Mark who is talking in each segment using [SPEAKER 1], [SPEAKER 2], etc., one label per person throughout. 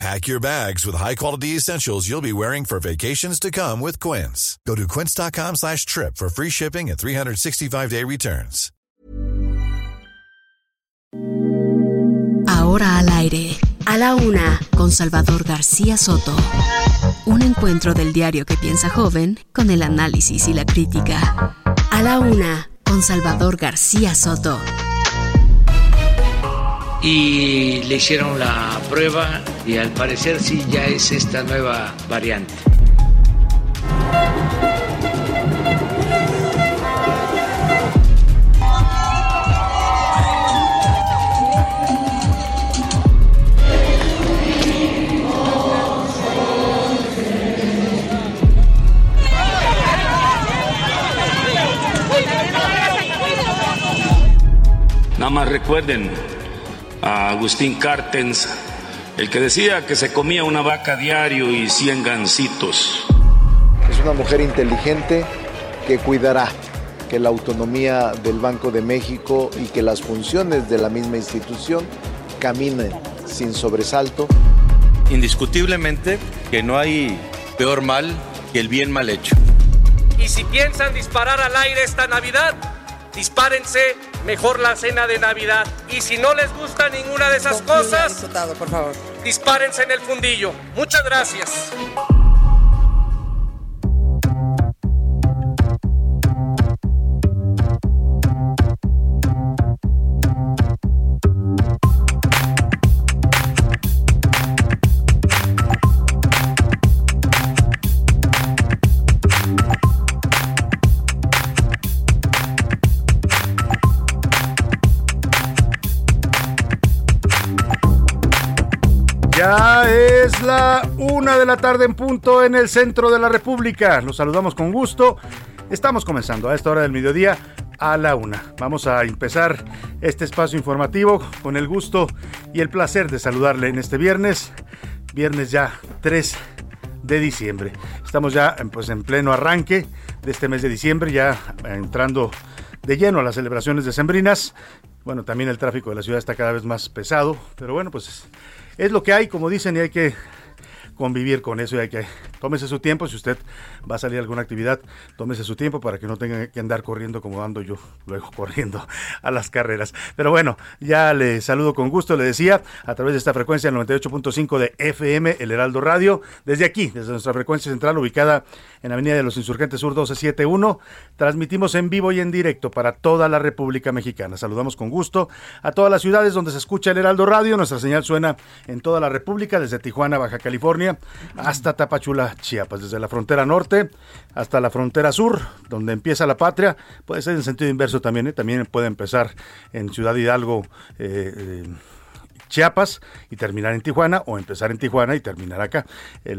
[SPEAKER 1] Pack your bags with high-quality essentials you'll be wearing for vacations to come with Quince. Go to quince.com slash trip for free shipping and 365-day returns.
[SPEAKER 2] Ahora al aire, a la una, con Salvador García Soto. Un encuentro del diario que piensa joven con el análisis y la crítica. A la una, con Salvador García Soto.
[SPEAKER 3] Y le hicieron la prueba y al parecer sí ya es esta nueva variante.
[SPEAKER 4] Nada más recuerden a Agustín Cartens, el que decía que se comía una vaca diario y 100 gancitos.
[SPEAKER 5] Es una mujer inteligente que cuidará que la autonomía del Banco de México y que las funciones de la misma institución caminen sin sobresalto.
[SPEAKER 6] Indiscutiblemente que no hay peor mal que el bien mal hecho.
[SPEAKER 7] Y si piensan disparar al aire esta Navidad, dispárense mejor la cena de Navidad. Y si no les gusta ninguna de esas cosas,
[SPEAKER 8] por favor.
[SPEAKER 7] dispárense en el fundillo. Muchas gracias.
[SPEAKER 9] Es la una de la tarde en punto en el centro de la República. Los saludamos con gusto. Estamos comenzando a esta hora del mediodía a la una. Vamos a empezar este espacio informativo con el gusto y el placer de saludarle en este viernes, viernes ya 3 de diciembre. Estamos ya pues, en pleno arranque de este mes de diciembre, ya entrando de lleno a las celebraciones decembrinas. Bueno, también el tráfico de la ciudad está cada vez más pesado, pero bueno, pues es lo que hay, como dicen, y hay que convivir con eso y hay que tómese su tiempo si usted va a salir alguna actividad tómese su tiempo para que no tenga que andar corriendo como ando yo luego corriendo a las carreras. Pero bueno ya le saludo con gusto le decía a través de esta frecuencia 98.5 de FM el Heraldo Radio desde aquí desde nuestra frecuencia central ubicada en Avenida de los Insurgentes Sur 1271 transmitimos en vivo y en directo para toda la República Mexicana. Saludamos con gusto a todas las ciudades donde se escucha el Heraldo Radio nuestra señal suena en toda la República desde Tijuana Baja California hasta Tapachula, Chiapas, desde la frontera norte hasta la frontera sur, donde empieza la patria, puede ser en sentido inverso también, ¿eh? también puede empezar en Ciudad Hidalgo. Eh, eh, Chiapas y terminar en Tijuana o empezar en Tijuana y terminar acá.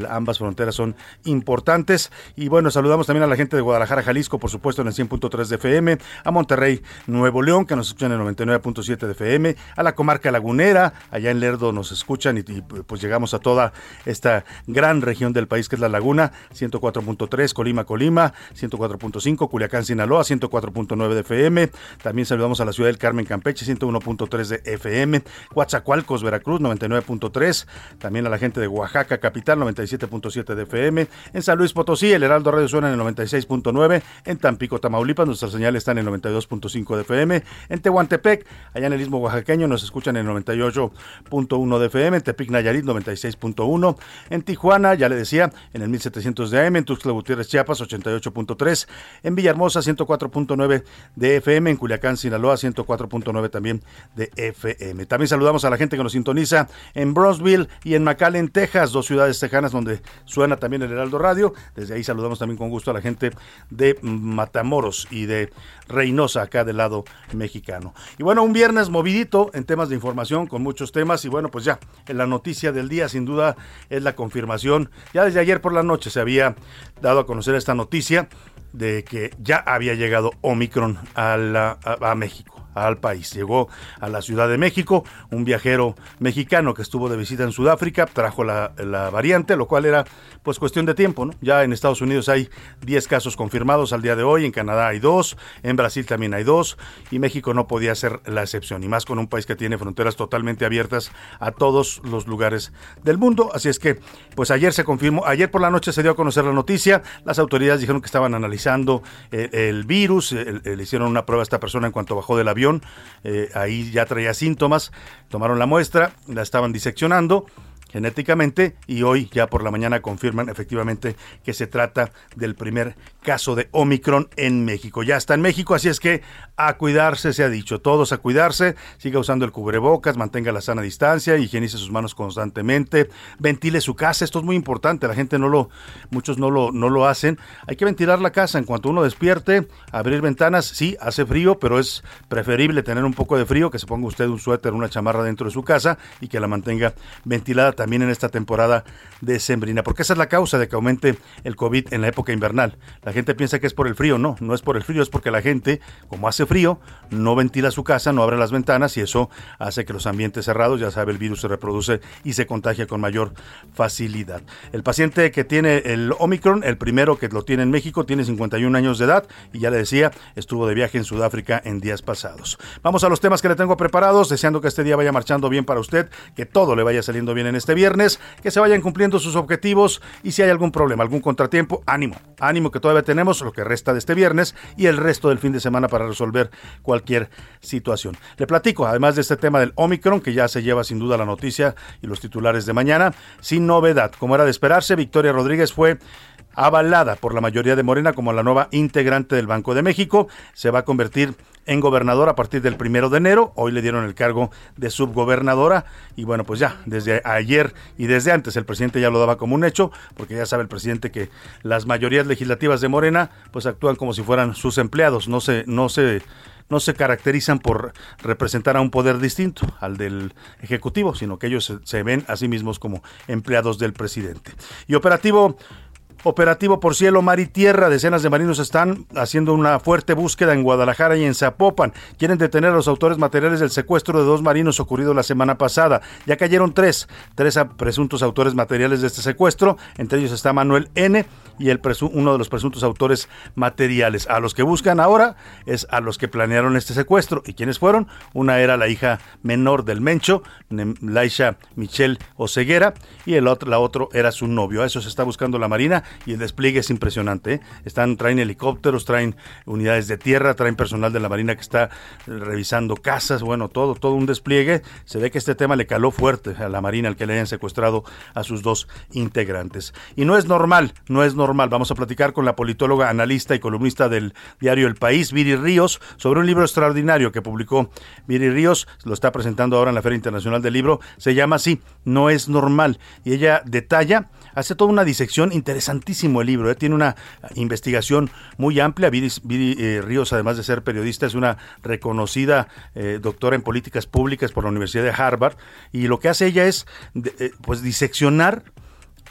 [SPEAKER 9] Ambas fronteras son importantes. Y bueno, saludamos también a la gente de Guadalajara, Jalisco, por supuesto, en el 100.3 de FM, a Monterrey, Nuevo León, que nos escuchan en el 99.7 de FM, a la comarca lagunera, allá en Lerdo nos escuchan y, y, pues llegamos a toda esta gran región del país que es la Laguna, 104.3, Colima, Colima, 104.5, Culiacán, Sinaloa, 104.9 de FM. También saludamos a la ciudad del Carmen, Campeche, 101.3 de FM, Coatzacoalcos, Veracruz, 99.3. También a la gente de Oaxaca, capital, 97.7 de FM. En San Luis Potosí, el Heraldo Radio suena en el 96.9. En Tampico, Tamaulipas, nuestra señal está en el 92.5 de FM. En Tehuantepec, allá en el Istmo Oaxaqueño, nos escuchan en el 98.1 de FM. En Tepic, Nayarit, 96.1. En Tijuana, ya le decía, en el 1700 de AM. En Tuxtla Gutiérrez, Chiapas, 88.3. En Villahermosa, 104.9 de FM. En Culiacán, Sinaloa, 104.9 también de FM. También saludamos a la gente que nos sintoniza en Bronzeville y en McAllen, Texas, dos ciudades tejanas donde suena también el Heraldo Radio. Desde ahí saludamos también con gusto a la gente de Matamoros y de Reynosa, acá del lado mexicano. Y bueno, un viernes movidito en temas de información, con muchos temas. Y bueno, pues ya, en la noticia del día, sin duda, es la confirmación. Ya desde ayer por la noche se había dado a conocer esta noticia de que ya había llegado Omicron a México al país. Llegó a la Ciudad de México un viajero mexicano que estuvo de visita en Sudáfrica, trajo la, variante, lo cual era pues cuestión de tiempo. ¿no? Ya en Estados Unidos hay 10 casos confirmados al día de hoy, en Canadá hay dos, en Brasil también hay dos y México no podía ser la excepción, y más con un país que tiene fronteras totalmente abiertas a todos los lugares del mundo. Así es que pues ayer se confirmó, ayer por la noche se dio a conocer la noticia, las autoridades dijeron que estaban analizando eh, el, virus, le hicieron una prueba a esta persona en cuanto bajó del avión eh, ahí ya traía síntomas, tomaron la muestra, la estaban diseccionando genéticamente y hoy ya por la mañana confirman efectivamente que se trata del primer caso de Omicron en México. Ya está en México, así es que a cuidarse se ha dicho, todos a cuidarse, siga usando el cubrebocas, mantenga la sana distancia, higienice sus manos constantemente, ventile su casa, esto es muy importante, la gente no lo muchos no lo no lo hacen. Hay que ventilar la casa en cuanto uno despierte, abrir ventanas, sí, hace frío, pero es preferible tener un poco de frío que se ponga usted un suéter, una chamarra dentro de su casa y que la mantenga ventilada también en esta temporada de sembrina, porque esa es la causa de que aumente el COVID en la época invernal. La gente piensa que es por el frío, no, no es por el frío, es porque la gente, como hace frío, no ventila su casa, no abre las ventanas y eso hace que los ambientes cerrados, ya sabe, el virus se reproduce y se contagia con mayor facilidad. El paciente que tiene el Omicron, el primero que lo tiene en México, tiene 51 años de edad y ya le decía, estuvo de viaje en Sudáfrica en días pasados. Vamos a los temas que le tengo preparados, deseando que este día vaya marchando bien para usted, que todo le vaya saliendo bien en este viernes, que se vayan cumpliendo sus objetivos y si hay algún problema, algún contratiempo, ánimo, ánimo que todavía tenemos lo que resta de este viernes y el resto del fin de semana para resolver cualquier situación. Le platico, además de este tema del Omicron, que ya se lleva sin duda la noticia y los titulares de mañana, sin novedad. Como era de esperarse, Victoria Rodríguez fue avalada por la mayoría de Morena como la nueva integrante del Banco de México. Se va a convertir en gobernadora a partir del primero de enero. Hoy le dieron el cargo de subgobernadora y bueno, pues ya, desde ayer y desde antes el presidente ya lo daba como un hecho, porque ya sabe el presidente que las mayorías legislativas de Morena pues actúan como si fueran sus empleados, no se, no se no se caracterizan por representar a un poder distinto al del Ejecutivo, sino que ellos se, ven a sí mismos como empleados del presidente. Y operativo Operativo por cielo, mar y tierra. Decenas de marinos están haciendo una fuerte búsqueda en Guadalajara y en Zapopan. Quieren detener a los autores materiales del secuestro de dos marinos ocurrido la semana pasada. Ya cayeron tres, tres presuntos autores materiales de este secuestro. Entre ellos está Manuel N. y el uno de los presuntos autores materiales. A los que buscan ahora es a los que planearon este secuestro. ¿Y quiénes fueron? Una era la hija menor del Mencho, Laisha Michelle Oceguera, y el otro, la otro era su novio. A eso se está buscando la Marina y el despliegue es impresionante. ¿eh? Están, traen helicópteros, traen unidades de tierra, traen personal de la Marina que está revisando casas, bueno, todo, todo un despliegue. Se ve que este tema le caló fuerte a la Marina al que le hayan secuestrado a sus dos integrantes. Y no es normal, no es normal. Vamos a platicar con la politóloga, analista y columnista del diario El País, Viri Ríos, sobre un libro extraordinario que publicó Viri Ríos, lo está presentando ahora en la Feria Internacional del Libro, se llama así, No es normal. Y ella detalla, hace toda una disección interesante el libro, ¿eh? tiene una investigación muy amplia. Viri, eh, Ríos, además de ser periodista, es una reconocida eh, doctora en políticas públicas por la Universidad de Harvard y lo que hace ella es pues diseccionar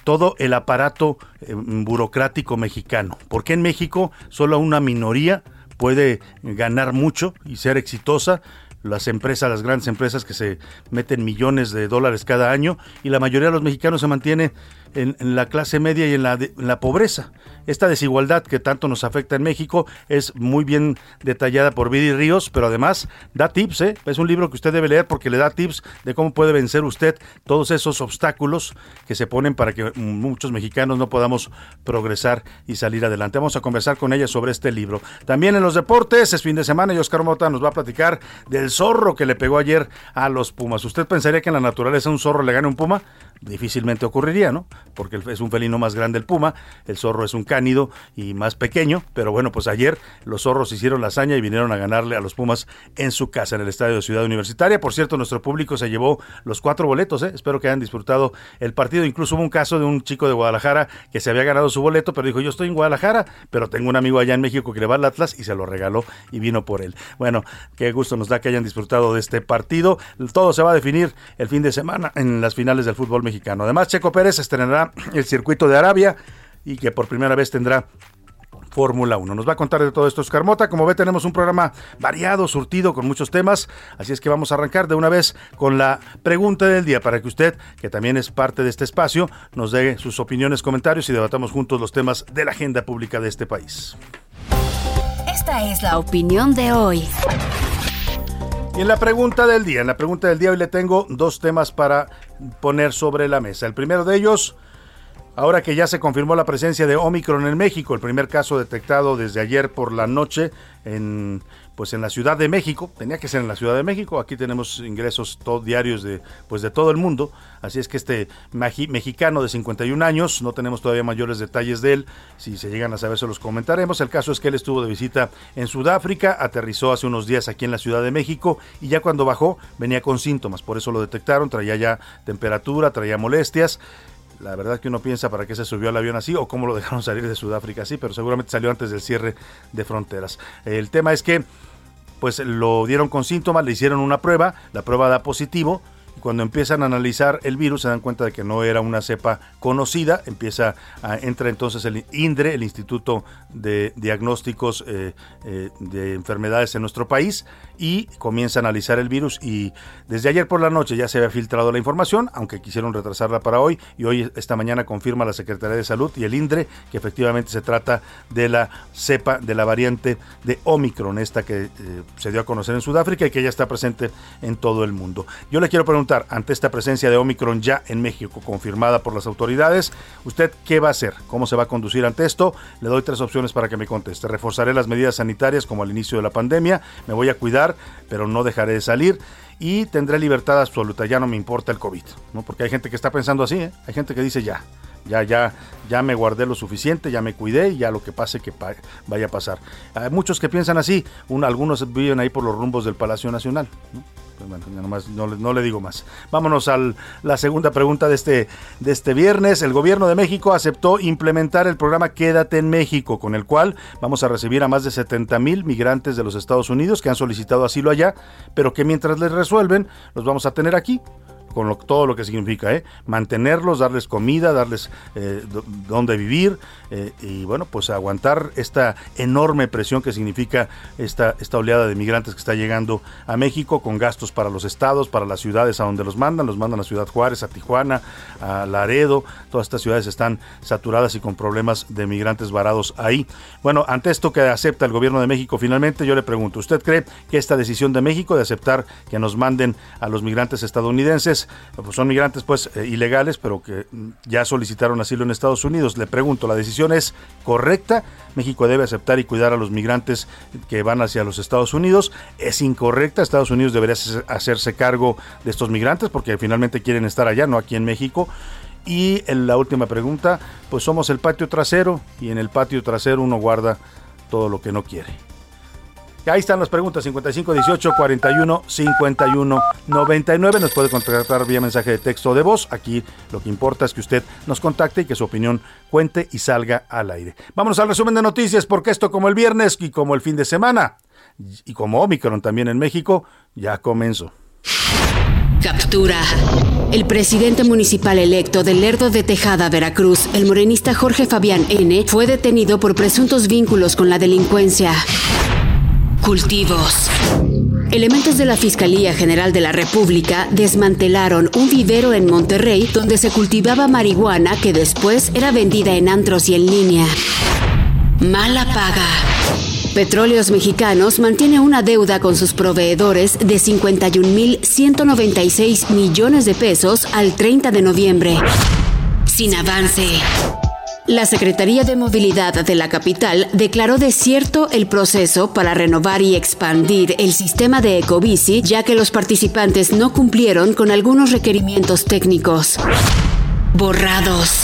[SPEAKER 9] todo el aparato burocrático mexicano. porque en México solo una minoría puede ganar mucho y ser exitosa? las empresas, las grandes empresas que se meten millones de dólares cada año y la mayoría de los mexicanos se mantiene en, la clase media y en la, en la pobreza. Esta desigualdad que tanto nos afecta en México es muy bien detallada por Viri Ríos, pero además da tips, ¿eh? es un libro que usted debe leer porque le da tips de cómo puede vencer usted todos esos obstáculos que se ponen para que muchos mexicanos no podamos progresar y salir adelante. Vamos a conversar con ella sobre este libro. También en los deportes, es fin de semana y Oscar Mota nos va a platicar del zorro que le pegó ayer a los Pumas. ¿Usted pensaría que en la naturaleza un zorro le gane un Puma? Difícilmente ocurriría, ¿no? Porque es un felino más grande el Puma, el zorro es un cánido y más pequeño, pero bueno, pues ayer los zorros hicieron la hazaña y vinieron a ganarle a los Pumas en su casa, en el estadio de Ciudad Universitaria. Por cierto, nuestro público se llevó los cuatro boletos, ¿eh? espero que hayan disfrutado el partido. Incluso hubo un caso de un chico de Guadalajara que se había ganado su boleto, pero dijo, yo estoy en Guadalajara, pero tengo un amigo allá en México que le va al Atlas y se lo regaló y vino por él. Bueno, qué gusto nos da que hayan disfrutado de este partido. Todo se va a definir el fin de semana en las finales del fútbol mexicano. Además, Checo Pérez estrenará el circuito de Arabia y que por primera vez tendrá Fórmula 1. Nos va a contar de todo esto Oscar Mota. Como ve, tenemos un programa variado, surtido, con muchos temas. Así es que vamos a arrancar de una vez con la pregunta del día para que usted, que también es parte de este espacio, nos dé sus opiniones, comentarios y debatamos juntos los temas de la agenda pública de este país.
[SPEAKER 2] Esta es la opinión de hoy.
[SPEAKER 9] Y en la pregunta del día, en la pregunta del día hoy le tengo dos temas para poner sobre la mesa. El primero de ellos, Ahora que ya se confirmó la presencia de Omicron en México, el primer caso detectado desde ayer por la noche en pues en la Ciudad de México, tenía que ser en la Ciudad de México, aquí tenemos ingresos diarios de pues de todo el mundo, así es que este mexicano de 51 años, no tenemos todavía mayores detalles de él, si se llegan a saber se los comentaremos, el caso es que él estuvo de visita en Sudáfrica, aterrizó hace unos días aquí en la Ciudad de México y ya cuando bajó venía con síntomas, por eso lo detectaron, traía ya temperatura, traía molestias, la verdad que uno piensa para qué se subió al avión así o cómo lo dejaron salir de Sudáfrica así, pero seguramente salió antes del cierre de fronteras. El tema es que pues lo dieron con síntomas, le hicieron una prueba, la prueba da positivo, cuando empiezan a analizar el virus se dan cuenta de que no era una cepa conocida, empieza a, entra entonces el INDRE, el Instituto de Diagnósticos eh, eh, de Enfermedades en nuestro país, y comienza a analizar el virus. Y desde ayer por la noche ya se había filtrado la información, aunque quisieron retrasarla para hoy. Y hoy esta mañana confirma la Secretaría de Salud y el INDRE que efectivamente se trata de la cepa de la variante de Omicron, esta que eh, se dio a conocer en Sudáfrica y que ya está presente en todo el mundo. Yo le quiero preguntar, ante esta presencia de Omicron ya en México confirmada por las autoridades, ¿usted qué va a hacer? ¿Cómo se va a conducir ante esto? Le doy tres opciones para que me conteste. Reforzaré las medidas sanitarias como al inicio de la pandemia, me voy a cuidar pero no dejaré de salir y tendré libertad absoluta, ya no me importa el COVID, ¿no? Porque hay gente que está pensando así, ¿eh? hay gente que dice ya, ya, ya, ya me guardé lo suficiente, ya me cuidé y ya lo que pase que vaya a pasar. Hay muchos que piensan así, algunos viven ahí por los rumbos del Palacio Nacional. Pues no, le digo más. Vámonos a la segunda pregunta de este, de este viernes. El gobierno de México aceptó implementar el programa Quédate en México, con el cual vamos a recibir a más de 70 mil migrantes de los Estados Unidos que han solicitado asilo allá, pero que mientras les resuelven, los vamos a tener aquí con todo lo que significa, ¿eh? mantenerlos, darles comida, darles eh, donde vivir eh, y bueno, pues aguantar esta enorme presión que significa esta, esta oleada de migrantes que está llegando a México con gastos para los estados, para las ciudades a donde los mandan, los mandan a Ciudad Juárez, a Tijuana, a Laredo, todas estas ciudades están saturadas y con problemas de migrantes varados ahí. Bueno, ante esto que acepta el gobierno de México finalmente, yo le pregunto, ¿usted cree que esta decisión de México de aceptar que nos manden a los migrantes estadounidenses pues son migrantes pues eh, ilegales, pero que ya solicitaron asilo en Estados Unidos. Le pregunto, ¿la decisión es correcta? México debe aceptar y cuidar a los migrantes que van hacia los Estados Unidos. ¿Es incorrecta? Estados Unidos debería hacerse cargo de estos migrantes porque finalmente quieren estar allá, no aquí en México. Y en la última pregunta, pues somos el patio trasero y en el patio trasero uno guarda todo lo que no quiere. Ahí están las preguntas, 55 18 41 51 99. Nos puede contactar vía mensaje de texto o de voz. Aquí lo que importa es que usted nos contacte y que su opinión cuente y salga al aire. Vámonos al resumen de noticias, porque esto como el viernes y como el fin de semana, y como Omicron también en México, ya comenzó.
[SPEAKER 2] Captura. El presidente municipal electo de Lerdo de Tejada, Veracruz, el morenista Jorge Fabián N., fue detenido por presuntos vínculos con la delincuencia. Cultivos. Elementos de la Fiscalía General de la República desmantelaron un vivero en Monterrey donde se cultivaba marihuana que después era vendida en antros y en línea. Mala paga. Petróleos Mexicanos mantiene una deuda con sus proveedores de 51.196 millones de pesos al 30 de noviembre. Sin avance. La Secretaría de Movilidad de la capital declaró desierto el proceso para renovar y expandir el sistema de Ecobici, ya que los participantes no cumplieron con algunos requerimientos técnicos. Borrados.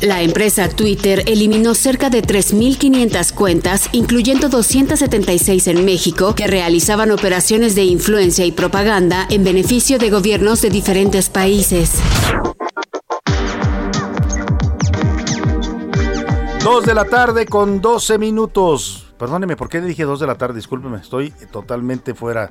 [SPEAKER 2] La empresa Twitter eliminó cerca de 3.500 cuentas, incluyendo 276 en México, que realizaban operaciones de influencia y propaganda en beneficio de gobiernos de diferentes países.
[SPEAKER 9] Dos de la tarde con 12 minutos. Perdóneme, ¿por qué dije dos de la tarde? Discúlpeme, estoy totalmente fuera,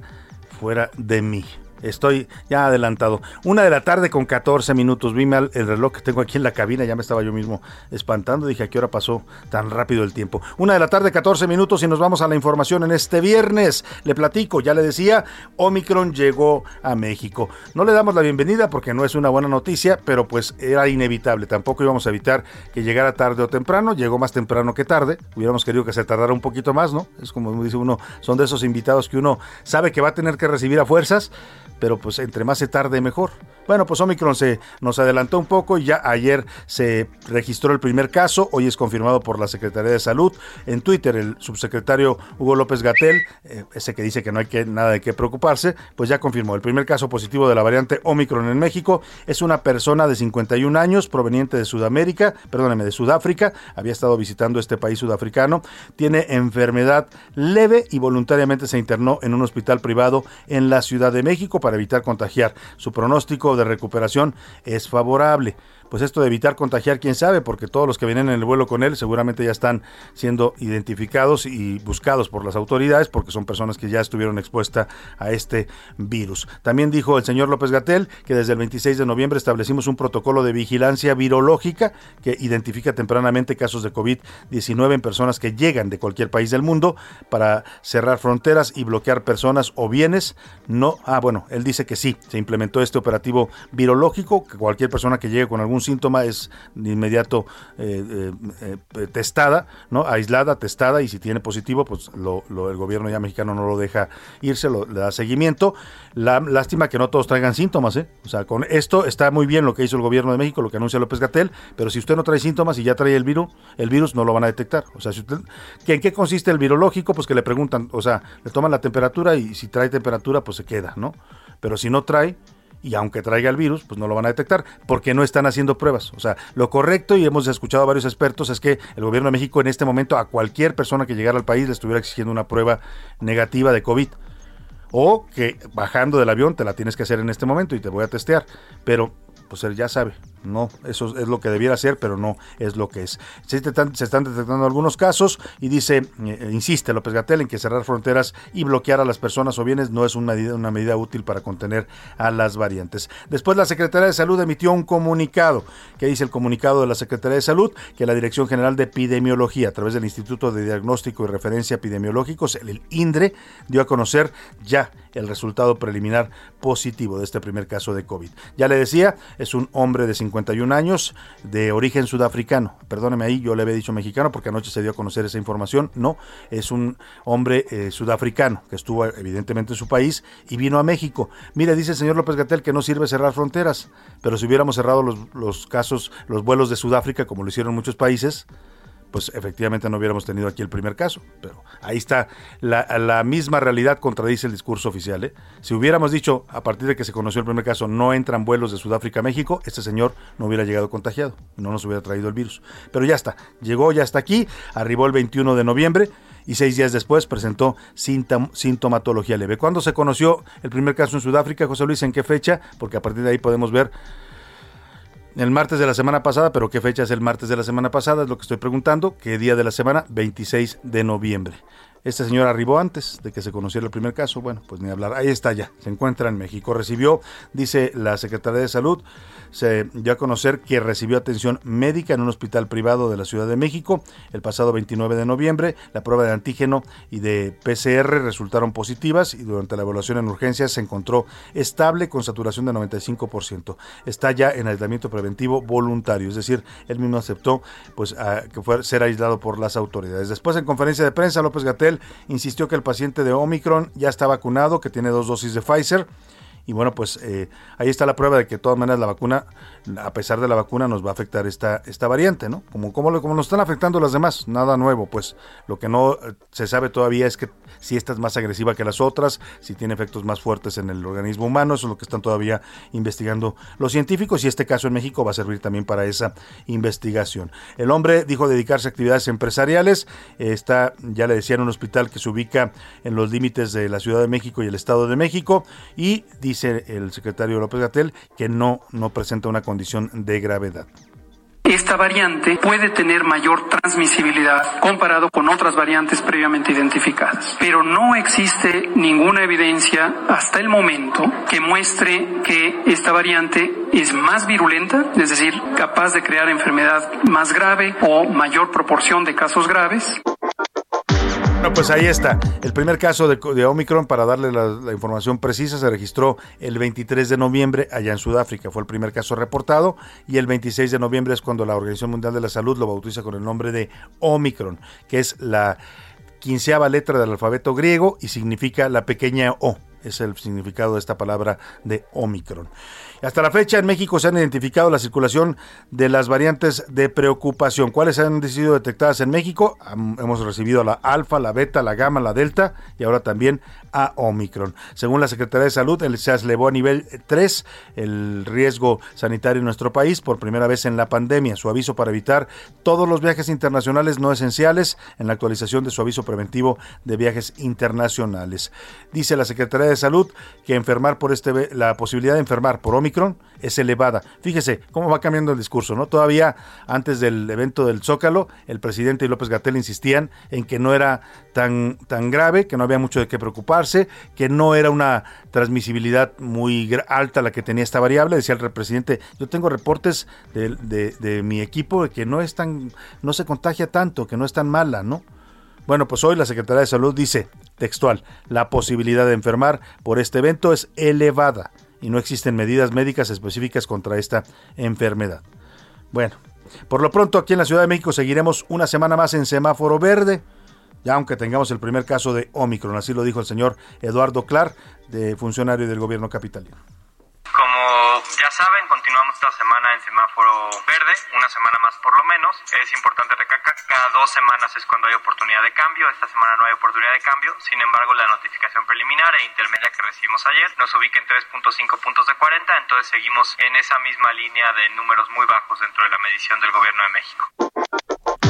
[SPEAKER 9] fuera de mí. Estoy ya adelantado. Una de la tarde con 14 minutos. Vi mal el reloj que tengo aquí en la cabina, ya me estaba yo mismo espantando. Dije, ¿a qué hora pasó tan rápido el tiempo? Una de la tarde, 14 minutos y nos vamos a la información en este viernes. Le platico, ya le decía, Omicron llegó a México. No le damos la bienvenida porque no es una buena noticia, pero pues era inevitable. Tampoco íbamos a evitar que llegara tarde o temprano. Llegó más temprano que tarde. Hubiéramos querido que se tardara un poquito más, ¿no? Es como dice uno, son de esos invitados que uno sabe que va a tener que recibir a fuerzas, pero pues entre más se tarde mejor. Bueno, pues Omicron se nos adelantó un poco y ya ayer se registró el primer caso, hoy es confirmado por la Secretaría de Salud. En Twitter el subsecretario Hugo López Gatel, eh, ese que dice que no hay que, nada de qué preocuparse, pues ya confirmó el primer caso positivo de la variante Omicron en México. Es una persona de 51 años proveniente de Sudamérica, perdóneme, de Sudáfrica, había estado visitando este país sudafricano, tiene enfermedad leve y voluntariamente se internó en un hospital privado en la Ciudad de México para evitar contagiar. Su pronóstico de recuperación es favorable pues esto de evitar contagiar, quién sabe, porque todos los que vienen en el vuelo con él seguramente ya están siendo identificados y buscados por las autoridades porque son personas que ya estuvieron expuestas a este virus. También dijo el señor López Gatel que desde el 26 de noviembre establecimos un protocolo de vigilancia virológica que identifica tempranamente casos de COVID-19 en personas que llegan de cualquier país del mundo para cerrar fronteras y bloquear personas o bienes. No, ah, bueno, él dice que sí, se implementó este operativo virológico, que cualquier persona que llegue con algún síntoma es de inmediato eh, eh, eh, testada, ¿no? Aislada, testada, y si tiene positivo, pues el gobierno ya mexicano no lo deja irse, lo, le da seguimiento. La, lástima que no todos traigan síntomas, ¿eh? O sea, con esto está muy bien lo que hizo el gobierno de México, lo que anuncia López Gatel, pero si usted no trae síntomas y ya trae el virus, el virus no lo van a detectar. O sea, si usted, ¿en qué consiste el virológico? Pues que le preguntan, o sea, le toman la temperatura y si trae temperatura, pues se queda, ¿no? Pero si no trae, y aunque traiga el virus, pues no lo van a detectar porque no están haciendo pruebas. O sea, lo correcto, y hemos escuchado a varios expertos, es que el gobierno de México en este momento a cualquier persona que llegara al país le estuviera exigiendo una prueba negativa de COVID. O que bajando del avión te la tienes que hacer en este momento y te voy a testear. Pero pues él ya sabe, no, eso es lo que debiera ser, pero no es lo que es. Se están, detectando algunos casos y dice, eh, insiste López Gatel en que cerrar fronteras y bloquear a las personas o bienes no es una medida, útil para contener a las variantes. Después la Secretaría de Salud emitió un comunicado, que dice el comunicado de la Secretaría de Salud, que la Dirección General de Epidemiología, a través del Instituto de Diagnóstico y Referencia Epidemiológicos, el INDRE, dio a conocer ya el resultado preliminar positivo de este primer caso de COVID. Ya le decía, es un hombre de 51 años de origen sudafricano. Perdóneme ahí, yo le había dicho mexicano porque anoche se dio a conocer esa información. No, es un hombre eh, sudafricano que estuvo evidentemente en su país y vino a México. Mire, dice el señor López Gatel que no sirve cerrar fronteras, pero si hubiéramos cerrado los, los casos, los vuelos de Sudáfrica, como lo hicieron muchos países, pues efectivamente no hubiéramos tenido aquí el primer caso. Pero ahí está, la, misma realidad contradice el discurso oficial. ¿eh? Si hubiéramos dicho, a partir de que se conoció el primer caso, no entran vuelos de Sudáfrica a México, este señor no hubiera llegado contagiado, no nos hubiera traído el virus. Pero ya está, llegó ya hasta aquí, arribó el 21 de noviembre y seis días después presentó sintomatología leve. ¿Cuándo se conoció el primer caso en Sudáfrica, José Luis? ¿En qué fecha? Porque a partir de ahí podemos ver el martes de la semana pasada, pero ¿qué fecha es el martes de la semana pasada? Es lo que estoy preguntando. ¿Qué día de la semana? 26 de noviembre. Este señor arribó antes de que se conociera el primer caso. Bueno, pues ni hablar. Ahí está ya. Se encuentra en México. Recibió, dice la Secretaría de Salud, se dio a conocer que recibió atención médica en un hospital privado de la Ciudad de México el pasado 29 de noviembre. La prueba de antígeno y de PCR resultaron positivas y durante la evaluación en urgencias se encontró estable con saturación de 95%. Está ya en aislamiento preventivo voluntario, es decir, él mismo aceptó pues que fue ser aislado por las autoridades. Después en conferencia de prensa López Gatel insistió que el paciente de Omicron ya está vacunado, que tiene dos dosis de Pfizer y bueno, pues eh, ahí está la prueba de que de todas maneras la vacuna, a pesar de la vacuna, nos va a afectar esta, esta variante, ¿no? Como, como, como nos están afectando las demás, nada nuevo, pues lo que no eh, se sabe todavía es que si esta es más agresiva que las otras, si tiene efectos más fuertes en el organismo humano, eso es lo que están todavía investigando los científicos y este caso en México va a servir también para esa investigación. El hombre dijo dedicarse a actividades empresariales, está, ya le decía, en un hospital que se ubica en los límites de la Ciudad de México y el Estado de México y dice dice el secretario López Gatel que no, no presenta una condición de gravedad.
[SPEAKER 8] Esta variante puede tener mayor transmisibilidad comparado con otras variantes previamente identificadas. Pero no existe ninguna evidencia hasta el momento que muestre que esta variante es más virulenta, es decir, capaz de crear enfermedad más grave o mayor proporción de casos graves.
[SPEAKER 9] Bueno, pues ahí está. El primer caso de, Omicron, para darle la, información precisa, se registró el 23 de noviembre allá en Sudáfrica. Fue el primer caso reportado. Y el 26 de noviembre es cuando la Organización Mundial de la Salud lo bautiza con el nombre de Omicron, que es la quinceava letra del alfabeto griego y significa la pequeña O. Es el significado de esta palabra de Omicron. Hasta la fecha en México se han identificado la circulación de las variantes de preocupación. ¿Cuáles han sido detectadas en México? Hemos recibido la alfa, la beta, la gamma, la delta y ahora también a Omicron. Según la Secretaría de Salud, se elevó a nivel 3 el riesgo sanitario en nuestro país por primera vez en la pandemia. Su aviso para evitar todos los viajes internacionales no esenciales en la actualización de su aviso preventivo de viajes internacionales. Dice la Secretaría de Salud que enfermar por este la posibilidad de enfermar por Omicron es elevada. Fíjese cómo va cambiando el discurso, ¿no? Todavía antes del evento del Zócalo, el presidente y López Gatel insistían en que no era tan, tan grave, que no había mucho de qué preocuparse, que no era una transmisibilidad muy alta la que tenía esta variable. Decía el presidente, yo tengo reportes de, de mi equipo de que no es tan, no se contagia tanto, que no es tan mala, ¿no? Bueno, pues hoy la Secretaría de Salud dice, textual, la posibilidad de enfermar por este evento es elevada y no existen medidas médicas específicas contra esta enfermedad. Bueno, por lo pronto aquí en la Ciudad de México seguiremos una semana más en semáforo verde, ya aunque tengamos el primer caso de Omicron, así lo dijo el señor Eduardo Clar, de funcionario del gobierno capitalino.
[SPEAKER 10] Como ya saben, continuamos esta semana en semáforo verde, una semana más por lo menos. Es importante recalcar, cada dos semanas es cuando hay oportunidad de cambio. Esta semana no hay oportunidad de cambio. Sin embargo, la notificación preliminar e intermedia que recibimos ayer nos ubica en 3.5 puntos de 40, entonces seguimos en esa misma línea de números muy bajos dentro de la medición del Gobierno de México.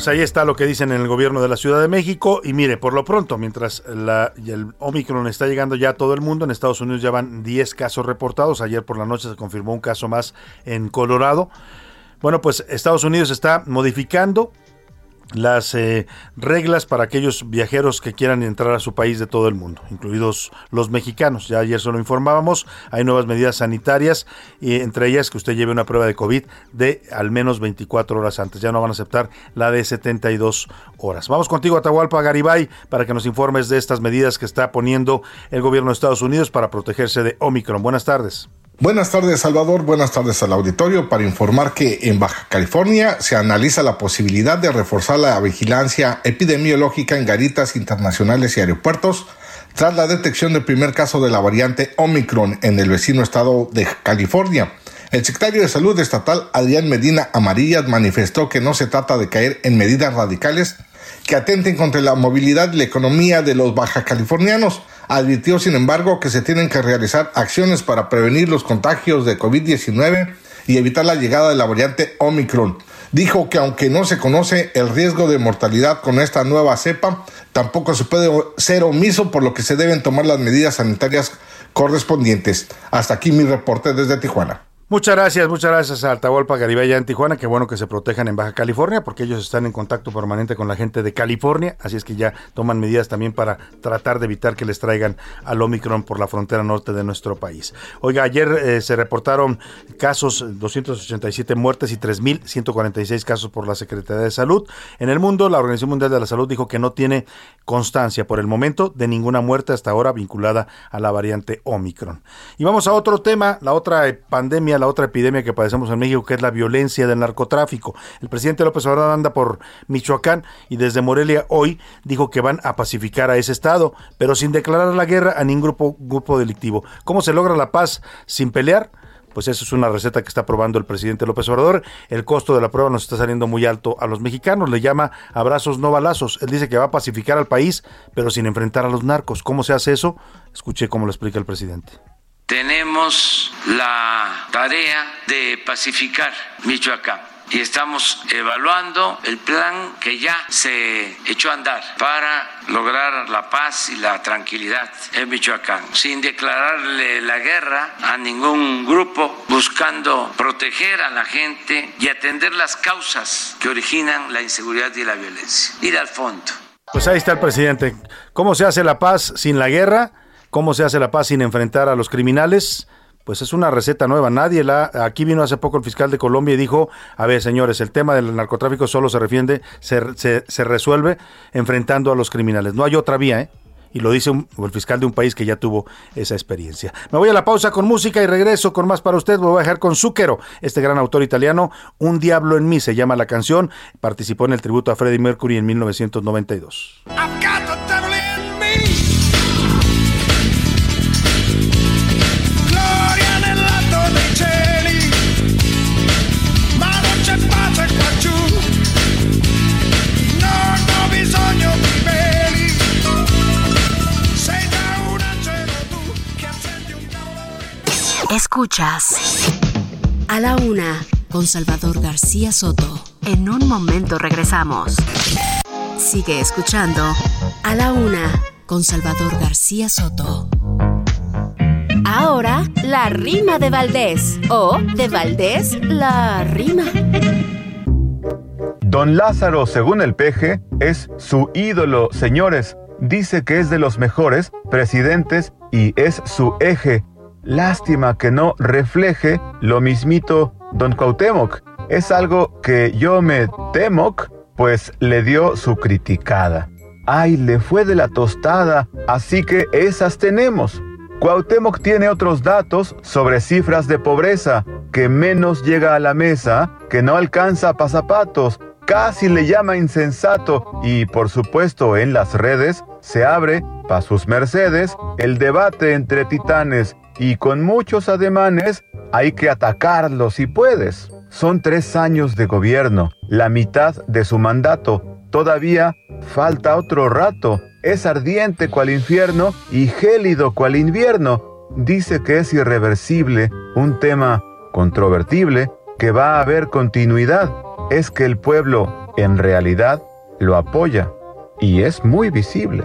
[SPEAKER 9] Pues ahí está lo que dicen en el gobierno de la Ciudad de México. Y mire, por lo pronto, mientras la, el Omicron está llegando ya a todo el mundo, en Estados Unidos ya van 10 casos reportados. Ayer por la noche se confirmó un caso más en Colorado. Bueno, pues Estados Unidos está modificando las eh, reglas para aquellos viajeros que quieran entrar a su país de todo el mundo, incluidos los mexicanos. Ya ayer se lo informábamos, hay nuevas medidas sanitarias, y entre ellas que usted lleve una prueba de COVID de al menos 24 horas antes. Ya no van a aceptar la de 72 horas. Vamos contigo, Atahualpa Garibay, para que nos informes de estas medidas que está poniendo el gobierno de Estados Unidos para protegerse de Omicron. Buenas tardes.
[SPEAKER 11] Buenas tardes, Salvador. Buenas tardes al auditorio para informar que en Baja California se analiza la posibilidad de reforzar la vigilancia epidemiológica en garitas internacionales y aeropuertos tras la detección del primer caso de la variante Omicron en el vecino estado de California. El secretario de Salud estatal, Adrián Medina Amarillas, manifestó que no se trata de caer en medidas radicales que atenten contra la movilidad y la economía de los baja californianos, Advirtió, sin embargo, que se tienen que realizar acciones para prevenir los contagios de COVID-19 y evitar la llegada de la variante Omicron. Dijo que aunque no se conoce el riesgo de mortalidad con esta nueva cepa, tampoco se puede ser omiso por lo que se deben tomar las medidas sanitarias correspondientes. Hasta aquí mi reporte desde Tijuana.
[SPEAKER 9] Muchas gracias, muchas gracias a Altahualpa Garibay en Tijuana. Qué bueno que se protejan en Baja California porque ellos están en contacto permanente con la gente de California, así es que ya toman medidas también para tratar de evitar que les traigan al Omicron por la frontera norte de nuestro país. Oiga, ayer eh, se reportaron casos, 287 muertes y 3.146 casos por la Secretaría de Salud. En el mundo, la Organización Mundial de la Salud dijo que no tiene constancia por el momento de ninguna muerte hasta ahora vinculada a la variante Omicron. Y vamos a otro tema, la otra eh, pandemia la otra epidemia que padecemos en México, que es la violencia del narcotráfico. El presidente López Obrador anda por Michoacán y desde Morelia hoy dijo que van a pacificar a ese estado, pero sin declarar la guerra a ningún grupo, grupo delictivo. ¿Cómo se logra la paz sin pelear? pues eso es una receta que está probando el presidente López Obrador. El costo de la prueba nos está saliendo muy alto a los mexicanos. Le llama abrazos no balazos. Él dice que va a pacificar al país, pero sin enfrentar a los narcos. ¿Cómo se hace eso? Escuché cómo lo explica el presidente
[SPEAKER 3] tenemos la tarea de pacificar Michoacán. y estamos evaluando el plan que ya se echó a andar para lograr la paz y la tranquilidad en Michoacán, sin declararle la guerra a ningún grupo, buscando proteger a la gente y atender las causas que originan la inseguridad y la violencia. Ir al fondo.
[SPEAKER 9] Pues ahí está el presidente. ¿Cómo se hace la paz sin la guerra? ¿Cómo se hace la paz sin enfrentar a los criminales? pues es una receta nueva. Nadie la. Aquí vino hace poco el fiscal de Colombia y dijo: A ver, señores, el tema del narcotráfico solo se refiende, se, se, resuelve enfrentando a los criminales. No hay otra vía, ¿eh? Y lo dice el fiscal de un país que ya tuvo esa experiencia. Me voy a la pausa con música y regreso con más para usted. Me voy a dejar con Zucchero, este gran autor italiano. Un diablo en mí se llama la canción. Participó en el tributo a Freddie Mercury en 1992.
[SPEAKER 2] Escuchas a la una con Salvador García Soto. En un momento regresamos. Sigue escuchando a la una con Salvador García Soto. Ahora, la rima de Valdés. O de Valdés, la rima.
[SPEAKER 12] Don Lázaro, según el peje, es su ídolo, señores. Dice que es de los mejores presidentes y es su eje. Lástima que no refleje lo mismito don Cuauhtémoc. Es algo que yo me temoc, pues le dio su criticada. Ay, le fue de la tostada, así que esas tenemos. Cuauhtémoc tiene otros datos sobre cifras de pobreza, que menos llega a la mesa, que no alcanza pasapatos, casi le llama insensato y por supuesto en las redes se abre, pa' sus mercedes, el debate entre titanes y con muchos ademanes hay que atacarlo si puedes. Son tres años de gobierno, la mitad de su mandato. Todavía falta otro rato. Es ardiente cual infierno y gélido cual invierno. Dice que es irreversible, un tema controvertible, que va a haber continuidad. Es que el pueblo, en realidad, lo apoya y es muy visible.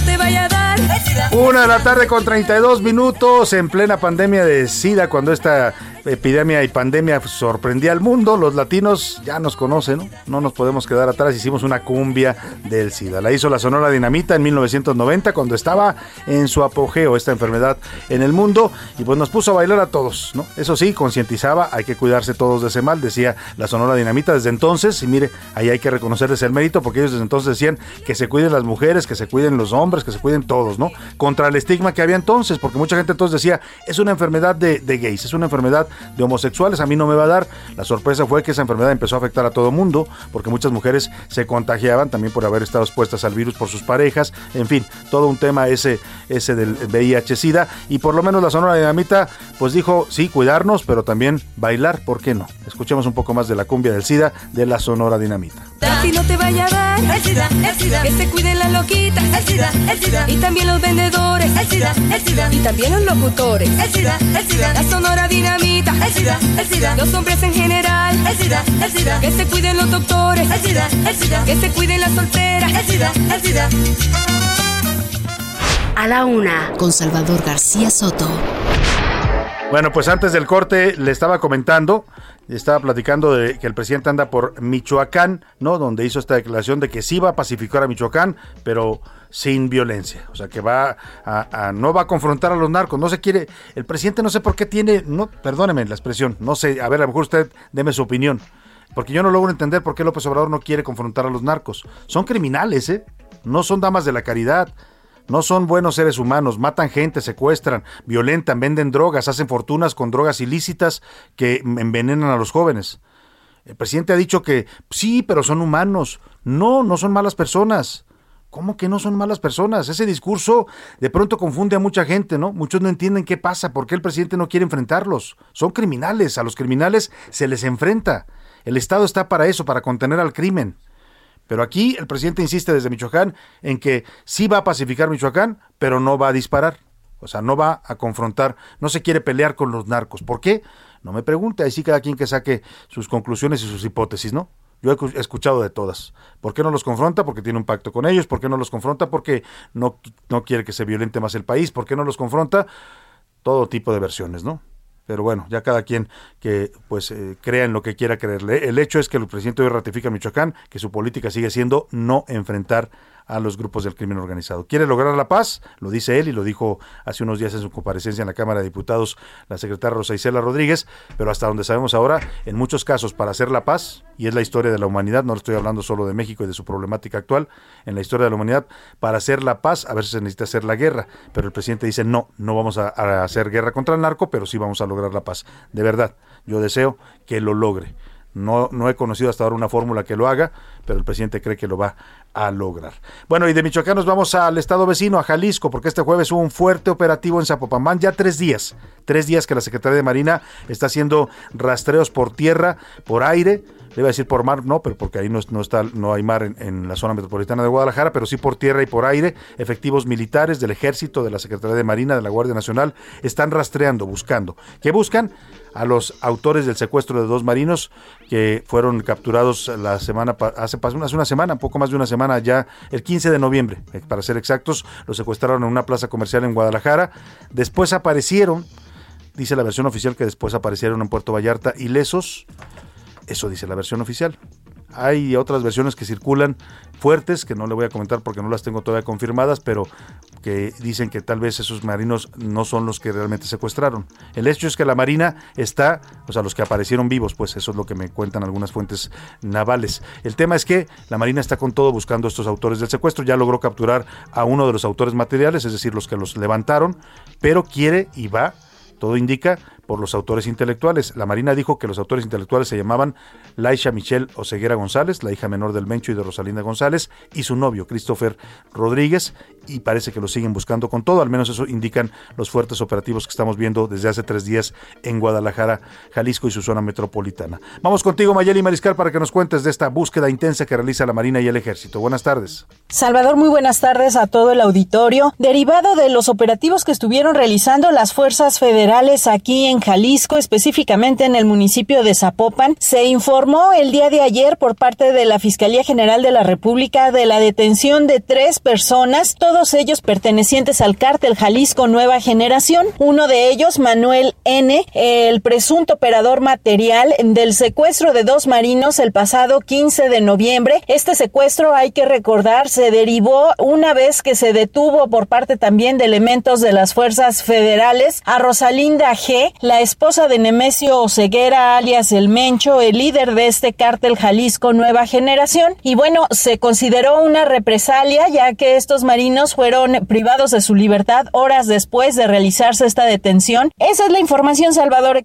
[SPEAKER 9] te vaya a dar. Una de la tarde con 32 minutos en plena pandemia de SIDA, cuando esta epidemia y pandemia sorprendía al mundo, los latinos ya nos conocen, ¿no? No nos podemos quedar atrás, hicimos una cumbia del SIDA. La hizo la Sonora Dinamita en 1990, cuando estaba en su apogeo esta enfermedad en el mundo, y pues nos puso a bailar a todos, ¿no? Eso sí, concientizaba, hay que cuidarse todos de ese mal, decía la Sonora Dinamita desde entonces, y mire, ahí hay que reconocerles el mérito, porque ellos desde entonces decían que se cuiden las mujeres, que se cuiden los hombres, que se cuiden todos, ¿no? Contra el estigma que había entonces, porque mucha gente entonces decía, es una enfermedad de, gays, es una enfermedad de homosexuales, a mí no me va a dar. La sorpresa fue que esa enfermedad empezó a afectar a todo mundo, porque muchas mujeres se contagiaban también por haber estado expuestas al virus por sus parejas, en fin, todo un tema ese, ese del VIH-Sida, y por lo menos la Sonora Dinamita pues dijo, sí, cuidarnos, pero también bailar, ¿por qué no? Escuchemos un poco más de la cumbia del SIDA de la Sonora Dinamita.
[SPEAKER 13] Si no te vaya a dar el SIDA, el SIDA, que se cuiden la loquita, el SIDA, el SIDA, y también los vendedores, el SIDA, el SIDA, y también los locutores, el SIDA, el SIDA, la Sonora Dinamita, el SIDA, el SIDA, los hombres en general, el SIDA, el SIDA, que se cuiden los doctores, el SIDA, el SIDA, que se cuiden las solteras, el SIDA, el SIDA.
[SPEAKER 2] A la una, con Salvador García Soto.
[SPEAKER 9] Bueno, pues antes del corte le estaba comentando, estaba platicando de que el presidente anda por Michoacán, ¿no? Donde hizo esta declaración de que sí va a pacificar a Michoacán, pero sin violencia. O sea, que va a, no va a confrontar a los narcos. No se quiere. El presidente no sé por qué tiene. No, perdóneme la expresión. No sé. A ver, a lo mejor usted deme su opinión. Porque yo no logro entender por qué López Obrador no quiere confrontar a los narcos. Son criminales, ¿eh? No son damas de la caridad. No son buenos seres humanos, matan gente, secuestran, violentan, venden drogas, hacen fortunas con drogas ilícitas que envenenan a los jóvenes. El presidente ha dicho que sí, pero son humanos. No, no son malas personas. ¿Cómo que no son malas personas? Ese discurso de pronto confunde a mucha gente, ¿no? Muchos no entienden qué pasa, por qué el presidente no quiere enfrentarlos. Son criminales, a los criminales se les enfrenta. El Estado está para eso, para contener al crimen. Pero aquí el presidente insiste desde Michoacán en que sí va a pacificar Michoacán, pero no va a disparar. O sea, no va a confrontar, no se quiere pelear con los narcos. ¿Por qué? No me pregunte, ahí sí cada quien que saque sus conclusiones y sus hipótesis, ¿no? Yo he escuchado de todas. ¿Por qué no los confronta? Porque tiene un pacto con ellos. ¿Por qué no los confronta? Porque no, no quiere que se violente más el país. ¿Por qué no los confronta? Todo tipo de versiones, ¿no? Pero bueno, ya cada quien que pues eh, crea en lo que quiera creerle. El hecho es que el presidente hoy ratifica Michoacán que su política sigue siendo no enfrentar a los grupos del crimen organizado. Quiere lograr la paz, lo dice él y lo dijo hace unos días en su comparecencia en la Cámara de Diputados la secretaria Rosa Isela Rodríguez, pero hasta donde sabemos ahora, en muchos casos para hacer la paz, y es la historia de la humanidad, no estoy hablando solo de México y de su problemática actual, en la historia de la humanidad, para hacer la paz a veces se necesita hacer la guerra, pero el presidente dice no, no vamos a, a hacer guerra contra el narco, pero sí vamos a lograr la paz. De verdad, yo deseo que lo logre. No, no he conocido hasta ahora una fórmula que lo haga, pero el presidente cree que lo va a lograr. Bueno, y de Michoacán nos vamos al estado vecino, a Jalisco, porque este jueves hubo un fuerte operativo en Zapopan. ya tres días, tres días que la Secretaría de Marina está haciendo rastreos por tierra, por aire, le iba a decir por mar, no, pero porque ahí no, no está, no hay mar en, la zona metropolitana de Guadalajara, pero sí por tierra y por aire, efectivos militares del ejército, de la Secretaría de Marina, de la Guardia Nacional, están rastreando, buscando. ¿Qué buscan? a los autores del secuestro de dos marinos que fueron capturados la semana hace, una semana, poco más de una semana ya, el 15 de noviembre, eh, para ser exactos, los secuestraron en una plaza comercial en Guadalajara. Después aparecieron, dice la versión oficial que después aparecieron en Puerto Vallarta ilesos. Eso dice la versión oficial. Hay otras versiones que circulan fuertes, que no le voy a comentar porque no las tengo todavía confirmadas, pero que dicen que tal vez esos marinos no son los que realmente secuestraron. El hecho es que la Marina está, o sea, los que aparecieron vivos, pues eso es lo que me cuentan algunas fuentes navales. El tema es que la Marina está con todo buscando a estos autores del secuestro, ya logró capturar a uno de los autores materiales, es decir, los que los levantaron, pero quiere y va, todo indica, por los autores intelectuales. La Marina dijo que los autores intelectuales se llamaban Laisha Michelle Oseguera González, la hija menor del Mencho y de Rosalinda González, y su novio, Christopher Rodríguez, y parece que lo siguen buscando con todo, al menos eso indican los fuertes operativos que estamos viendo desde hace tres días en Guadalajara, Jalisco y su zona metropolitana. Vamos contigo, Mayeli Mariscal, para que nos cuentes de esta búsqueda intensa que realiza la Marina y el Ejército. Buenas tardes.
[SPEAKER 14] Salvador, muy buenas tardes a todo el auditorio. Derivado de los operativos que estuvieron realizando las fuerzas federales aquí en Jalisco, específicamente en el municipio de Zapopan, se informó el día de ayer por parte de la Fiscalía General de la República de la detención de tres personas, todos ellos pertenecientes al cártel Jalisco Nueva Generación. Uno de ellos, Manuel N., el presunto operador material del secuestro de dos marinos el pasado 15 de noviembre. Este secuestro, hay que recordar, se derivó una vez que se detuvo por parte también de elementos de las fuerzas federales a Rosalinda G., la esposa de Nemesio Oseguera, alias El Mencho, el líder de este cártel Jalisco Nueva Generación. Y bueno, se consideró una represalia ya que estos marinos fueron privados de su libertad horas después de realizarse esta detención. Esa es la información, Salvador.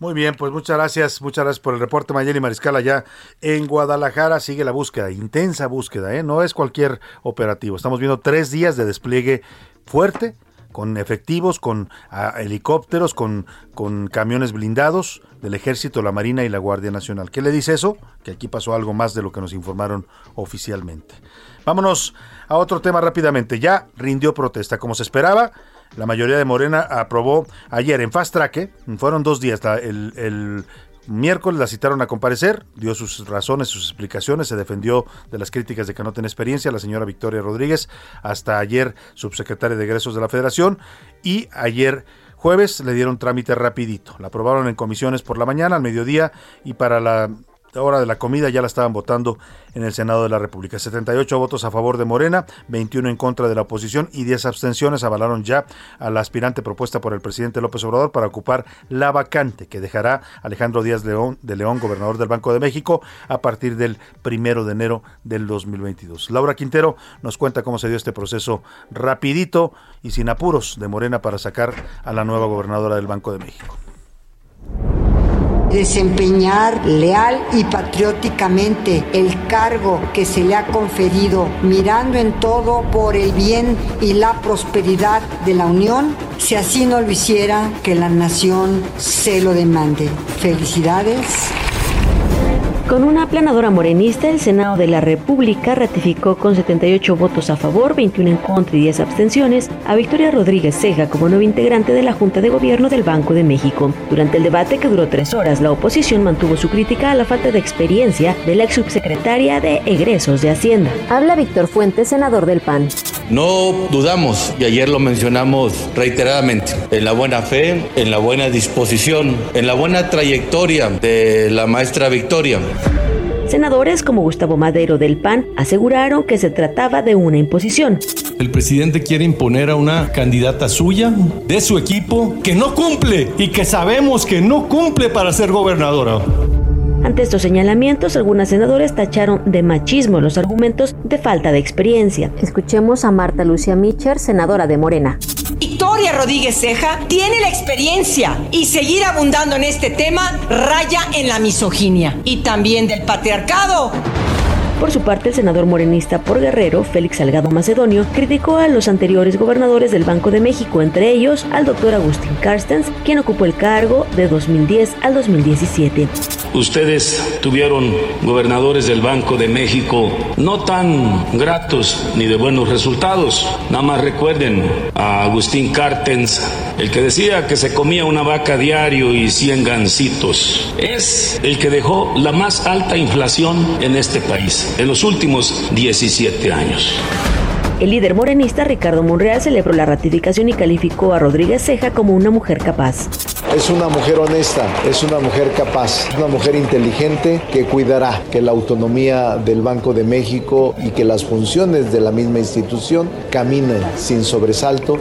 [SPEAKER 9] Muy bien, pues muchas gracias, muchas gracias por el reporte Mayeli Mariscal allá en Guadalajara. Sigue la búsqueda, intensa búsqueda, ¿eh? no es cualquier operativo. Estamos viendo tres días de despliegue fuerte, con efectivos, con ah, helicópteros, con, con camiones blindados del Ejército, la Marina y la Guardia Nacional. ¿Qué le dice eso? Que aquí pasó algo más de lo que nos informaron oficialmente. Vámonos a otro tema rápidamente. Ya rindió protesta, como se esperaba. La mayoría de Morena aprobó ayer en Fast Track, ¿eh? fueron dos días, el, Miércoles la citaron a comparecer, dio sus razones, sus explicaciones, se defendió de las críticas de que no tiene experiencia la señora Victoria Rodríguez, hasta ayer subsecretaria de egresos de la Federación, y ayer jueves le dieron trámite rapidito. La aprobaron en comisiones por la mañana, al mediodía, y para la hora de la comida ya la estaban votando en el Senado de la República. 78 votos a favor de Morena, 21 en contra de la oposición y 10 abstenciones avalaron ya a la aspirante propuesta por el presidente López Obrador para ocupar la vacante que dejará Alejandro Díaz León, de León, gobernador del Banco de México, a partir del primero de enero del 2022. Laura Quintero nos cuenta cómo se dio este proceso rapidito y sin apuros de Morena para sacar a la nueva gobernadora del Banco de México
[SPEAKER 15] desempeñar leal y patrióticamente el cargo que se le ha conferido, mirando en todo por el bien y la prosperidad de la Unión, si así no lo hiciera, que la nación se lo demande. Felicidades.
[SPEAKER 16] Con una aplanadora morenista, el Senado de la República ratificó con 78 votos a favor, 21 en contra y 10 abstenciones a Victoria Rodríguez Ceja como nueva integrante de la Junta de Gobierno del Banco de México. Durante el debate que duró tres horas, la oposición mantuvo su crítica a la falta de experiencia de la ex subsecretaria de Egresos de Hacienda. Habla Víctor Fuentes, senador del PAN.
[SPEAKER 17] No dudamos, y ayer lo mencionamos reiteradamente, en la buena fe, en la buena disposición, en la buena trayectoria de la maestra Victoria.
[SPEAKER 16] Senadores como Gustavo Madero del PAN aseguraron que se trataba de una imposición.
[SPEAKER 18] El presidente quiere imponer a una candidata suya, de su equipo, que no cumple y que sabemos que no cumple para ser gobernadora.
[SPEAKER 16] Ante estos señalamientos, algunas senadores tacharon de machismo los argumentos de falta de experiencia. Escuchemos a Marta Lucia Mitcher, senadora de Morena.
[SPEAKER 19] Victoria Rodríguez Ceja tiene la experiencia y seguir abundando en este tema raya en la misoginia y también del patriarcado.
[SPEAKER 16] Por su parte, el senador morenista por Guerrero, Félix Salgado Macedonio, criticó a los anteriores gobernadores del Banco de México, entre ellos al doctor Agustín Carstens, quien ocupó el cargo de 2010 al 2017.
[SPEAKER 4] Ustedes tuvieron gobernadores del Banco de México no tan gratos ni de buenos resultados. Nada más recuerden a Agustín Carstens, el que decía que se comía una vaca diario y 100 gancitos. Es el que dejó la más alta inflación en este país en los últimos 17 años.
[SPEAKER 16] El líder morenista Ricardo Monreal celebró la ratificación y calificó a Rodríguez Ceja como una mujer capaz.
[SPEAKER 5] Es una mujer honesta, es una mujer capaz, una mujer inteligente que cuidará que la autonomía del Banco de México y que las funciones de la misma institución caminen sin sobresalto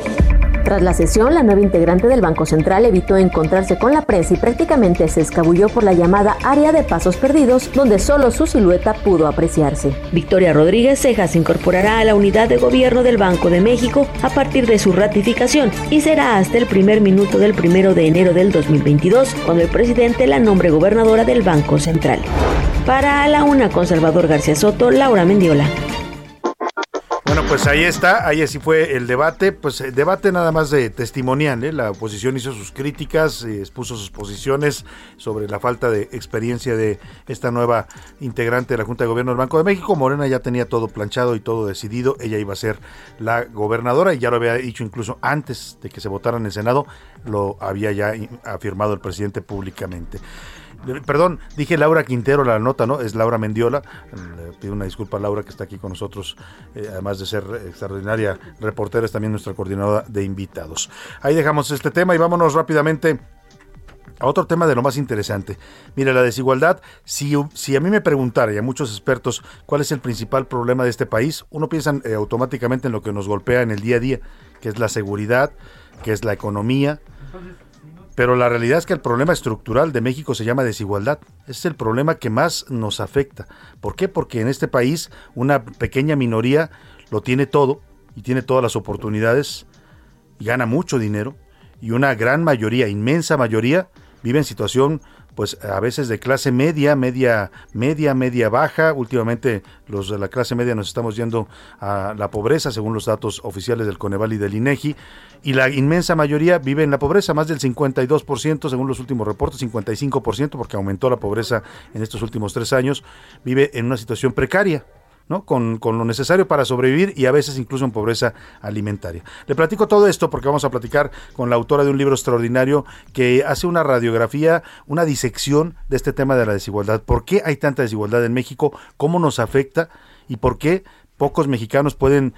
[SPEAKER 16] tras la sesión, la nueva integrante del Banco Central evitó encontrarse con la prensa y prácticamente se escabulló por la llamada área de pasos perdidos, donde solo su silueta pudo apreciarse. Victoria Rodríguez Cejas se incorporará a la unidad de gobierno del Banco de México a partir de su ratificación y será hasta el primer minuto del primero de enero del 2022, cuando el presidente la nombre gobernadora del Banco Central. Para la una con Salvador García Soto, Laura Mendiola.
[SPEAKER 9] Bueno, pues ahí está, ahí así fue el debate, pues el debate nada más de testimonial, ¿eh? la oposición hizo sus críticas, eh, expuso sus posiciones sobre la falta de experiencia de esta nueva integrante de la Junta de Gobierno del Banco de México, Morena ya tenía todo planchado y todo decidido, ella iba a ser la gobernadora y ya lo había dicho incluso antes de que se votara en el Senado, lo había ya afirmado el presidente públicamente. Perdón, dije Laura Quintero la nota, ¿no? Es Laura Mendiola. Le pido una disculpa a Laura que está aquí con nosotros, eh, además de ser extraordinaria reportera, es también nuestra coordinadora de invitados. Ahí dejamos este tema y vámonos rápidamente a otro tema de lo más interesante. Mira, la desigualdad, si, si a mí me preguntara y a muchos expertos cuál es el principal problema de este país, uno piensa eh, automáticamente en lo que nos golpea en el día a día, que es la seguridad, que es la economía, pero la realidad es que el problema estructural de México se llama desigualdad. Es el problema que más nos afecta. ¿Por qué? Porque en este país una pequeña minoría lo tiene todo y tiene todas las oportunidades y gana mucho dinero y una gran mayoría, inmensa mayoría, vive en situación pues a veces de clase media, media, media, media baja. Últimamente los de la clase media nos estamos yendo a la pobreza, según los datos oficiales del Coneval y del INEGI, y la inmensa mayoría vive en la pobreza, más del 52%, según los últimos reportes, 55%, porque aumentó la pobreza en estos últimos tres años, vive en una situación precaria ¿no? Con, con, lo necesario para sobrevivir y a veces incluso en pobreza alimentaria. Le platico todo esto porque vamos a platicar con la autora de un libro extraordinario que hace una radiografía, una disección de este tema de la desigualdad. ¿Por qué hay tanta desigualdad en México? ¿Cómo nos afecta? ¿Y por qué pocos mexicanos pueden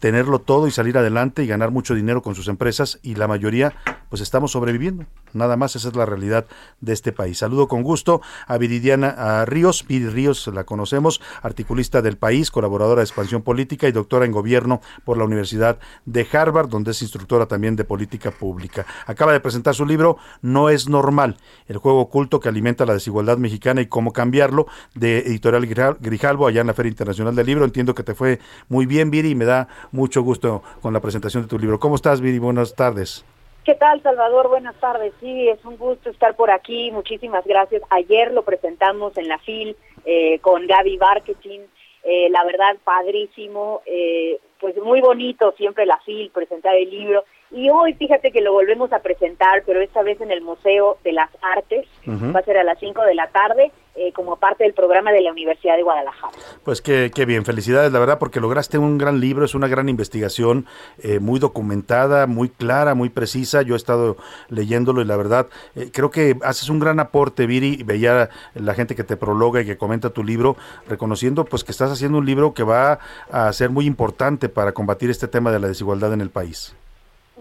[SPEAKER 9] tenerlo todo y salir adelante y ganar mucho dinero con sus empresas y la mayoría pues estamos sobreviviendo. Nada más esa es la realidad de este país. Saludo con gusto a Viridiana Ríos, Viri Ríos la conocemos, articulista del país, colaboradora de expansión política y doctora en gobierno por la Universidad de Harvard, donde es instructora también de política pública. Acaba de presentar su libro No es normal, el juego oculto que alimenta la desigualdad mexicana y cómo cambiarlo, de editorial Grijalbo, allá en la Feria Internacional del Libro. Entiendo que te fue muy bien, Viri, y me da mucho gusto con la presentación de tu libro. ¿Cómo estás, Viri? Buenas tardes.
[SPEAKER 20] ¿Qué tal, Salvador? Buenas tardes. Sí, es un gusto estar por aquí. Muchísimas gracias. Ayer lo presentamos en la FIL eh, con Gaby Marketing. Eh, la verdad, padrísimo. Eh, pues muy bonito siempre la FIL, presentar el libro. Y hoy fíjate que lo volvemos a presentar, pero esta vez en el Museo de las Artes. Va a ser a las 5 de la tarde eh, como parte del programa de la Universidad de Guadalajara.
[SPEAKER 9] Pues qué, qué bien, felicidades, la verdad, porque lograste un gran libro, es una gran investigación, eh, muy documentada, muy clara, muy precisa. Yo he estado leyéndolo y la verdad, eh, creo que haces un gran aporte, Viri, veía la gente que te prologa y que comenta tu libro, reconociendo pues que estás haciendo un libro que va a ser muy importante para combatir este tema de la desigualdad en el país.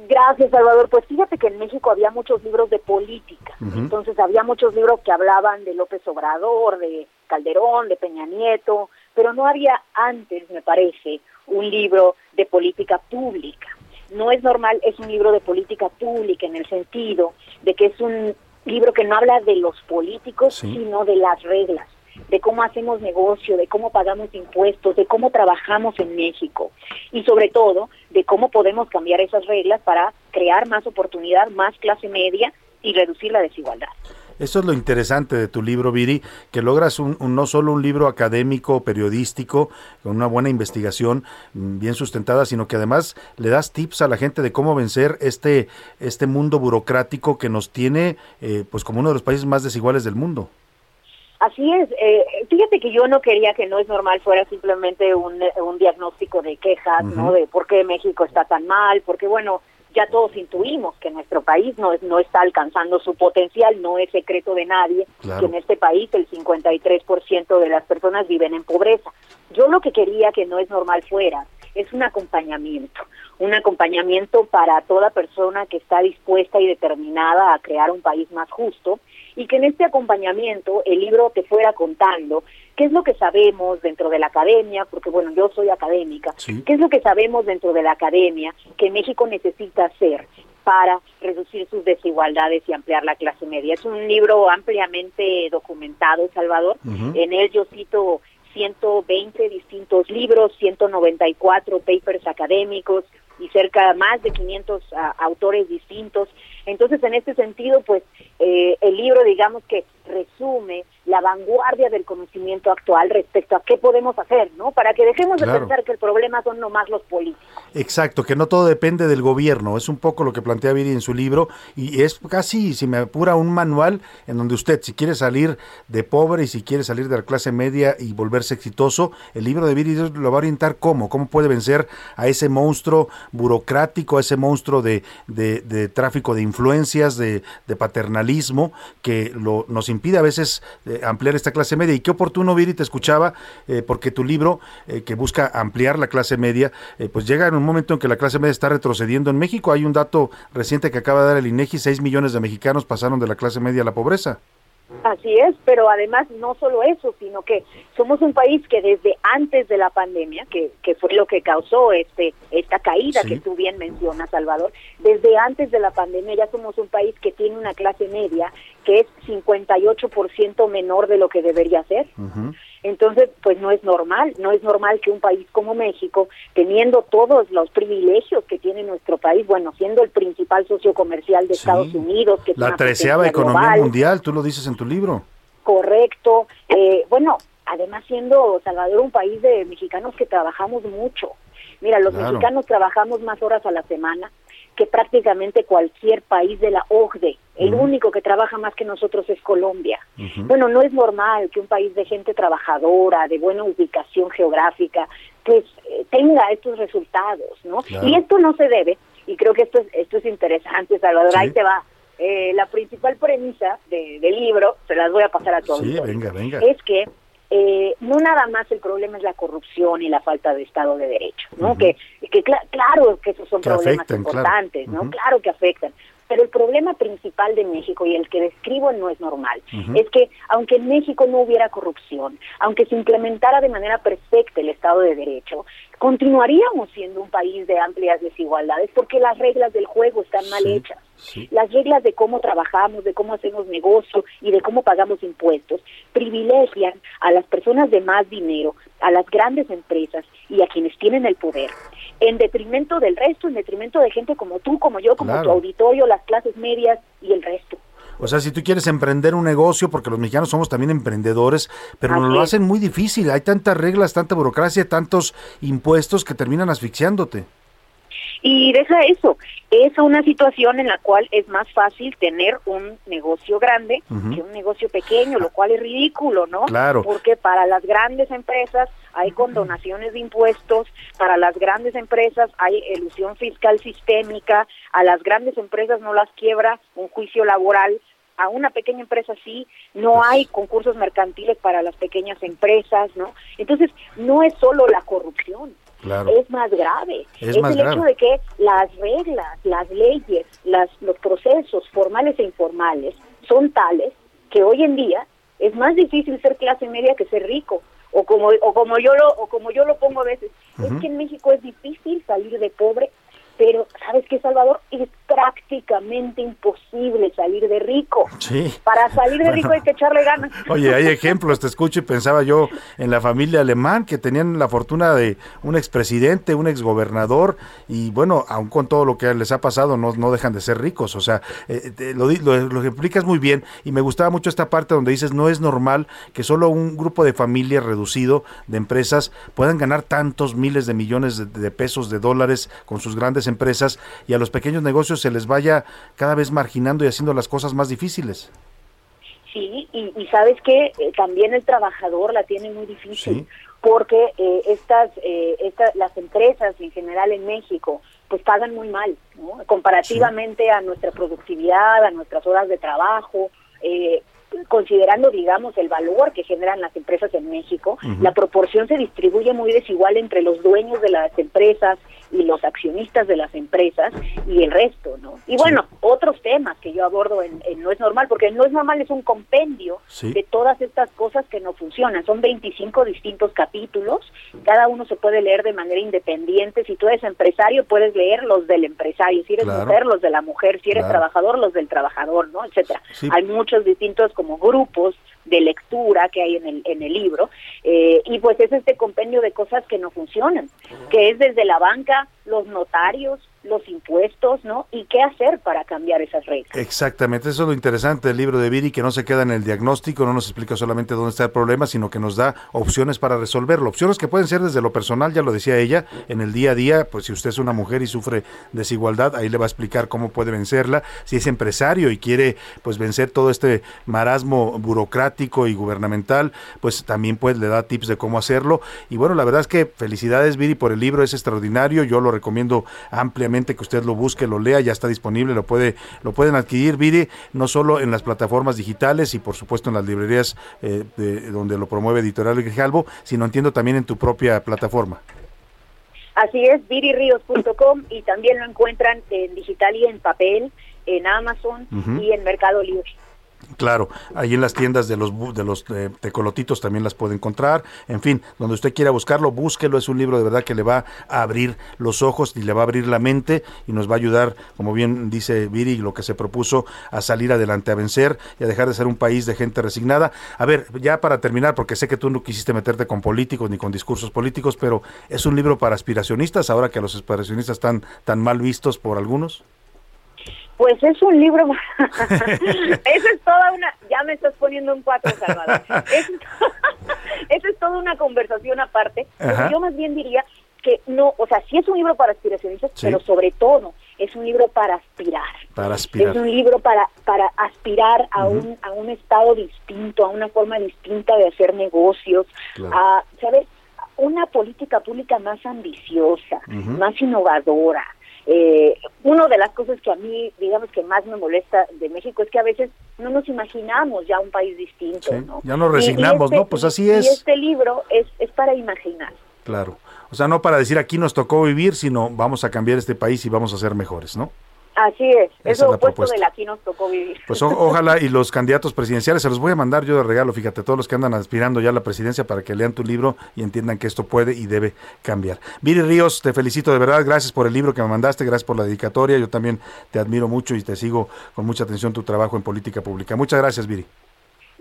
[SPEAKER 20] Gracias, Salvador. Pues fíjate que en México había muchos libros de política. Entonces había muchos libros que hablaban de López Obrador, de Calderón, de Peña Nieto, pero no había antes, me parece, un libro de política pública. No es normal, es un libro de política pública en el sentido de que es un libro que no habla de los políticos, sino de las reglas de cómo hacemos negocio, de cómo pagamos impuestos, de cómo trabajamos en México y sobre todo de cómo podemos cambiar esas reglas para crear más oportunidad, más clase media y reducir la desigualdad.
[SPEAKER 9] Eso es lo interesante de tu libro, Viri, que logras un, no solo un libro académico, periodístico, con una buena investigación mm, bien sustentada, sino que además le das tips a la gente de cómo vencer este, este mundo burocrático que nos tiene eh, pues como uno de los países más desiguales del mundo.
[SPEAKER 20] Así es. Eh, fíjate que yo no quería que no es normal fuera simplemente un, un diagnóstico de quejas, ¿no? De por qué México está tan mal, porque bueno, ya todos intuimos que nuestro país no, es, no está alcanzando su potencial, no es secreto de nadie que en este país el 53% de las personas viven en pobreza. Yo lo que quería que no es normal fuera es un acompañamiento, un acompañamiento para toda persona que está dispuesta y determinada a crear un país más justo y que en este acompañamiento el libro te fuera contando qué es lo que sabemos dentro de la academia, porque bueno, yo soy académica, qué es lo que sabemos dentro de la academia que México necesita hacer para reducir sus desigualdades y ampliar la clase media. Es un libro ampliamente documentado, Salvador. En él yo cito 120 distintos libros, 194 papers académicos y cerca más de 500 ah, autores distintos. Entonces, en este sentido, pues eh, el libro, digamos que resume la vanguardia del conocimiento actual respecto a qué podemos hacer, ¿no? Para que dejemos de pensar que el problema son nomás los políticos.
[SPEAKER 9] Exacto, que no todo depende del gobierno, es un poco lo que plantea Viri en su libro y es casi, si me apura, un manual en donde usted, si quiere salir de pobre y si quiere salir de la clase media y volverse exitoso, el libro de Viri lo va a orientar cómo, cómo puede vencer a ese monstruo burocrático, a ese monstruo de, de, tráfico de influencias, de, de paternalismo que lo, nos impide a veces eh, ampliar esta clase media. Y qué oportuno, Viri, te escuchaba, eh, porque tu libro, eh, que busca ampliar la clase media, pues llega en un momento en que la clase media está retrocediendo en México. Hay un dato reciente que acaba de dar el INEGI, 6 millones de mexicanos pasaron de la clase media a la pobreza.
[SPEAKER 20] Así es, pero además no solo eso, sino que somos un país que desde antes de la pandemia, que, que fue lo que causó este esta caída que tú bien mencionas, Salvador, desde antes de la pandemia ya somos un país que tiene una clase media que es 58% menor de lo que debería ser. Entonces, pues no es normal, no es normal que un país como México, teniendo todos los privilegios que tiene nuestro país, bueno, siendo el principal socio comercial de Estados Unidos, que
[SPEAKER 9] la treceava economía mundial, tú lo dices en tu libro.
[SPEAKER 20] Correcto. Eh, bueno, además siendo Salvador un país de mexicanos que trabajamos mucho. Mira, los mexicanos trabajamos más horas a la semana, que prácticamente cualquier país de la OCDE. El único que trabaja más que nosotros es Colombia. Bueno, no es normal que un país de gente trabajadora, de buena ubicación geográfica, pues eh, tenga estos resultados, ¿no? Y esto no se debe, y creo que esto es, esto es interesante, Salvador, ahí te va. Eh, la principal premisa de, del libro, se las voy a pasar a todos.
[SPEAKER 9] Sí, venga, venga.
[SPEAKER 20] Es que eh, no nada más el problema es la corrupción y la falta de Estado de Derecho, ¿no? Que, que claro que esos son problemas importantes, ¿no? Claro que afectan. Pero el problema principal de México y el que describo No es normal. Es que aunque en México no hubiera corrupción, aunque se implementara de manera perfecta el Estado de Derecho, continuaríamos siendo un país de amplias desigualdades porque las reglas del juego están mal hechas. Las reglas de cómo trabajamos, de cómo hacemos negocio y de cómo pagamos impuestos privilegian a las personas de más dinero, a las grandes empresas y a quienes tienen el poder, en detrimento del resto, en detrimento de gente como tú, como yo, como tu auditorio, las clases medias y el resto.
[SPEAKER 9] O sea, si tú quieres emprender un negocio, porque los mexicanos somos también emprendedores, pero nos lo hacen muy difícil. Hay tantas reglas, tanta burocracia, tantos impuestos que terminan asfixiándote.
[SPEAKER 20] Y deja eso, es una situación en la cual es más fácil tener un negocio grande que un negocio pequeño, lo cual es ridículo, ¿no?
[SPEAKER 9] Claro.
[SPEAKER 20] Porque para las grandes empresas hay condonaciones de impuestos, para las grandes empresas hay elusión fiscal sistémica, a las grandes empresas no las quiebra un juicio laboral, a una pequeña empresa sí, no hay concursos mercantiles para las pequeñas empresas, ¿no? Entonces, no es solo la corrupción, es más grave. Es, el hecho de que las reglas, las leyes, las, los procesos formales e informales son tales que hoy en día es más difícil ser clase media que ser rico. O como, o como yo lo o como yo lo pongo a veces, es que en México es difícil salir de pobre pero, ¿sabes qué, Salvador? Es prácticamente imposible salir de rico.
[SPEAKER 9] Sí.
[SPEAKER 20] Para salir de rico hay que echarle ganas.
[SPEAKER 9] Oye, hay ejemplos, te escucho y pensaba yo en la familia alemán que tenían la fortuna de un expresidente, un exgobernador, y bueno, aun con todo lo que les ha pasado, no, no dejan de ser ricos. O sea, eh, lo, lo, lo explicas muy bien y me gustaba mucho esta parte donde dices, no es normal que solo un grupo de familias reducido de empresas puedan ganar tantos miles de millones de, de pesos, de dólares con sus grandes empresas y a los pequeños negocios se les vaya cada vez marginando y haciendo las cosas más difíciles.
[SPEAKER 20] Sí, y, sabes que eh, también el trabajador la tiene muy difícil, porque eh, estas, eh, estas, las empresas en general en México, pues pagan muy mal, comparativamente a nuestra productividad, a nuestras horas de trabajo, considerando, digamos, el valor que generan las empresas en México, la proporción se distribuye muy desigual entre los dueños de las empresas y los accionistas de las empresas y el resto, ¿no? Y bueno, otros temas que yo abordo en, No es normal, porque No es normal es un compendio de todas estas cosas que no funcionan. Son 25 distintos capítulos, cada uno se puede leer de manera independiente. Si tú eres empresario, puedes leer los del empresario, si eres mujer, los de la mujer, si eres trabajador, los del trabajador, ¿no? Etcétera. Hay muchos distintos como grupos de lectura que hay en el, en el libro, eh, y pues es este compendio de cosas que no funcionan, que es desde la banca, los notarios, los impuestos, ¿no? Y qué hacer para cambiar esas reglas.
[SPEAKER 9] Exactamente, eso es lo interesante del libro de Viri, que no se queda en el diagnóstico, no nos explica solamente dónde está el problema, sino que nos da opciones para resolverlo. Opciones que pueden ser desde lo personal, ya lo decía ella, en el día a día, pues si usted es una mujer y sufre desigualdad, ahí le va a explicar cómo puede vencerla. Si es empresario y quiere pues vencer todo este marasmo burocrático y gubernamental, pues también pues le da tips de cómo hacerlo. Y bueno, la verdad es que felicidades Viri por el libro, es extraordinario, yo lo recomiendo ampliamente que usted lo busque, lo lea, ya está disponible, lo puede lo pueden adquirir, Viri, no solo en las plataformas digitales y por supuesto en las librerías eh, de, donde lo promueve Editorial Grijalvo, sino entiendo también en tu propia plataforma.
[SPEAKER 20] Así es, viriríos.com y también lo encuentran en digital y en papel, en Amazon y en Mercado Libre.
[SPEAKER 9] Claro, ahí en las tiendas de los de los eh, tecolotitos también las puede encontrar. En fin, donde usted quiera buscarlo, búsquelo. Es un libro de verdad que le va a abrir los ojos y le va a abrir la mente y nos va a ayudar, como bien dice Viri, lo que se propuso a salir adelante, a vencer y a dejar de ser un país de gente resignada. A ver, ya para terminar, porque sé que tú no quisiste meterte con políticos ni con discursos políticos, pero es un libro para aspiracionistas, ahora que los aspiracionistas están tan mal vistos por algunos.
[SPEAKER 20] Pues es un libro. Eso es toda una. Ya me estás poniendo un cuatro, Salvador. Eso es toda una conversación aparte. Yo más bien diría que no, o sea, sí es un libro para aspiracionistas, pero sobre todo es un libro para aspirar.
[SPEAKER 9] Para aspirar.
[SPEAKER 20] Es un libro para, para aspirar a, un, a un estado distinto, a una forma distinta de hacer negocios, a, ¿sabes? Una política pública más ambiciosa, más innovadora. Eh, una de las cosas que a mí, digamos, que más me molesta de México es que a veces no nos imaginamos ya un país distinto, ¿no?
[SPEAKER 9] Ya nos resignamos,
[SPEAKER 20] este-
[SPEAKER 9] ¿no? Pues así
[SPEAKER 20] y
[SPEAKER 9] es.
[SPEAKER 20] este libro es, es para imaginar.
[SPEAKER 9] Claro. O sea, no para decir aquí nos tocó vivir, sino vamos a cambiar este país y vamos a ser mejores, ¿no?
[SPEAKER 20] Así es,
[SPEAKER 9] Esa
[SPEAKER 20] es
[SPEAKER 9] es
[SPEAKER 20] lo
[SPEAKER 9] la
[SPEAKER 20] opuesto
[SPEAKER 9] propuesta.
[SPEAKER 20] del aquí nos tocó vivir.
[SPEAKER 9] Pues o- ojalá y los candidatos presidenciales se los voy a mandar yo de regalo, fíjate, todos los que andan aspirando ya a la presidencia para que lean tu libro y entiendan que esto puede y debe cambiar. Viri Ríos, te felicito de verdad, gracias por el libro que me mandaste, gracias por la dedicatoria, yo también te admiro mucho y te sigo con mucha atención tu trabajo en política pública. Muchas gracias, Viri.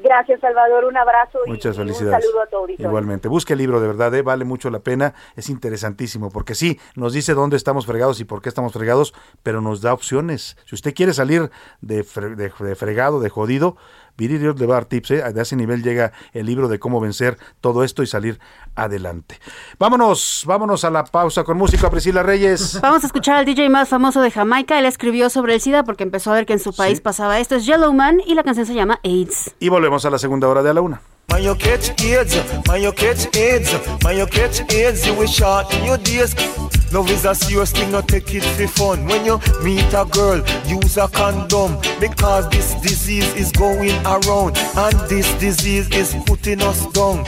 [SPEAKER 20] Gracias, Salvador, un abrazo y-
[SPEAKER 9] Muchas
[SPEAKER 20] y, un
[SPEAKER 9] felicidades.
[SPEAKER 20] saludo a tu auditorio.
[SPEAKER 9] Igualmente. Busque el libro, de verdad, eh, vale mucho la pena. Es interesantísimo, porque sí, nos dice dónde estamos fregados y por qué estamos fregados, pero nos da opciones. Si usted quiere salir de, fre- de- de fregado, de jodido, Viri Ríos le va a dar tips. eh. De ese nivel llega el libro de cómo vencer todo esto y salir adelante. Vámonos, vámonos a la pausa con música, Priscila Reyes.
[SPEAKER 21] Vamos a escuchar al DJ más famoso de Jamaica. Él escribió sobre el SIDA porque empezó a ver que en su país pasaba esto. Es Yellowman y la canción se llama AIDS.
[SPEAKER 9] Y volvemos a la segunda hora de a la una.
[SPEAKER 22] Man, you catch AIDS, man, you catch AIDS, man, you catch AIDS, you will shorten your days. Love is a serious thing, not take it for fun. When you meet a girl, use a condom, because this disease is going around, and this disease is putting us down.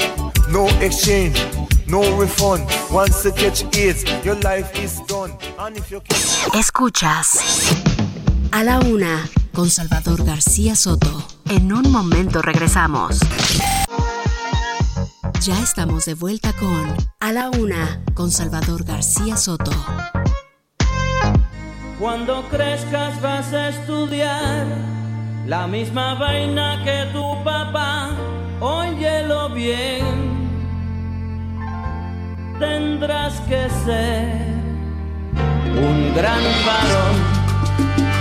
[SPEAKER 22] No exchange, no refund. Once you catch AIDS, your life is done. And if you catch
[SPEAKER 2] Escuchas a la una con Salvador García Soto. En un momento regresamos. Ya estamos de vuelta con A la una con Salvador García Soto.
[SPEAKER 23] Cuando crezcas vas a estudiar la misma vaina que tu papá, óyelo bien. Tendrás que ser un gran varón.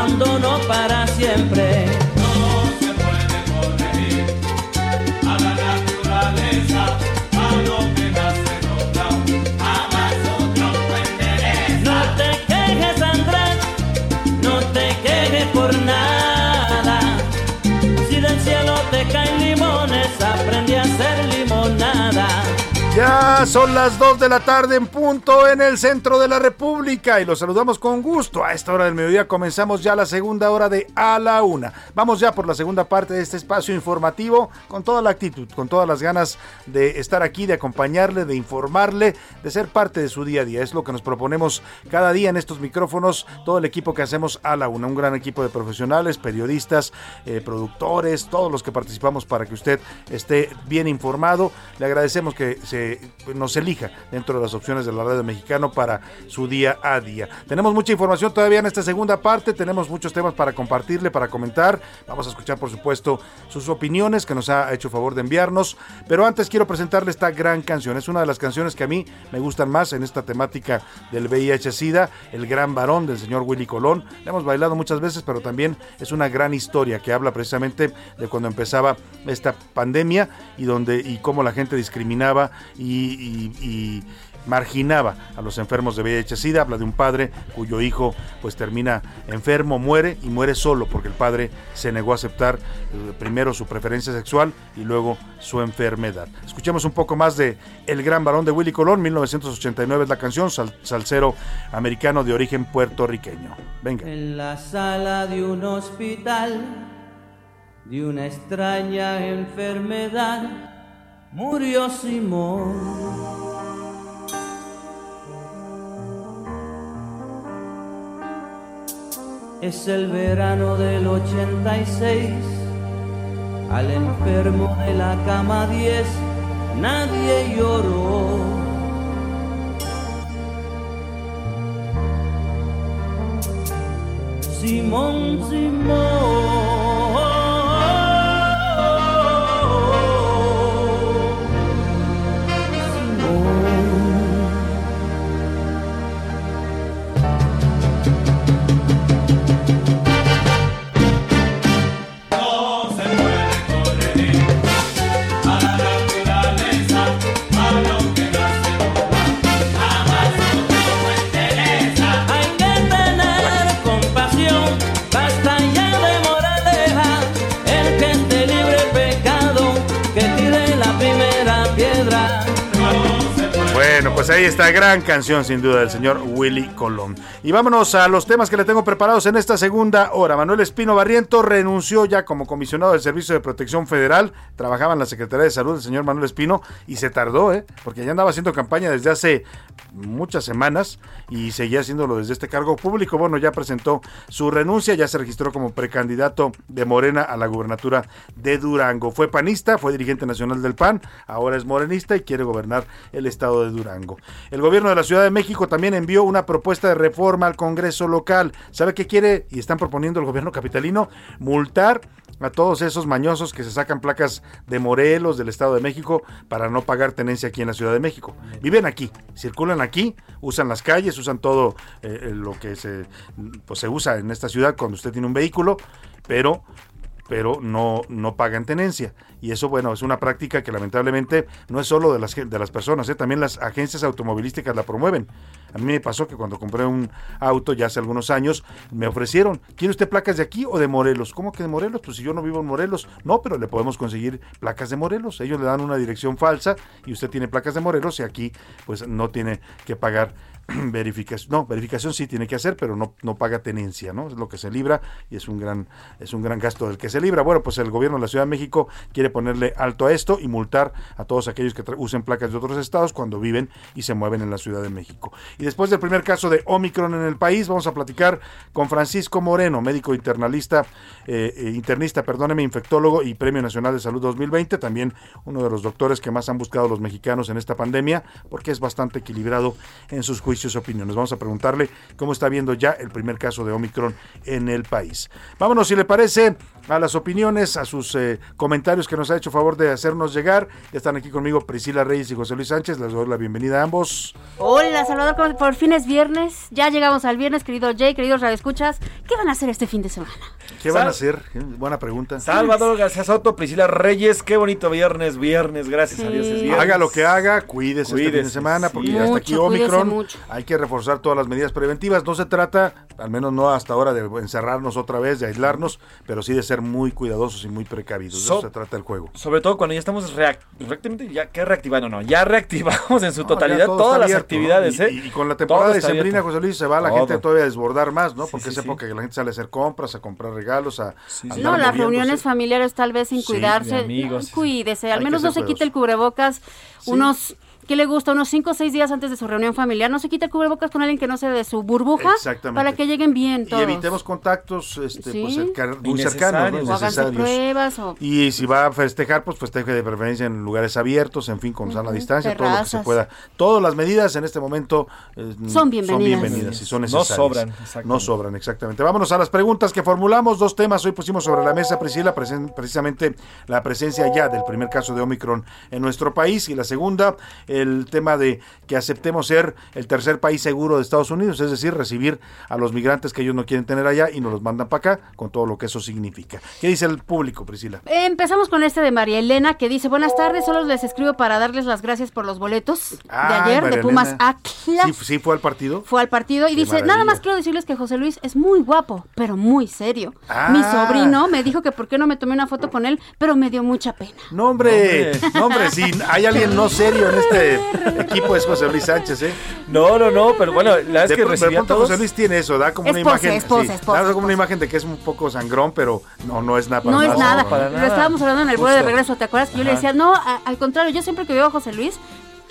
[SPEAKER 23] Abandonó para siempre.
[SPEAKER 9] Son las 2 de la tarde en punto en el centro de la República y los saludamos con gusto. A esta hora del mediodía comenzamos ya la segunda hora de A la Una. Vamos ya por la segunda parte de este espacio informativo con toda la actitud, con todas las ganas de estar aquí, de acompañarle, de informarle, de ser parte de su día a día. Es lo que nos proponemos cada día en estos micrófonos, todo el equipo que hacemos A la Una. Un gran equipo de profesionales, periodistas, eh, productores, todos los que participamos para que usted esté bien informado. Le agradecemos que se nos elija dentro de las opciones de la radio mexicano para su día a día. Tenemos mucha información todavía en esta segunda parte, tenemos muchos temas para compartirle, para comentar. Vamos a escuchar, por supuesto, sus opiniones que nos ha hecho favor de enviarnos. Pero antes quiero presentarle esta gran canción. Es una de las canciones que a mí me gustan más en esta temática del VIH-Sida, El Gran Varón del señor Willy Colón. La hemos bailado muchas veces, pero también es una gran historia que habla precisamente de cuando empezaba esta pandemia y donde y cómo la gente discriminaba y, y- marginaba a los enfermos de VIH-Sida. Habla de un padre cuyo hijo pues termina enfermo, muere y muere solo porque el padre se negó a aceptar eh, primero su preferencia sexual y luego su enfermedad. Escuchemos un poco más de El Gran Varón de Willy Colón, 1989 es la canción, sal- salsero americano de origen puertorriqueño. Venga.
[SPEAKER 23] En la sala de un hospital, de una extraña enfermedad, murió Simón. Es el verano del 86, al enfermo de la cama 10, nadie lloró. Simón, Simón.
[SPEAKER 9] Pues ahí está, gran canción sin duda del señor Willy Colón. Y vámonos a los temas que le tengo preparados en esta segunda hora. Manuel Espino Barriento renunció ya como comisionado del Servicio de Protección Federal. Trabajaba en la Secretaría de Salud el señor Manuel Espino y se tardó, ¿eh? Porque ya andaba haciendo campaña desde hace muchas semanas y seguía haciéndolo desde este cargo público. Bueno, ya presentó su renuncia, ya se registró como precandidato de Morena a la gubernatura de Durango. Fue panista, fue dirigente nacional del PAN, ahora es morenista y quiere gobernar el estado de Durango. El gobierno de la Ciudad de México también envió una propuesta de reforma al Congreso local. ¿Sabe qué quiere y están proponiendo el gobierno capitalino? Multar a todos esos mañosos que se sacan placas de Morelos, del Estado de México, para no pagar tenencia aquí en la Ciudad de México. Viven aquí, circulan aquí, usan las calles, usan todo eh, lo que se, pues, se usa en esta ciudad cuando usted tiene un vehículo, pero pero no, no pagan tenencia. Y eso, bueno, es una práctica que lamentablemente no es solo de las, de las personas, ¿eh? también las agencias automovilísticas la promueven. A mí me pasó que cuando compré un auto ya hace algunos años, me ofrecieron, ¿quiere usted placas de aquí o de Morelos? ¿Cómo que de Morelos? Pues si yo no vivo en Morelos. No, pero le podemos conseguir placas de Morelos. Ellos le dan una dirección falsa y usted tiene placas de Morelos y aquí pues no tiene que pagar verificación, no, verificación sí tiene que hacer, pero no, no paga tenencia, ¿no? Es lo que se libra y es un gran, es un gran gasto del que se libra. Bueno, pues el gobierno de la Ciudad de México quiere ponerle alto a esto y multar a todos aquellos que usen placas de otros estados cuando viven y se mueven en la Ciudad de México. Y después del primer caso de Omicron en el país, vamos a platicar con Francisco Moreno, médico internalista, eh, eh, internista, perdóneme, infectólogo y Premio Nacional de Salud 2020, también uno de los doctores que más han buscado los mexicanos en esta pandemia, porque es bastante equilibrado en sus juicios sus opiniones. Vamos a preguntarle cómo está viendo ya el primer caso de Omicron en el país. Vámonos, si le parece, a las opiniones, a sus eh, comentarios que nos ha hecho favor de hacernos llegar. Ya están aquí conmigo Priscila Reyes y José Luis Sánchez. Les doy la bienvenida a ambos.
[SPEAKER 21] Hola, Salvador, por fin es viernes. Ya llegamos al viernes, querido Jay, queridos radioescuchas. ¿Qué van a hacer este fin de semana?
[SPEAKER 9] ¿Qué van a hacer? Buena pregunta.
[SPEAKER 24] Salvador García Soto, Priscila Reyes, qué bonito viernes, viernes, gracias a Dios es viernes.
[SPEAKER 9] Haga lo que haga, cuídese, este fin de semana, porque ya está aquí
[SPEAKER 21] Mucho, cuídese
[SPEAKER 9] Omicron.
[SPEAKER 21] mucho.
[SPEAKER 9] Hay que reforzar todas las medidas preventivas. No se trata, al menos no hasta ahora, de encerrarnos otra vez, de aislarnos, pero sí de ser muy cuidadosos y muy precavidos. De eso
[SPEAKER 24] So-
[SPEAKER 9] se trata el juego.
[SPEAKER 24] Sobre todo cuando ya estamos ya que reactivando, no, ya reactivamos en su
[SPEAKER 9] No,
[SPEAKER 24] totalidad todas las actividades,
[SPEAKER 9] ¿no?
[SPEAKER 24] ¿eh?
[SPEAKER 9] Y, y con la temporada de sembrina. José Luis, se va la
[SPEAKER 24] Todo.
[SPEAKER 9] gente todavía a desbordar más, ¿no? Porque
[SPEAKER 24] sí,
[SPEAKER 9] es
[SPEAKER 24] sí.
[SPEAKER 9] época que la gente sale a hacer compras, a comprar regalos, a,
[SPEAKER 21] No, las reuniones familiares tal vez sin
[SPEAKER 9] Sí,
[SPEAKER 21] cuidarse.
[SPEAKER 9] amigos.
[SPEAKER 21] Cuídese, al menos no se quite el cubrebocas unos... ¿Qué le gusta? Unos 5 o 6 días antes de su reunión familiar. No se quite el cubrebocas con alguien que no sea de su burbuja
[SPEAKER 9] Exactamente.
[SPEAKER 21] para que lleguen bien
[SPEAKER 9] Y evitemos contactos este,
[SPEAKER 21] Sí.
[SPEAKER 9] pues, muy cercanos, ¿no? Innecesarios.
[SPEAKER 21] pruebas o...
[SPEAKER 9] Y si va a festejar, pues festeje de preferencia en lugares abiertos, en fin, con sana distancia, todo lo que se pueda. Todas las medidas en este momento eh,
[SPEAKER 21] Son bienvenidas.
[SPEAKER 9] bienvenidas y son
[SPEAKER 24] No
[SPEAKER 9] necesarias.
[SPEAKER 24] sobran, exactamente.
[SPEAKER 9] No sobran, exactamente. Vámonos a las preguntas que formulamos. Dos temas hoy pusimos sobre la mesa, Priscila, precisamente la presencia ya del primer caso de Omicron en nuestro país y la segunda, el tema de que aceptemos ser el tercer país seguro de Estados Unidos, es decir, recibir a los migrantes que ellos no quieren tener allá y nos los mandan para acá, con todo lo que eso significa. ¿Qué dice el público, Priscila?
[SPEAKER 21] Empezamos con este de María Elena que dice, buenas tardes, solo les escribo para darles las gracias por los boletos de
[SPEAKER 9] Ay,
[SPEAKER 21] ayer de Pumas. Atlas.
[SPEAKER 9] ¿Sí, sí fue al partido?
[SPEAKER 21] Fue al partido y
[SPEAKER 9] Qué
[SPEAKER 21] dice, nada más quiero decirles que José Luis es muy guapo, pero muy serio.
[SPEAKER 9] Ah.
[SPEAKER 21] Mi sobrino me dijo que por qué no me tomé una foto con él, pero me dio mucha pena.
[SPEAKER 9] No, hombre, no, hombre, si hay alguien no serio en este equipo es José Luis Sánchez, ¿eh?
[SPEAKER 24] No, no, no, pero bueno, la verdad es
[SPEAKER 9] De,
[SPEAKER 24] que
[SPEAKER 9] pr- de
[SPEAKER 24] recibía todos.
[SPEAKER 9] José Luis tiene eso, da como
[SPEAKER 21] Es
[SPEAKER 9] una
[SPEAKER 21] pose,
[SPEAKER 9] imagen,
[SPEAKER 21] es pose,
[SPEAKER 9] sí,
[SPEAKER 21] es pose,
[SPEAKER 9] da como una imagen de que es un poco sangrón, pero no, no es nada. para
[SPEAKER 21] No es nada.
[SPEAKER 24] para
[SPEAKER 21] Lo
[SPEAKER 24] nada.
[SPEAKER 21] estábamos hablando en el vuelo de regreso, ¿te acuerdas? Que yo le decía, no, a- al contrario, yo siempre que veo a José Luis,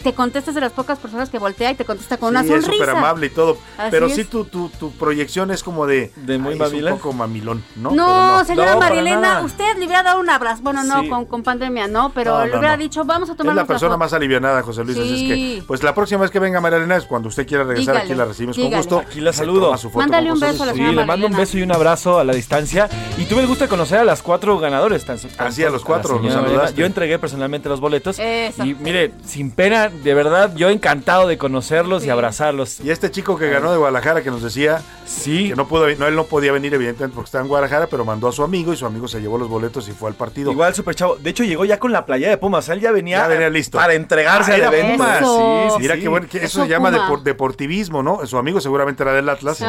[SPEAKER 21] te contestas de las pocas personas que voltea y te contesta con una
[SPEAKER 9] Sí, es
[SPEAKER 21] sonrisa.
[SPEAKER 9] súper amable y todo,
[SPEAKER 21] Así
[SPEAKER 9] pero
[SPEAKER 21] es.
[SPEAKER 9] sí tu, tu, tu proyección es como de...
[SPEAKER 24] De muy
[SPEAKER 9] ay, es un poco mamilón, ¿no?
[SPEAKER 21] No,
[SPEAKER 9] Pero
[SPEAKER 21] señora
[SPEAKER 24] No,
[SPEAKER 21] Marilena, usted le hubiera dado un abrazo. Bueno, no,
[SPEAKER 24] Sí.
[SPEAKER 21] con, con pandemia, no, pero
[SPEAKER 9] No,
[SPEAKER 21] le
[SPEAKER 9] no,
[SPEAKER 21] hubiera
[SPEAKER 9] no.
[SPEAKER 21] dicho, vamos a
[SPEAKER 9] Es
[SPEAKER 21] tomar
[SPEAKER 9] la persona más alivianada, José Luis, así es que, pues la próxima vez que venga María Elena es cuando usted quiera regresar
[SPEAKER 21] Dígale,
[SPEAKER 9] aquí, la recibimos
[SPEAKER 21] dígale.
[SPEAKER 9] con gusto.
[SPEAKER 24] Aquí la saludo.
[SPEAKER 9] su foto
[SPEAKER 21] Mándale un beso a la
[SPEAKER 9] Luis.
[SPEAKER 24] Sí,
[SPEAKER 21] señora
[SPEAKER 24] le mando un
[SPEAKER 21] Marilena.
[SPEAKER 24] beso y un abrazo a la distancia. Y tuve el gusto de conocer a las cuatro ganadores. tan-
[SPEAKER 9] Así, a los cuatro,
[SPEAKER 24] señora Marilena. Yo entregué personalmente los boletos. Y mire, sin pena, de verdad, yo encantado de conocerlos y abrazarlos.
[SPEAKER 9] Y este chico que ganó de Guadalajara que nos decía
[SPEAKER 24] Sí.
[SPEAKER 9] que no pudo, no, él no podía venir evidentemente porque estaba en Guadalajara, pero mandó a su amigo y su amigo se llevó los boletos y fue al partido.
[SPEAKER 24] Igual, super chavo. De hecho, llegó ya con la playa de Pumas. Él ya venía,
[SPEAKER 9] Ya venía listo.
[SPEAKER 24] para entregarse
[SPEAKER 9] Ah,
[SPEAKER 24] al evento.
[SPEAKER 9] Pumas.
[SPEAKER 21] Eso.
[SPEAKER 24] Sí, sí,
[SPEAKER 9] Mira
[SPEAKER 24] sí.
[SPEAKER 9] qué bueno, que eso,
[SPEAKER 21] Eso,
[SPEAKER 9] se llama depor- deportivismo, ¿no? Su amigo seguramente era del Atlas,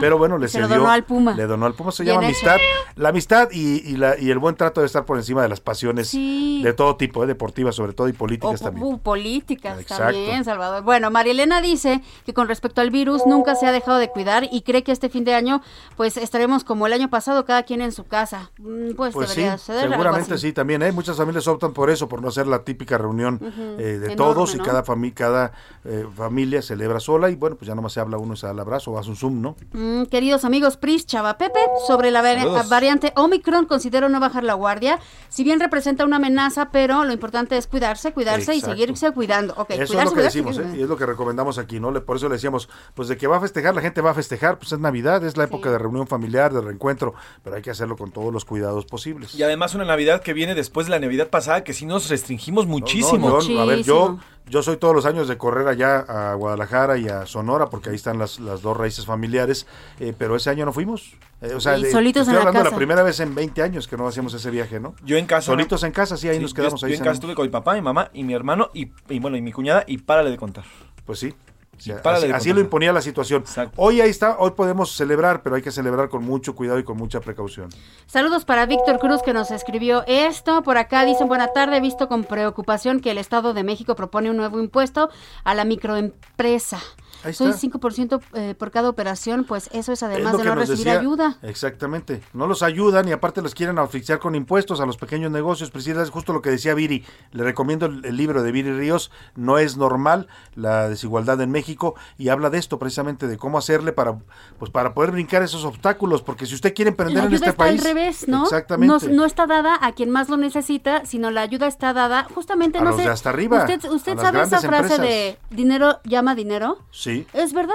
[SPEAKER 9] pero bueno, le
[SPEAKER 21] Se
[SPEAKER 9] cedió-
[SPEAKER 21] donó al Puma.
[SPEAKER 9] Le donó al Puma, se llama
[SPEAKER 21] hecho.
[SPEAKER 9] amistad. La amistad y, y la, y el buen trato de estar por encima de las pasiones
[SPEAKER 21] Sí.
[SPEAKER 9] de todo tipo, ¿eh? deportivas sobre todo y
[SPEAKER 21] O
[SPEAKER 9] políticas también.
[SPEAKER 21] uh, políticas. Exacto.
[SPEAKER 24] Exacto.
[SPEAKER 21] También, Salvador. Bueno, María Elena dice que con respecto al virus nunca se ha dejado de cuidar y cree que este fin de año pues estaremos como el año pasado, cada quien en su casa. Mm, Pues,
[SPEAKER 9] Pues sí,
[SPEAKER 21] debería suceder algo
[SPEAKER 9] seguramente
[SPEAKER 21] así.
[SPEAKER 9] sí también. ¿eh? Muchas familias optan por eso, por no hacer la típica reunión eh, de
[SPEAKER 21] Enorme,
[SPEAKER 9] todos y
[SPEAKER 21] ¿no?
[SPEAKER 9] cada, fami cada eh, familia celebra sola y bueno, pues ya nomás se habla uno, se da el abrazo o hace un Zoom, ¿no?
[SPEAKER 21] Mm, queridos amigos Pris, Chava Pepe, sobre la vari-
[SPEAKER 9] Saludos.
[SPEAKER 21] variante Omicron, considero no bajar la guardia. Si bien representa una amenaza, pero lo importante es cuidarse, cuidarse
[SPEAKER 9] Exacto.
[SPEAKER 21] y seguirse cuidando.
[SPEAKER 9] Eso es lo que decimos, ¿eh? y es lo que recomendamos aquí, ¿no? Le- Por eso le decíamos, pues de que va a festejar, la gente va a festejar, pues es Navidad, es la época de reunión familiar, de reencuentro, pero hay que hacerlo con todos los cuidados posibles.
[SPEAKER 24] Y además una Navidad que viene después de la Navidad pasada, que sí nos restringimos muchísimo.
[SPEAKER 9] No, yo, a ver, yo, yo soy todos los años de correr allá a Guadalajara y a Sonora, porque ahí están las, las dos raíces familiares, eh, pero ese año no fuimos. Eh, o sea,
[SPEAKER 21] Y
[SPEAKER 9] de-
[SPEAKER 21] solitos
[SPEAKER 9] estoy
[SPEAKER 21] en la
[SPEAKER 9] hablando de
[SPEAKER 21] casa.
[SPEAKER 9] la primera vez en 20 años que no hacíamos ese viaje, ¿no?
[SPEAKER 24] Yo en casa.
[SPEAKER 9] Solitos en casa, sí, ahí
[SPEAKER 24] Sí,
[SPEAKER 9] nos
[SPEAKER 24] yo-
[SPEAKER 9] quedamos.
[SPEAKER 24] Yo,
[SPEAKER 9] ahí
[SPEAKER 24] en casa estuve con mi papá, mi mamá y mi hermano y, y, bueno, y mi cuñada y párale de contar.
[SPEAKER 9] Pues sí. Así, lo imponía la situación. Hoy ahí está, hoy podemos celebrar, pero hay que celebrar con mucho cuidado y con mucha precaución.
[SPEAKER 21] Saludos para Víctor Cruz que nos escribió esto. Por acá dicen buena tarde, he visto con preocupación que el Estado de México propone un nuevo impuesto a la microempresa. Soy
[SPEAKER 9] está.
[SPEAKER 21] 5% eh, por cada operación, pues eso es además
[SPEAKER 9] Es
[SPEAKER 21] de no recibir
[SPEAKER 9] decía-
[SPEAKER 21] ayuda.
[SPEAKER 9] Exactamente. No los ayudan y aparte los quieren asfixiar con impuestos a los pequeños negocios. Precisamente es justo lo que decía Viri. Le recomiendo el, el libro de Viri Ríos. No es normal la desigualdad en México y habla de esto precisamente de cómo hacerle para pues para poder brincar esos obstáculos. Porque si usted quiere emprender
[SPEAKER 21] La
[SPEAKER 9] en este
[SPEAKER 21] está
[SPEAKER 9] país,
[SPEAKER 21] al revés, ¿no?
[SPEAKER 9] Exactamente.
[SPEAKER 21] No, no está dada a quien más lo necesita, sino la ayuda está dada justamente,
[SPEAKER 9] A
[SPEAKER 21] no
[SPEAKER 9] los
[SPEAKER 21] sé.
[SPEAKER 9] de hasta arriba,
[SPEAKER 21] ¿Usted, usted sabe esa frase
[SPEAKER 9] empresas.
[SPEAKER 21] de dinero llama dinero?
[SPEAKER 9] Sí.
[SPEAKER 21] Es verdad.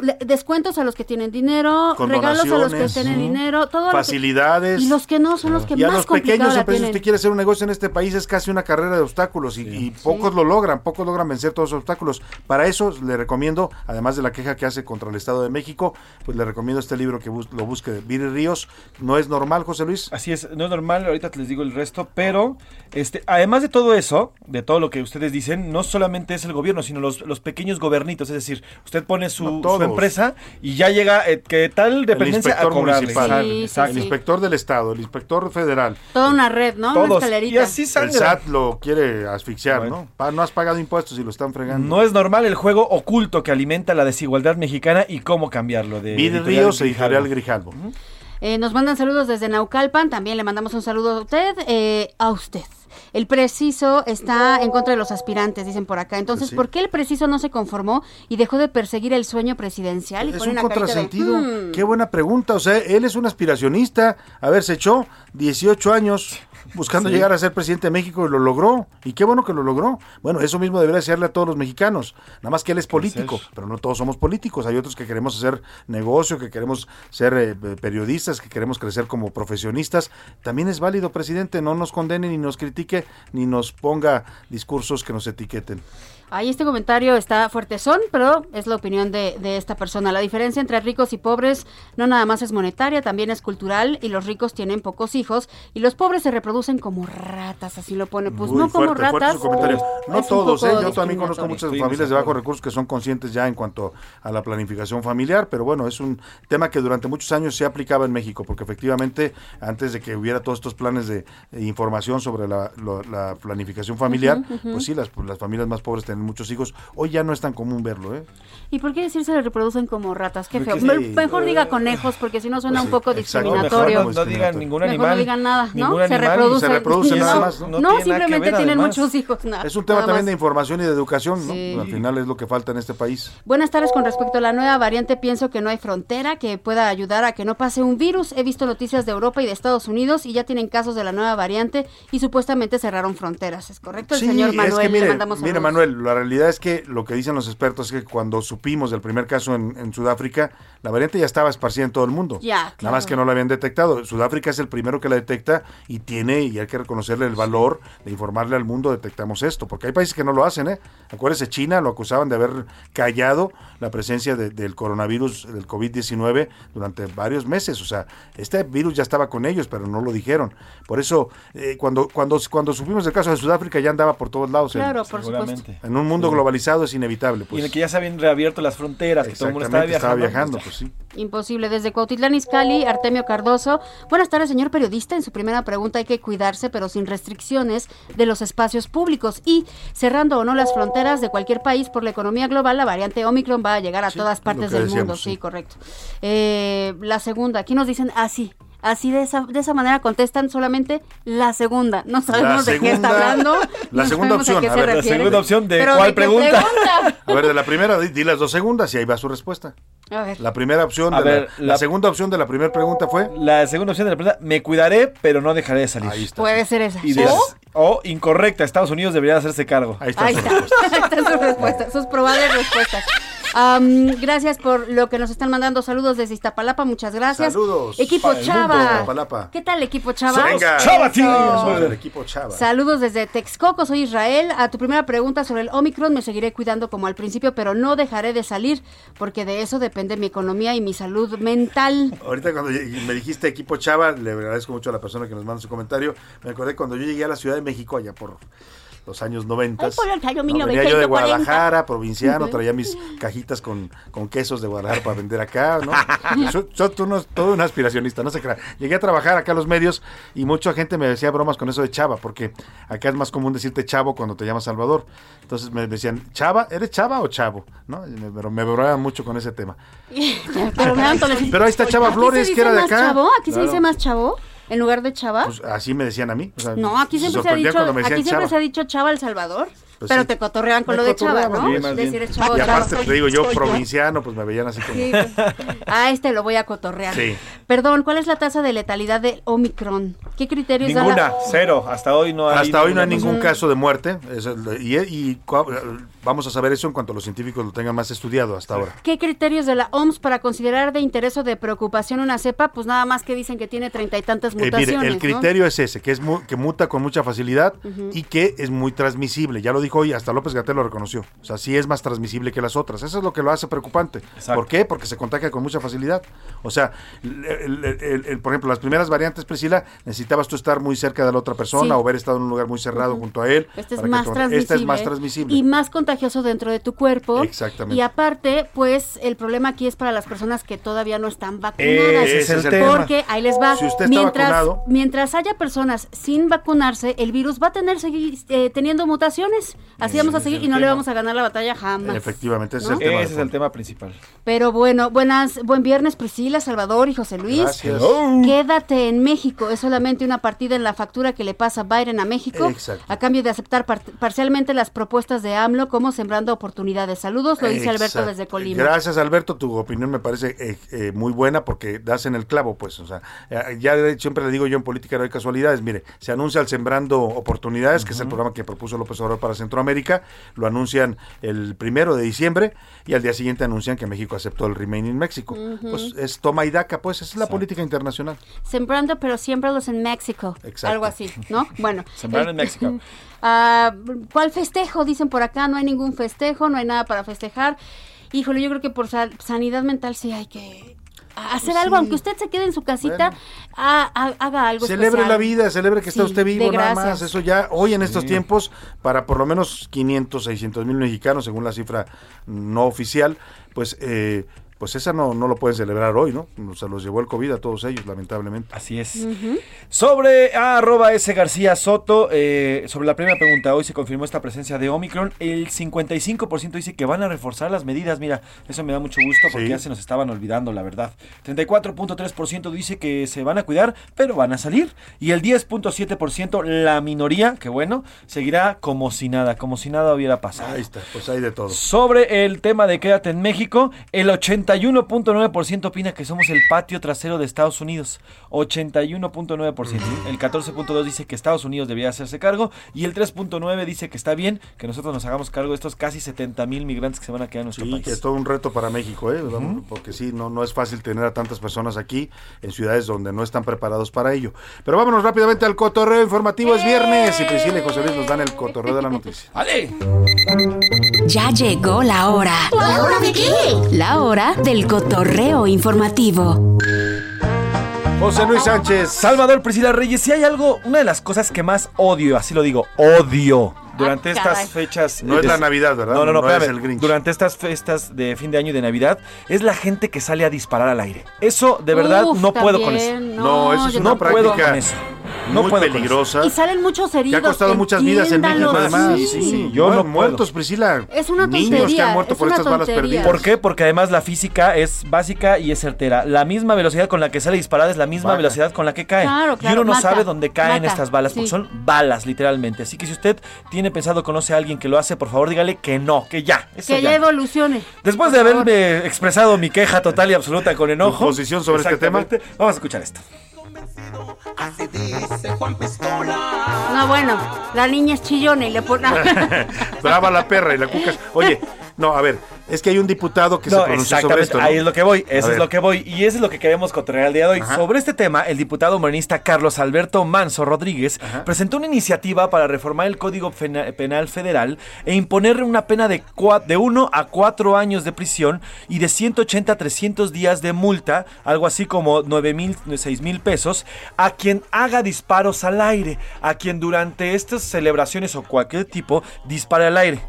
[SPEAKER 21] Le- Descuentos a los que tienen dinero, regalos a los que tienen
[SPEAKER 9] ujú.
[SPEAKER 21] dinero, todo lo que-
[SPEAKER 9] Facilidades.
[SPEAKER 21] y los que no son los que
[SPEAKER 9] y a los pequeños empresas, usted quiere hacer un negocio en este país, es casi una carrera de obstáculos y, y pocos lo logran, pocos logran vencer todos los obstáculos. Para eso le recomiendo, además de la queja que hace contra el Estado de México, pues le recomiendo este libro que bus- lo busque de Viri Ríos. No es normal, José Luis.
[SPEAKER 24] Así es, no es normal, ahorita les digo el resto, pero este, además de todo eso, de todo lo que ustedes dicen, no solamente es el gobierno, sino los, los pequeños gobernitos, es decir, usted pone su,
[SPEAKER 9] No,
[SPEAKER 24] su empresa y ya llega eh, que tal
[SPEAKER 9] El
[SPEAKER 24] dependencia a
[SPEAKER 9] inspector
[SPEAKER 24] cobrarle.
[SPEAKER 9] municipal,
[SPEAKER 21] Sí, sí,
[SPEAKER 9] el inspector del Estado, el inspector federal.
[SPEAKER 21] Toda una red, ¿no? Una
[SPEAKER 24] Todos.
[SPEAKER 21] escalerita.
[SPEAKER 24] Y así
[SPEAKER 9] El
[SPEAKER 24] sangra.
[SPEAKER 9] SAT lo quiere asfixiar, ¿no? Pa- no has pagado impuestos y lo están fregando.
[SPEAKER 24] No es normal el juego oculto que alimenta la desigualdad mexicana y cómo cambiarlo. De
[SPEAKER 9] Ríos,
[SPEAKER 24] Grijalvo.
[SPEAKER 9] editorial Grijalvo.
[SPEAKER 21] Eh, nos mandan saludos desde Naucalpan, también le mandamos un saludo a usted, eh, a usted. El preciso está en contra de los aspirantes, dicen por acá. Entonces,
[SPEAKER 9] Pues sí.
[SPEAKER 21] ¿por qué el preciso no se conformó y dejó de perseguir el sueño presidencial? Y
[SPEAKER 9] Es un
[SPEAKER 21] de,
[SPEAKER 9] contrasentido.
[SPEAKER 21] "Hmm".
[SPEAKER 9] Qué buena pregunta. O sea, él es un aspiracionista. A ver, se echó 18 años buscando
[SPEAKER 24] Sí.
[SPEAKER 9] llegar a ser presidente de México y lo logró. Y qué bueno que lo logró. Bueno, eso mismo debería desearle a todos los mexicanos. Nada más que él es político, pero no todos somos políticos. Hay otros que queremos hacer negocio, que queremos ser eh, periodistas, que queremos crecer como profesionistas. También es válido, presidente. No nos condene ni nos critique ni nos ponga discursos que nos etiqueten.
[SPEAKER 21] Ahí este comentario está fuertezón, pero es la opinión de, de esta persona. La diferencia entre ricos y pobres no nada más es monetaria, también es cultural y los ricos tienen pocos hijos y los pobres se reproducen como ratas, así lo pone. Pues
[SPEAKER 9] Muy
[SPEAKER 21] no como
[SPEAKER 9] fuerte,
[SPEAKER 21] ratas.
[SPEAKER 9] comentario. No todos, ¿eh? yo también conozco muchas familias de bajos recursos que son conscientes ya en cuanto a la planificación familiar, pero bueno, es un tema que durante muchos años se aplicaba en México, porque efectivamente antes de que hubiera todos estos planes de, de información sobre la, lo- la planificación familiar, pues sí, las, las familias más pobres tienen muchos hijos. Hoy ya no es tan común verlo, ¿eh?
[SPEAKER 21] ¿Y por qué decir se le reproducen como ratas? Qué
[SPEAKER 9] Porque
[SPEAKER 21] feo.
[SPEAKER 9] sí.
[SPEAKER 21] Mejor diga conejos, porque si no suena
[SPEAKER 9] Pues
[SPEAKER 21] un poco
[SPEAKER 9] sí,
[SPEAKER 21] discriminatorio.
[SPEAKER 24] Mejor no, no digan ningún
[SPEAKER 21] Mejor
[SPEAKER 24] animal.
[SPEAKER 21] no digan nada, ¿no?
[SPEAKER 24] Ningún
[SPEAKER 21] se reproducen.
[SPEAKER 9] Se reproducen nada más, ¿no?
[SPEAKER 21] No,
[SPEAKER 24] No tiene nada que
[SPEAKER 21] simplemente
[SPEAKER 24] ver,
[SPEAKER 21] tienen
[SPEAKER 24] además.
[SPEAKER 21] muchos hijos. nada-
[SPEAKER 9] Es un tema
[SPEAKER 21] nada
[SPEAKER 9] también
[SPEAKER 21] más.
[SPEAKER 9] de información y de educación, ¿no?
[SPEAKER 21] Sí.
[SPEAKER 9] Al final es lo que falta en este país.
[SPEAKER 21] Buenas tardes con respecto a la nueva variante. Pienso que no hay frontera que pueda ayudar a que no pase un virus. He visto noticias de Europa y de Estados Unidos y ya tienen casos de la nueva variante y supuestamente cerraron fronteras. ¿Es correcto? El
[SPEAKER 9] Sí,
[SPEAKER 21] señor
[SPEAKER 9] es
[SPEAKER 21] Manuel,
[SPEAKER 9] que mire,
[SPEAKER 21] le mandamos
[SPEAKER 9] mire,
[SPEAKER 21] saludos.
[SPEAKER 9] Manuel, la realidad es que lo que dicen los expertos es que cuando supimos del primer caso en, en Sudáfrica, la variante ya estaba esparcida en todo el mundo.
[SPEAKER 21] Ya,
[SPEAKER 9] Nada
[SPEAKER 21] claro.
[SPEAKER 9] más que no la habían detectado. Sudáfrica es el primero que la detecta y tiene, y hay que reconocerle el valor de informarle al mundo, detectamos esto, porque hay países que no lo hacen, ¿eh? Acuérdese, China lo acusaban de haber callado la presencia de- del coronavirus, del COVID-19, durante varios meses. O sea, este virus ya estaba con ellos, pero no lo dijeron. Por eso, eh, cuando, cuando, cuando supimos del caso de Sudáfrica, ya andaba por todos lados. en-
[SPEAKER 21] Claro, por supuesto.
[SPEAKER 9] En un mundo globalizado es inevitable.
[SPEAKER 24] Y
[SPEAKER 9] Pues.
[SPEAKER 24] en el que ya se habían reabierto las fronteras, que todo el mundo estaba
[SPEAKER 9] Exactamente,
[SPEAKER 24] viajando.
[SPEAKER 9] estaba viajando, pues sí.
[SPEAKER 21] Imposible. Desde Cuautitlán Izcalli, Artemio Cardoso. Buenas tardes, señor periodista. En su primera pregunta hay que cuidarse, pero sin restricciones de los espacios públicos. Y cerrando o no las fronteras de cualquier país por la economía global, la variante Omicron va a llegar a todas partes del mundo.
[SPEAKER 9] decíamos,
[SPEAKER 21] sí. correcto. Eh, la segunda, aquí nos dicen así. Así de esa, de esa manera contestan solamente la segunda. No sabemos de qué está hablando.
[SPEAKER 9] la
[SPEAKER 21] no
[SPEAKER 9] segunda
[SPEAKER 21] a
[SPEAKER 9] opción.
[SPEAKER 21] qué
[SPEAKER 9] A
[SPEAKER 21] se
[SPEAKER 9] ver, la
[SPEAKER 21] refiere.
[SPEAKER 24] segunda opción de
[SPEAKER 21] Pero
[SPEAKER 24] cuál pregunta.
[SPEAKER 9] A ver, de la primera, di, di las dos segundas y ahí va su respuesta.
[SPEAKER 21] A ver.
[SPEAKER 9] La primera opción,
[SPEAKER 24] A
[SPEAKER 9] de la-
[SPEAKER 24] ver,
[SPEAKER 9] la,
[SPEAKER 24] la-
[SPEAKER 9] segunda opción de la primera pregunta fue.
[SPEAKER 24] La segunda opción de la pregunta, me cuidaré, pero no dejaré de salir. Ahí
[SPEAKER 9] está.
[SPEAKER 21] Puede ser esa.
[SPEAKER 24] Y de-
[SPEAKER 21] ¿O?
[SPEAKER 24] o incorrecta, Estados Unidos debería hacerse cargo.
[SPEAKER 9] Ahí
[SPEAKER 21] Ahí está. Ahí están sus respuestas, sus probables respuestas. Am, gracias por lo que nos están mandando. Saludos desde Iztapalapa, muchas gracias.
[SPEAKER 9] Saludos.
[SPEAKER 21] Equipo
[SPEAKER 9] mundo,
[SPEAKER 21] Chava.
[SPEAKER 9] Iztapalapa.
[SPEAKER 21] ¿Qué tal, equipo Chava?
[SPEAKER 9] Venga.
[SPEAKER 24] Chava, tío.
[SPEAKER 9] Del equipo Chava.
[SPEAKER 21] Saludos desde Texcoco, soy Israel. A tu primera pregunta sobre el Omicron me seguiré cuidando como al principio, pero no dejaré de salir porque de eso depende mi economía y mi salud mental.
[SPEAKER 9] Ahorita cuando me dijiste equipo Chava, le agradezco mucho a la persona que nos manda su comentario. Me acordé cuando yo llegué a la Ciudad de México, allá por los años 90.
[SPEAKER 21] Ay, por el año
[SPEAKER 9] venía yo de
[SPEAKER 21] 1940.
[SPEAKER 9] Guadalajara, provinciano, traía mis cajitas con, con quesos de Guadalajara para vender acá, ¿no? Yo, yo tú no- todo un aspiracionista, no se crea. Llegué a trabajar acá a los medios y mucha gente me decía bromas con eso de chava, porque acá es más común decirte chavo cuando te llamas Salvador. Entonces me decían, chava, ¿eres chava o chavo? ¿No? Pero me bromeaban mucho con ese tema.
[SPEAKER 21] Pero,
[SPEAKER 9] Pero ahí está Chava
[SPEAKER 21] ¿Aquí
[SPEAKER 9] Flores, que era de acá.
[SPEAKER 21] Chavo? ¿Aquí se dice más chavo? En lugar de chava.
[SPEAKER 9] Pues así me decían a mí. o sea,
[SPEAKER 21] no, aquí siempre se ha
[SPEAKER 9] sorprendía
[SPEAKER 21] dicho, aquí siempre
[SPEAKER 9] chava.
[SPEAKER 21] se ha dicho chava El Salvador.
[SPEAKER 9] Pues
[SPEAKER 21] pero
[SPEAKER 9] sí.
[SPEAKER 21] te cotorrean con
[SPEAKER 9] Me
[SPEAKER 21] lo de chava, ¿no?
[SPEAKER 9] sí, más
[SPEAKER 21] Decir
[SPEAKER 9] bien.
[SPEAKER 21] es chavo,
[SPEAKER 9] Y aparte te digo yo,
[SPEAKER 21] Soy
[SPEAKER 9] provinciano, pues me veían así como...
[SPEAKER 21] Sí. A este lo voy a cotorrear.
[SPEAKER 9] Sí.
[SPEAKER 21] Perdón, ¿cuál es la tasa de letalidad del Omicron? ¿Qué criterios da la-
[SPEAKER 24] Ninguna, cero. Hasta hoy no hay.
[SPEAKER 9] Hasta hoy no hay ningún caso de muerte. es el- y, vamos a saber eso en cuanto los científicos lo tengan más estudiado hasta ahora.
[SPEAKER 21] ¿Qué criterios de la OMS para considerar de interés o de preocupación una cepa? Pues nada más que dicen que tiene treinta y tantas
[SPEAKER 9] Eh, mire,
[SPEAKER 21] mutaciones.
[SPEAKER 9] el
[SPEAKER 21] ¿no?
[SPEAKER 9] criterio es ese, que es mu- que muta con mucha facilidad y que es muy transmisible. Ya lo dijo hoy, hasta López Gatel lo reconoció. O sea, sí es más transmisible que las otras. Eso es lo que lo hace preocupante. ¿Por qué? Porque se contagia con mucha facilidad. O sea, el- el- el- el- por ejemplo, las primeras variantes, Priscila, necesitabas tú estar muy cerca de la otra persona
[SPEAKER 21] Sí.
[SPEAKER 9] o haber estado en un lugar muy cerrado junto a él.
[SPEAKER 21] Este es más transmisible.
[SPEAKER 9] Esta es más transmisible.
[SPEAKER 21] Y más contagioso dentro de tu cuerpo.
[SPEAKER 9] Exactamente.
[SPEAKER 21] Y aparte, pues el problema aquí es para las personas que todavía no están vacunadas.
[SPEAKER 9] Ese es el tema.
[SPEAKER 21] Porque ahí les va.
[SPEAKER 9] Si usted está
[SPEAKER 21] mientras,
[SPEAKER 9] vacunado-
[SPEAKER 21] mientras haya personas sin vacunarse, el virus va a tener seguir eh, teniendo mutaciones. Así vamos a seguir y no le vamos a ganar la batalla jamás.
[SPEAKER 9] Efectivamente, ese
[SPEAKER 21] ¿no?
[SPEAKER 9] es el tema. de
[SPEAKER 24] Ese es el
[SPEAKER 9] fondo.
[SPEAKER 24] tema principal.
[SPEAKER 21] Pero bueno, buenas, buen viernes Priscila, Salvador y José Luis.
[SPEAKER 9] Gracias.
[SPEAKER 21] Quédate en México, es solamente una partida en la factura que le pasa Biden a México
[SPEAKER 9] Exacto.
[SPEAKER 21] a cambio de aceptar par- parcialmente las propuestas de AMLO como sembrando oportunidades. Saludos, lo dice Alberto
[SPEAKER 9] Exacto.
[SPEAKER 21] desde Colima.
[SPEAKER 9] Gracias, Alberto. Tu opinión me parece eh, eh, muy buena porque das en el clavo, pues. O sea, eh, ya siempre le digo yo en política no hay casualidades. Mire, se anuncia el Sembrando Oportunidades, que es el programa que propuso López Obrador para Centroamérica. Lo anuncian el primero de diciembre y al día siguiente anuncian que México aceptó el Remain in México. Pues es toma y daca, pues. Esa es la política internacional.
[SPEAKER 21] Sembrando, pero siembralos en México.
[SPEAKER 9] Exacto.
[SPEAKER 21] Algo así, ¿no? Bueno.
[SPEAKER 24] Sembrar
[SPEAKER 21] el-
[SPEAKER 24] en México.
[SPEAKER 21] Ah, ¿Cuál festejo? Dicen por acá, no hay ningún festejo, no hay nada para festejar. Híjole, yo creo que por sa- sanidad mental sí hay que hacer
[SPEAKER 9] Pues
[SPEAKER 21] algo,
[SPEAKER 9] sí.
[SPEAKER 21] aunque usted se quede en su casita, ha- ha- haga algo
[SPEAKER 9] Celebre
[SPEAKER 21] especial.
[SPEAKER 9] la vida, celebre que está
[SPEAKER 21] Sí,
[SPEAKER 9] usted vivo, nada más. Eso ya, hoy en estos tiempos, para por lo menos 500, 600 mil mexicanos, según la cifra no oficial, pues eh, pues esa no, no lo pueden celebrar hoy, ¿no? Se los llevó el COVID a todos ellos, lamentablemente.
[SPEAKER 24] Así es. Sobre ah, arroba S García Soto, eh, sobre la primera pregunta, hoy se confirmó esta presencia de Omicron. El 55% dice que van a reforzar las medidas. Mira, eso me da mucho gusto porque
[SPEAKER 9] Sí.
[SPEAKER 24] ya se nos estaban olvidando, la verdad. 34.3% dice que se van a cuidar, pero van a salir. Y el 10.7%, la minoría, que bueno, seguirá como si nada, como si nada hubiera pasado.
[SPEAKER 9] Ahí está, pues hay de todo.
[SPEAKER 24] Sobre el tema de quédate en México, el 81.9% opina que somos el patio trasero de Estados Unidos. 81.9%. El 14.2% dice que Estados Unidos debería hacerse cargo. Y el 3.9% dice que está bien que nosotros nos hagamos cargo de estos casi 70 mil migrantes que se van a quedar en nuestro
[SPEAKER 9] Sí,
[SPEAKER 24] país.
[SPEAKER 9] que es todo un reto para México, ¿eh? Porque sí, no, no es fácil tener a tantas personas aquí en ciudades donde no están preparados para ello. Pero vámonos rápidamente al cotorreo informativo. Es viernes y Priscila y José Luis nos dan el cotorreo de la noticia.
[SPEAKER 24] ¡Ale!
[SPEAKER 2] Ya llegó la hora.
[SPEAKER 25] ¿La hora de qué?
[SPEAKER 2] La hora del cotorreo informativo.
[SPEAKER 9] José Luis Sánchez.
[SPEAKER 24] Salvador Priscila Reyes, si hay algo, una de las cosas que más odio, así lo digo, odio durante
[SPEAKER 9] Ah,
[SPEAKER 24] estas fechas.
[SPEAKER 9] No es la Navidad, ¿verdad?
[SPEAKER 24] No, no, no,
[SPEAKER 9] No es el Grinch.
[SPEAKER 24] Durante estas festas de fin de año y de Navidad, es la gente que sale a disparar al aire. Eso, de verdad,
[SPEAKER 21] Uf,
[SPEAKER 24] no puedo con eso.
[SPEAKER 21] no, No, eso es yo
[SPEAKER 24] no
[SPEAKER 21] tampoco.
[SPEAKER 24] puedo con eso. No
[SPEAKER 9] muy
[SPEAKER 24] puedo con
[SPEAKER 9] peligrosa.
[SPEAKER 21] Y salen muchos heridos.
[SPEAKER 9] Que ha costado muchas vidas en México, además.
[SPEAKER 21] sí.
[SPEAKER 9] Sí, sí.
[SPEAKER 24] Yo no
[SPEAKER 9] muertos, Priscila.
[SPEAKER 21] Es una
[SPEAKER 9] Niños que
[SPEAKER 21] tontería,
[SPEAKER 9] han muerto
[SPEAKER 21] es
[SPEAKER 9] por estas balas
[SPEAKER 21] tontería.
[SPEAKER 9] perdidas.
[SPEAKER 24] ¿Por qué? Porque además la física es básica y es certera. La misma velocidad con la que sale disparada es la misma
[SPEAKER 9] Baja.
[SPEAKER 24] velocidad con la que cae.
[SPEAKER 21] Claro,
[SPEAKER 24] y
[SPEAKER 21] claro,
[SPEAKER 24] uno no
[SPEAKER 21] mata,
[SPEAKER 24] sabe dónde caen
[SPEAKER 21] mata,
[SPEAKER 24] estas balas, porque
[SPEAKER 21] sí.
[SPEAKER 24] son balas, literalmente. Así que si usted tiene pensado, conoce a alguien que lo hace, por favor dígale que no, que ya. Eso
[SPEAKER 21] Que ya evolucione.
[SPEAKER 24] Después de haberme expresado mi queja total y absoluta con enojo.
[SPEAKER 9] Posición sobre este tema.
[SPEAKER 24] Vamos a escuchar esto.
[SPEAKER 21] No, bueno, la niña es chillona y le pone.
[SPEAKER 9] Brava la perra y la cuca. Oye, no, a ver, es que hay un diputado que se pronunció sobre esto. ¿no?
[SPEAKER 24] ahí es lo que voy,
[SPEAKER 9] A
[SPEAKER 24] eso es
[SPEAKER 9] ver.
[SPEAKER 24] lo que voy, y eso es lo que queremos controlar el día de hoy.
[SPEAKER 9] Ajá.
[SPEAKER 24] Sobre este tema, el diputado morenista Carlos Alberto Manso Rodríguez presentó una iniciativa para reformar el Código Pena- Penal Federal e imponerle una pena de, de 1 a 4 años de prisión y de 180 a 300 días de multa, algo así como 9 mil, 6 mil pesos, a quien haga disparos al aire, a quien durante estas celebraciones o cualquier tipo dispare al aire.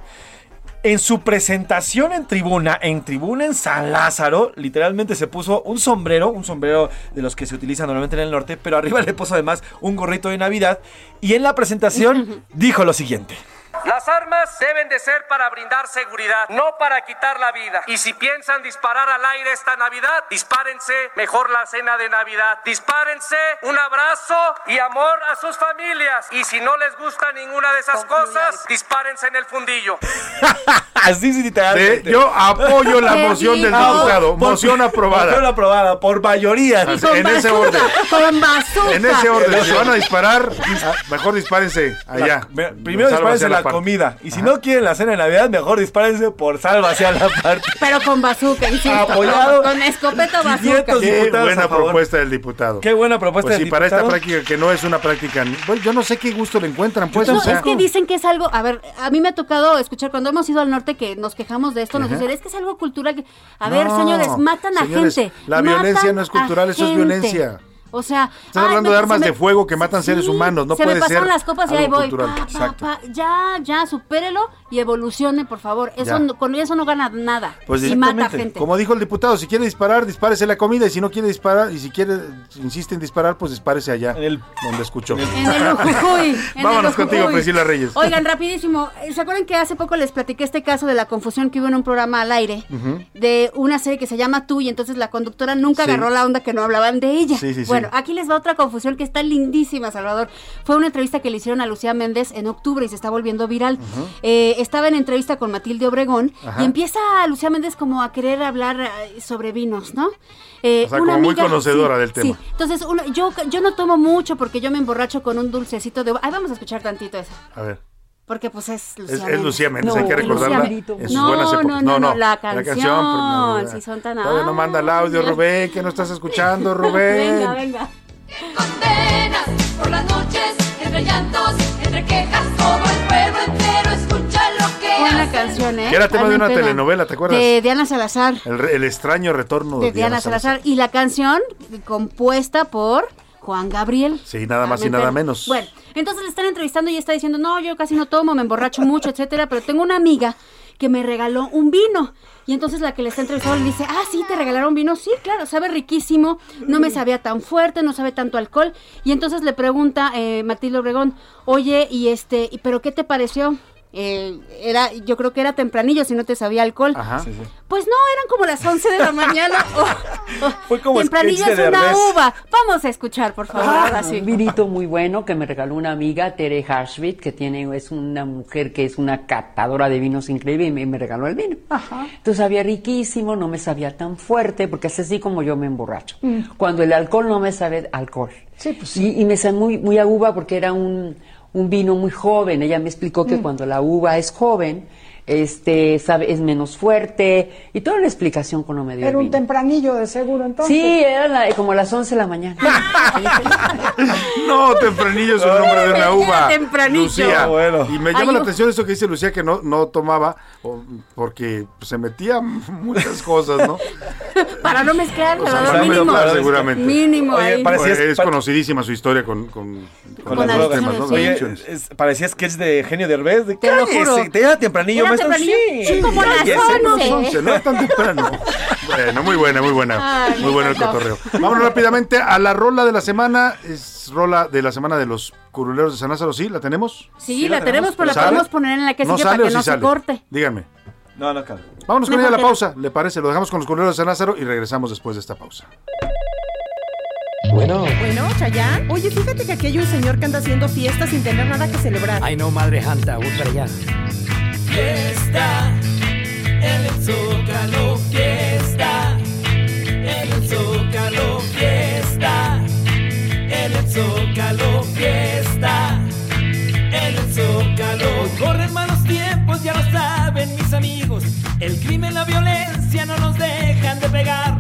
[SPEAKER 24] En su presentación en tribuna, en tribuna en San Lázaro, literalmente se puso un sombrero, un sombrero de los que se utilizan normalmente en el norte, pero arriba le puso además un gorrito de Navidad y en la presentación dijo lo siguiente.
[SPEAKER 25] Las armas deben de ser para brindar seguridad, no para quitar la vida. Y si piensan disparar al aire esta Navidad, dispárense mejor la cena de Navidad. Dispárense un abrazo y amor a sus familias. Y si no les gusta ninguna de esas cosas, dispárense en el fundillo.
[SPEAKER 24] Así sí, literalmente.
[SPEAKER 9] De- yo apoyo la moción del diputado. Moción aprobada.
[SPEAKER 24] Moción aprobada por mayoría.
[SPEAKER 9] Así, en ese orden.
[SPEAKER 21] Con bazooka.
[SPEAKER 9] En ese orden, si van a disparar, mejor dispárense allá.
[SPEAKER 24] Me- Primero dispárense la,
[SPEAKER 9] par.
[SPEAKER 24] Comida. Y si no quieren la cena de Navidad, mejor dispárense por salva hacia la parte.
[SPEAKER 21] Pero con bazooka, insisto.
[SPEAKER 24] Apoyado.
[SPEAKER 21] Con escopeta bazooka.
[SPEAKER 24] 500
[SPEAKER 9] Qué buena
[SPEAKER 24] a
[SPEAKER 9] propuesta del diputado.
[SPEAKER 24] Qué buena propuesta
[SPEAKER 9] Pues
[SPEAKER 24] del
[SPEAKER 9] sí, para esta
[SPEAKER 24] diputado.
[SPEAKER 9] práctica que no es una práctica. Bueno, yo no sé qué gusto le encuentran, pues.
[SPEAKER 21] No,
[SPEAKER 9] o sea,
[SPEAKER 21] es que dicen que es algo, a ver, a mí me ha tocado escuchar cuando hemos ido al norte que nos quejamos de esto, nos
[SPEAKER 9] Ajá.
[SPEAKER 21] dicen, es que es algo cultural. que- A ver,
[SPEAKER 9] No,
[SPEAKER 21] señores, matan a
[SPEAKER 9] señores,
[SPEAKER 21] gente.
[SPEAKER 9] la
[SPEAKER 21] matan
[SPEAKER 9] violencia no es cultural,
[SPEAKER 21] a
[SPEAKER 9] eso es violencia.
[SPEAKER 21] O sea,
[SPEAKER 9] Estás
[SPEAKER 21] ay,
[SPEAKER 9] hablando
[SPEAKER 21] me-
[SPEAKER 9] de armas
[SPEAKER 21] me-
[SPEAKER 9] de fuego que matan seres humanos, no
[SPEAKER 21] se
[SPEAKER 9] puede
[SPEAKER 21] me pasaron
[SPEAKER 9] ser
[SPEAKER 21] las copas y ahí voy.
[SPEAKER 9] cultural.
[SPEAKER 21] Pa, pa,
[SPEAKER 9] Exacto.
[SPEAKER 21] pa, ya, ya, supérelo y evolucione, por favor. Eso no- con eso no gana nada.
[SPEAKER 9] Pues
[SPEAKER 21] y mata gente.
[SPEAKER 9] Como dijo el diputado, si quiere disparar, dispárese la comida. Y si no quiere disparar, y si quiere, si insiste en disparar, pues dispárese allá, donde escuchó.
[SPEAKER 21] En el Ujujuy, en
[SPEAKER 9] Vámonos
[SPEAKER 21] el
[SPEAKER 9] contigo. Priscila Reyes.
[SPEAKER 21] Oigan, rapidísimo. ¿Se acuerdan que hace poco les platiqué este caso de la confusión que hubo en un programa al aire? De una serie que se llama Tú y entonces la conductora nunca
[SPEAKER 9] Sí.
[SPEAKER 21] agarró la onda que no hablaban de ella.
[SPEAKER 9] Sí, sí, sí.
[SPEAKER 21] Bueno, aquí les va otra confusión que está lindísima, Salvador. Fue una entrevista que le hicieron a Lucía Méndez en octubre y se está volviendo viral. Eh, estaba en entrevista con Matilde Obregón
[SPEAKER 9] Ajá.
[SPEAKER 21] y empieza Lucía Méndez como a querer hablar eh, sobre vinos, ¿no? Eh,
[SPEAKER 9] O sea, como muy conocedora del tema.
[SPEAKER 21] Sí, entonces uno- yo, yo no tomo mucho porque yo me emborracho con un dulcecito de... Ay, vamos a escuchar tantito eso.
[SPEAKER 9] A ver.
[SPEAKER 21] Porque pues es Lucía
[SPEAKER 9] Es,
[SPEAKER 21] Méndez.
[SPEAKER 9] es Lucía Méndez, hay que
[SPEAKER 21] No,
[SPEAKER 9] recordarla en sus
[SPEAKER 21] no,
[SPEAKER 9] buenas épocas.
[SPEAKER 21] No, no, no, la canción.
[SPEAKER 9] pero no,
[SPEAKER 21] si son tan...
[SPEAKER 9] Todavía no manda el audio, Rubén, que no estás escuchando, Rubén.
[SPEAKER 21] Venga, venga.
[SPEAKER 26] Condenas por las noches, entre llantos, entre quejas, todo el pueblo entero escucha lo que
[SPEAKER 21] Buena
[SPEAKER 26] hacen.
[SPEAKER 21] canción, ¿eh?
[SPEAKER 9] Que era tema de una
[SPEAKER 21] pena.
[SPEAKER 9] telenovela, ¿te acuerdas?
[SPEAKER 21] De Diana Salazar.
[SPEAKER 9] El, el extraño retorno
[SPEAKER 21] De Diana Salazar. Y la canción compuesta por Juan Gabriel.
[SPEAKER 9] Sí, nada más y nada
[SPEAKER 21] pena.
[SPEAKER 9] menos.
[SPEAKER 21] Bueno, entonces le están entrevistando y está diciendo, no, yo casi no tomo, me emborracho mucho, etcétera, pero tengo una amiga que me regaló un vino. Y entonces la que le está entrevistando le dice, ah, sí, te regalaron vino. Sí, claro, sabe riquísimo, no me sabía tan fuerte, no sabe tanto alcohol. Y entonces le pregunta eh, Matilde Obregón, oye, y este, ¿y ¿pero qué te pareció? Eh, era, yo creo que era tempranillo si no te sabía alcohol.
[SPEAKER 9] Ajá.
[SPEAKER 21] Pues no, eran como las 11 de la mañana. Oh, oh,
[SPEAKER 24] Fue como
[SPEAKER 21] tempranillo es una uva. Vamos a escuchar, por favor. sí.
[SPEAKER 27] Un vinito muy bueno que me regaló una amiga, Tere Harshvit, que tiene, es una mujer que es una catadora de vinos increíble y me, me regaló el vino. Entonces sabía riquísimo, no me sabía tan fuerte, porque es así como yo me emborracho.
[SPEAKER 28] Mm.
[SPEAKER 27] Cuando el alcohol no me sabe alcohol. y, y me sabe muy, muy a uva porque era un, un vino muy joven. Ella me explicó que
[SPEAKER 28] Mm.
[SPEAKER 27] cuando la uva es joven, este, sabe, es menos fuerte, y toda una explicación con no me dio el
[SPEAKER 28] Era un tempranillo de seguro entonces.
[SPEAKER 27] Sí, era la- como las 11 de la mañana.
[SPEAKER 9] No, tempranillo es el nombre de una uva.
[SPEAKER 21] Tempranillo.
[SPEAKER 9] Lucía.
[SPEAKER 24] Bueno.
[SPEAKER 9] Y me llama
[SPEAKER 21] Ay,
[SPEAKER 9] la atención eso que dice Lucía que no, no tomaba porque pues, se metía muchas cosas, ¿no?
[SPEAKER 21] Para no mezclar,
[SPEAKER 9] O sea,
[SPEAKER 21] ¿verdad?
[SPEAKER 9] sabe
[SPEAKER 21] mínimo.
[SPEAKER 9] seguramente.
[SPEAKER 21] Mínimo
[SPEAKER 24] Oye,
[SPEAKER 21] ahí.
[SPEAKER 24] parecías-
[SPEAKER 9] es conocidísima su historia con, con, con
[SPEAKER 24] Con
[SPEAKER 9] los
[SPEAKER 24] las
[SPEAKER 9] dos
[SPEAKER 24] drogas.
[SPEAKER 9] temas, ¿no?
[SPEAKER 24] Oye, es- parecía sketch de Genio Derbez. De,
[SPEAKER 21] Te lo juro.
[SPEAKER 24] Te era tempranillo,
[SPEAKER 21] Tempranillo.
[SPEAKER 24] Sí,
[SPEAKER 21] Sí, como las
[SPEAKER 24] cállese.
[SPEAKER 21] once.
[SPEAKER 9] Las 11, no es tan temprano. Bueno, muy buena, muy buena.
[SPEAKER 21] Ay,
[SPEAKER 9] muy bueno el cotorreo. Vámonos rápidamente a la rola de la semana. Es rola de la semana de los curuleros de San Lázaro. ¿Sí? ¿La tenemos?
[SPEAKER 21] Sí, la tenemos, pero la
[SPEAKER 9] ¿Sale?
[SPEAKER 21] podemos poner en la que
[SPEAKER 9] ¿No
[SPEAKER 21] sigue
[SPEAKER 9] sale
[SPEAKER 21] para que
[SPEAKER 9] sí
[SPEAKER 21] no se
[SPEAKER 9] sale?
[SPEAKER 21] corte.
[SPEAKER 9] Díganme.
[SPEAKER 24] No, no, claro.
[SPEAKER 9] Vámonos con ella a la pausa, ¿le parece? Lo dejamos con los curuleros de San Lázaro y regresamos después de esta pausa.
[SPEAKER 29] Bueno. Bueno, Chayán. Oye, fíjate que aquí hay un señor que anda haciendo fiestas sin tener nada que celebrar.
[SPEAKER 30] Ay, no, madre Janta, voy para allá.
[SPEAKER 23] En el Zócalo, fiesta en el Zócalo, fiesta en el Zócalo, fiesta en el Zócalo. Corren malos tiempos, ya lo saben mis amigos. El crimen, la violencia no nos dejan de pegar.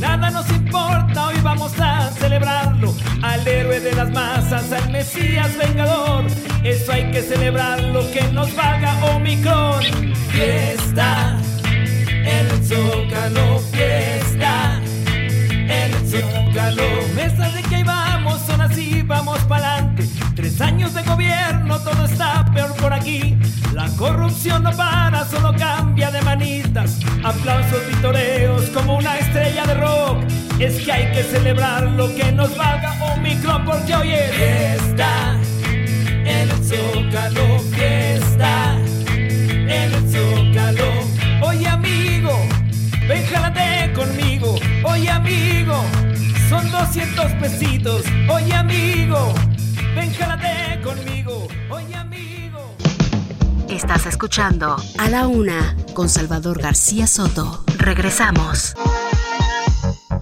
[SPEAKER 23] Nada nos importa, hoy vamos a celebrarlo. Al héroe de las masas, al Mesías vengador. Eso hay que celebrarlo, que nos valga Omicron. Fiesta el Zócalo, fiesta el Zócalo. Mesas de que ahí vamos, son así, vamos pa'lante. Años de gobierno, todo está peor por aquí. La corrupción no para, solo cambia de manitas. Aplausos vitoreos como una estrella de rock. Es que hay que celebrar lo que nos valga Omicron, porque hoy es fiesta en el Zócalo, fiesta en el Zócalo. Oye amigo, ven jálate conmigo. Oye amigo, son 200 pesitos. Oye amigo, ven jálate conmigo. Oye amigo.
[SPEAKER 2] Estás escuchando A la Una con Salvador García Soto. Regresamos.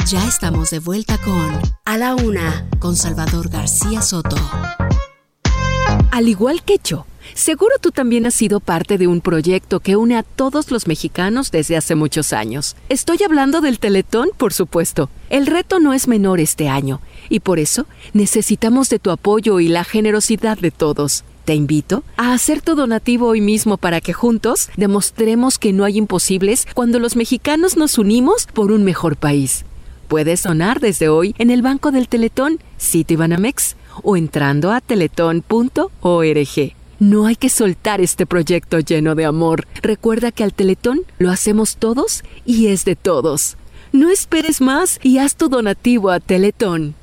[SPEAKER 2] Ya estamos de vuelta con A la Una con Salvador García Soto.
[SPEAKER 31] Al igual que yo, seguro tú también has sido parte de un proyecto que une a todos los mexicanos desde hace muchos años. Estoy hablando del Teletón, por supuesto. El reto no es menor este año, y por eso necesitamos de tu apoyo y la generosidad de todos. Te invito a hacer tu donativo hoy mismo para que juntos demostremos que no hay imposibles cuando los mexicanos nos unimos por un mejor país. Puedes donar desde hoy en el Banco del Teletón, Citibanamex o entrando a teletón.org. No hay que soltar este proyecto lleno de amor. Recuerda que al Teletón lo hacemos todos y es de todos. No esperes más y haz tu donativo a Teletón.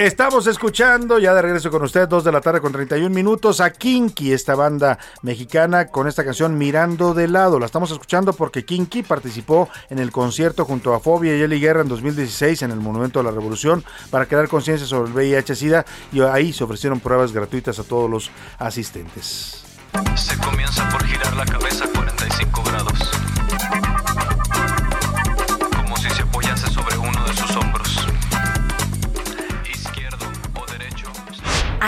[SPEAKER 9] Estamos escuchando, ya de regreso con ustedes, 2 de la tarde con 31 minutos, a Kinky, esta banda mexicana, con esta canción Mirando de lado. La estamos escuchando porque Kinky participó en el concierto junto a Fobia y Eli Guerra en 2016 en el Monumento de la Revolución para crear conciencia sobre el VIH-Sida y ahí se ofrecieron pruebas gratuitas a todos los asistentes.
[SPEAKER 26] Se comienza por girar la cabeza a 45 grados.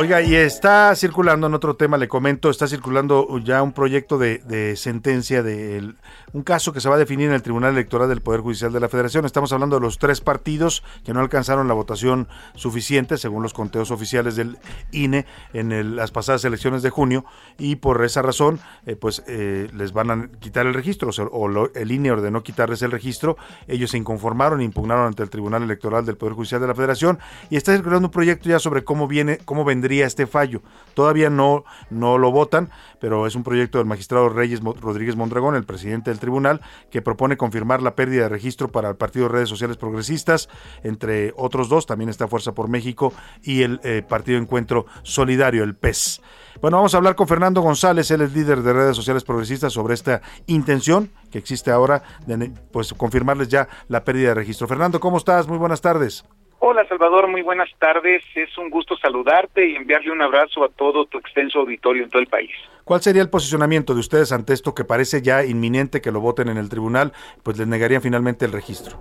[SPEAKER 9] Oiga, y está circulando, en otro tema le comento, está circulando ya un proyecto de, sentencia de un caso que se va a definir en el Tribunal Electoral del Poder Judicial de la Federación. Estamos hablando de los tres partidos que no alcanzaron la votación suficiente, según los conteos oficiales del INE, en las pasadas elecciones de junio, y por esa razón, eh, pues eh, les van a quitar el registro, o, o lo- el INE ordenó quitarles el registro. Ellos se inconformaron impugnaron ante el Tribunal Electoral del Poder Judicial de la Federación, y está circulando un proyecto ya sobre cómo viene, cómo vendría este fallo. Todavía no, no lo votan, pero es un proyecto del magistrado Reyes Rodríguez Mondragón, el presidente del tribunal, que propone confirmar la pérdida de registro para el Partido de Redes Sociales Progresistas, entre otros dos, también está Fuerza por México y el eh, Partido Encuentro Solidario, el PES. Bueno, vamos a hablar con Fernando González, él es líder de redes sociales progresistas sobre esta intención que existe ahora de pues confirmarles ya la pérdida de registro. Fernando, ¿cómo estás? Muy buenas tardes.
[SPEAKER 32] Hola Salvador, muy buenas tardes. Es un gusto saludarte y enviarle un abrazo a todo tu extenso auditorio en todo el país.
[SPEAKER 9] ¿Cuál sería el posicionamiento de ustedes ante esto que parece ya inminente que lo voten en el tribunal? Pues les negarían finalmente el registro.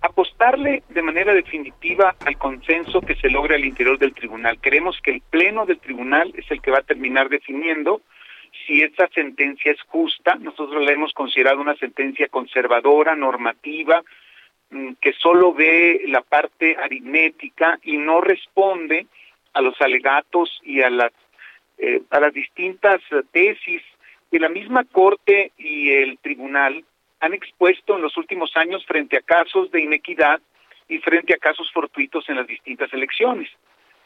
[SPEAKER 32] Apostarle de manera definitiva al consenso que se logre al interior del tribunal. Creemos que el pleno del tribunal es el que va a terminar definiendo si esa sentencia es justa. Nosotros la hemos considerado una sentencia conservadora, normativa, que solo ve la parte aritmética y no responde a los alegatos y a las eh, a las distintas tesis que la misma corte y el tribunal han expuesto en los últimos años frente a casos de inequidad y frente a casos fortuitos en las distintas elecciones.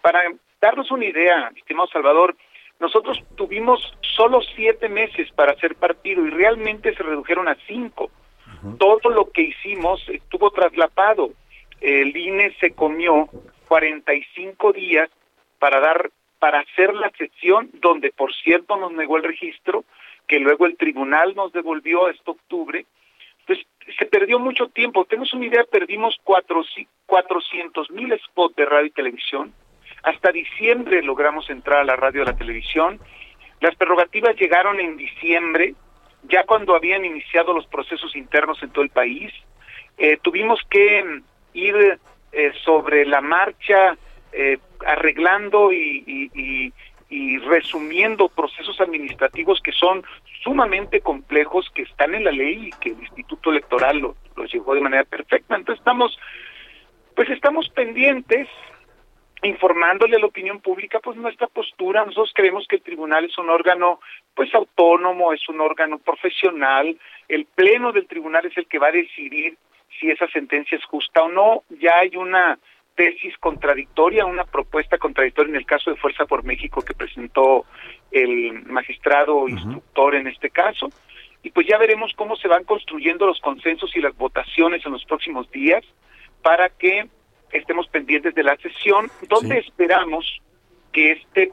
[SPEAKER 32] Para darnos una idea, estimado Salvador, nosotros tuvimos solo siete meses para hacer partido y realmente se redujeron a cinco. Todo lo que hicimos estuvo traslapado. El INE se comió 45 días para dar para hacer la sesión donde por cierto nos negó el registro que luego el tribunal nos devolvió este octubre. Pues se perdió mucho tiempo. Tenemos una idea perdimos cuatro, 400 mil spots de radio y televisión. Hasta diciembre logramos entrar a la radio y a la televisión. Las prerrogativas llegaron en diciembre ya cuando habían iniciado los procesos internos en todo el país eh, tuvimos que ir eh, sobre la marcha eh, arreglando y, y- y- y resumiendo procesos administrativos que son sumamente complejos, que están en la ley y que el Instituto Electoral lo, lo llevó de manera perfecta. Entonces estamos, pues estamos pendientes, informándole a la opinión pública pues nuestra postura. Nosotros creemos que el tribunal es un órgano pues autónomo, es un órgano profesional. El pleno del tribunal es el que va a decidir si esa sentencia es justa o no. Ya hay una tesis contradictoria, una propuesta contradictoria en el caso de Fuerza por México que presentó el magistrado instructor en este caso. Y pues ya veremos cómo se van construyendo los consensos y las votaciones en los próximos días para que estemos pendientes de la sesión, donde esperamos que este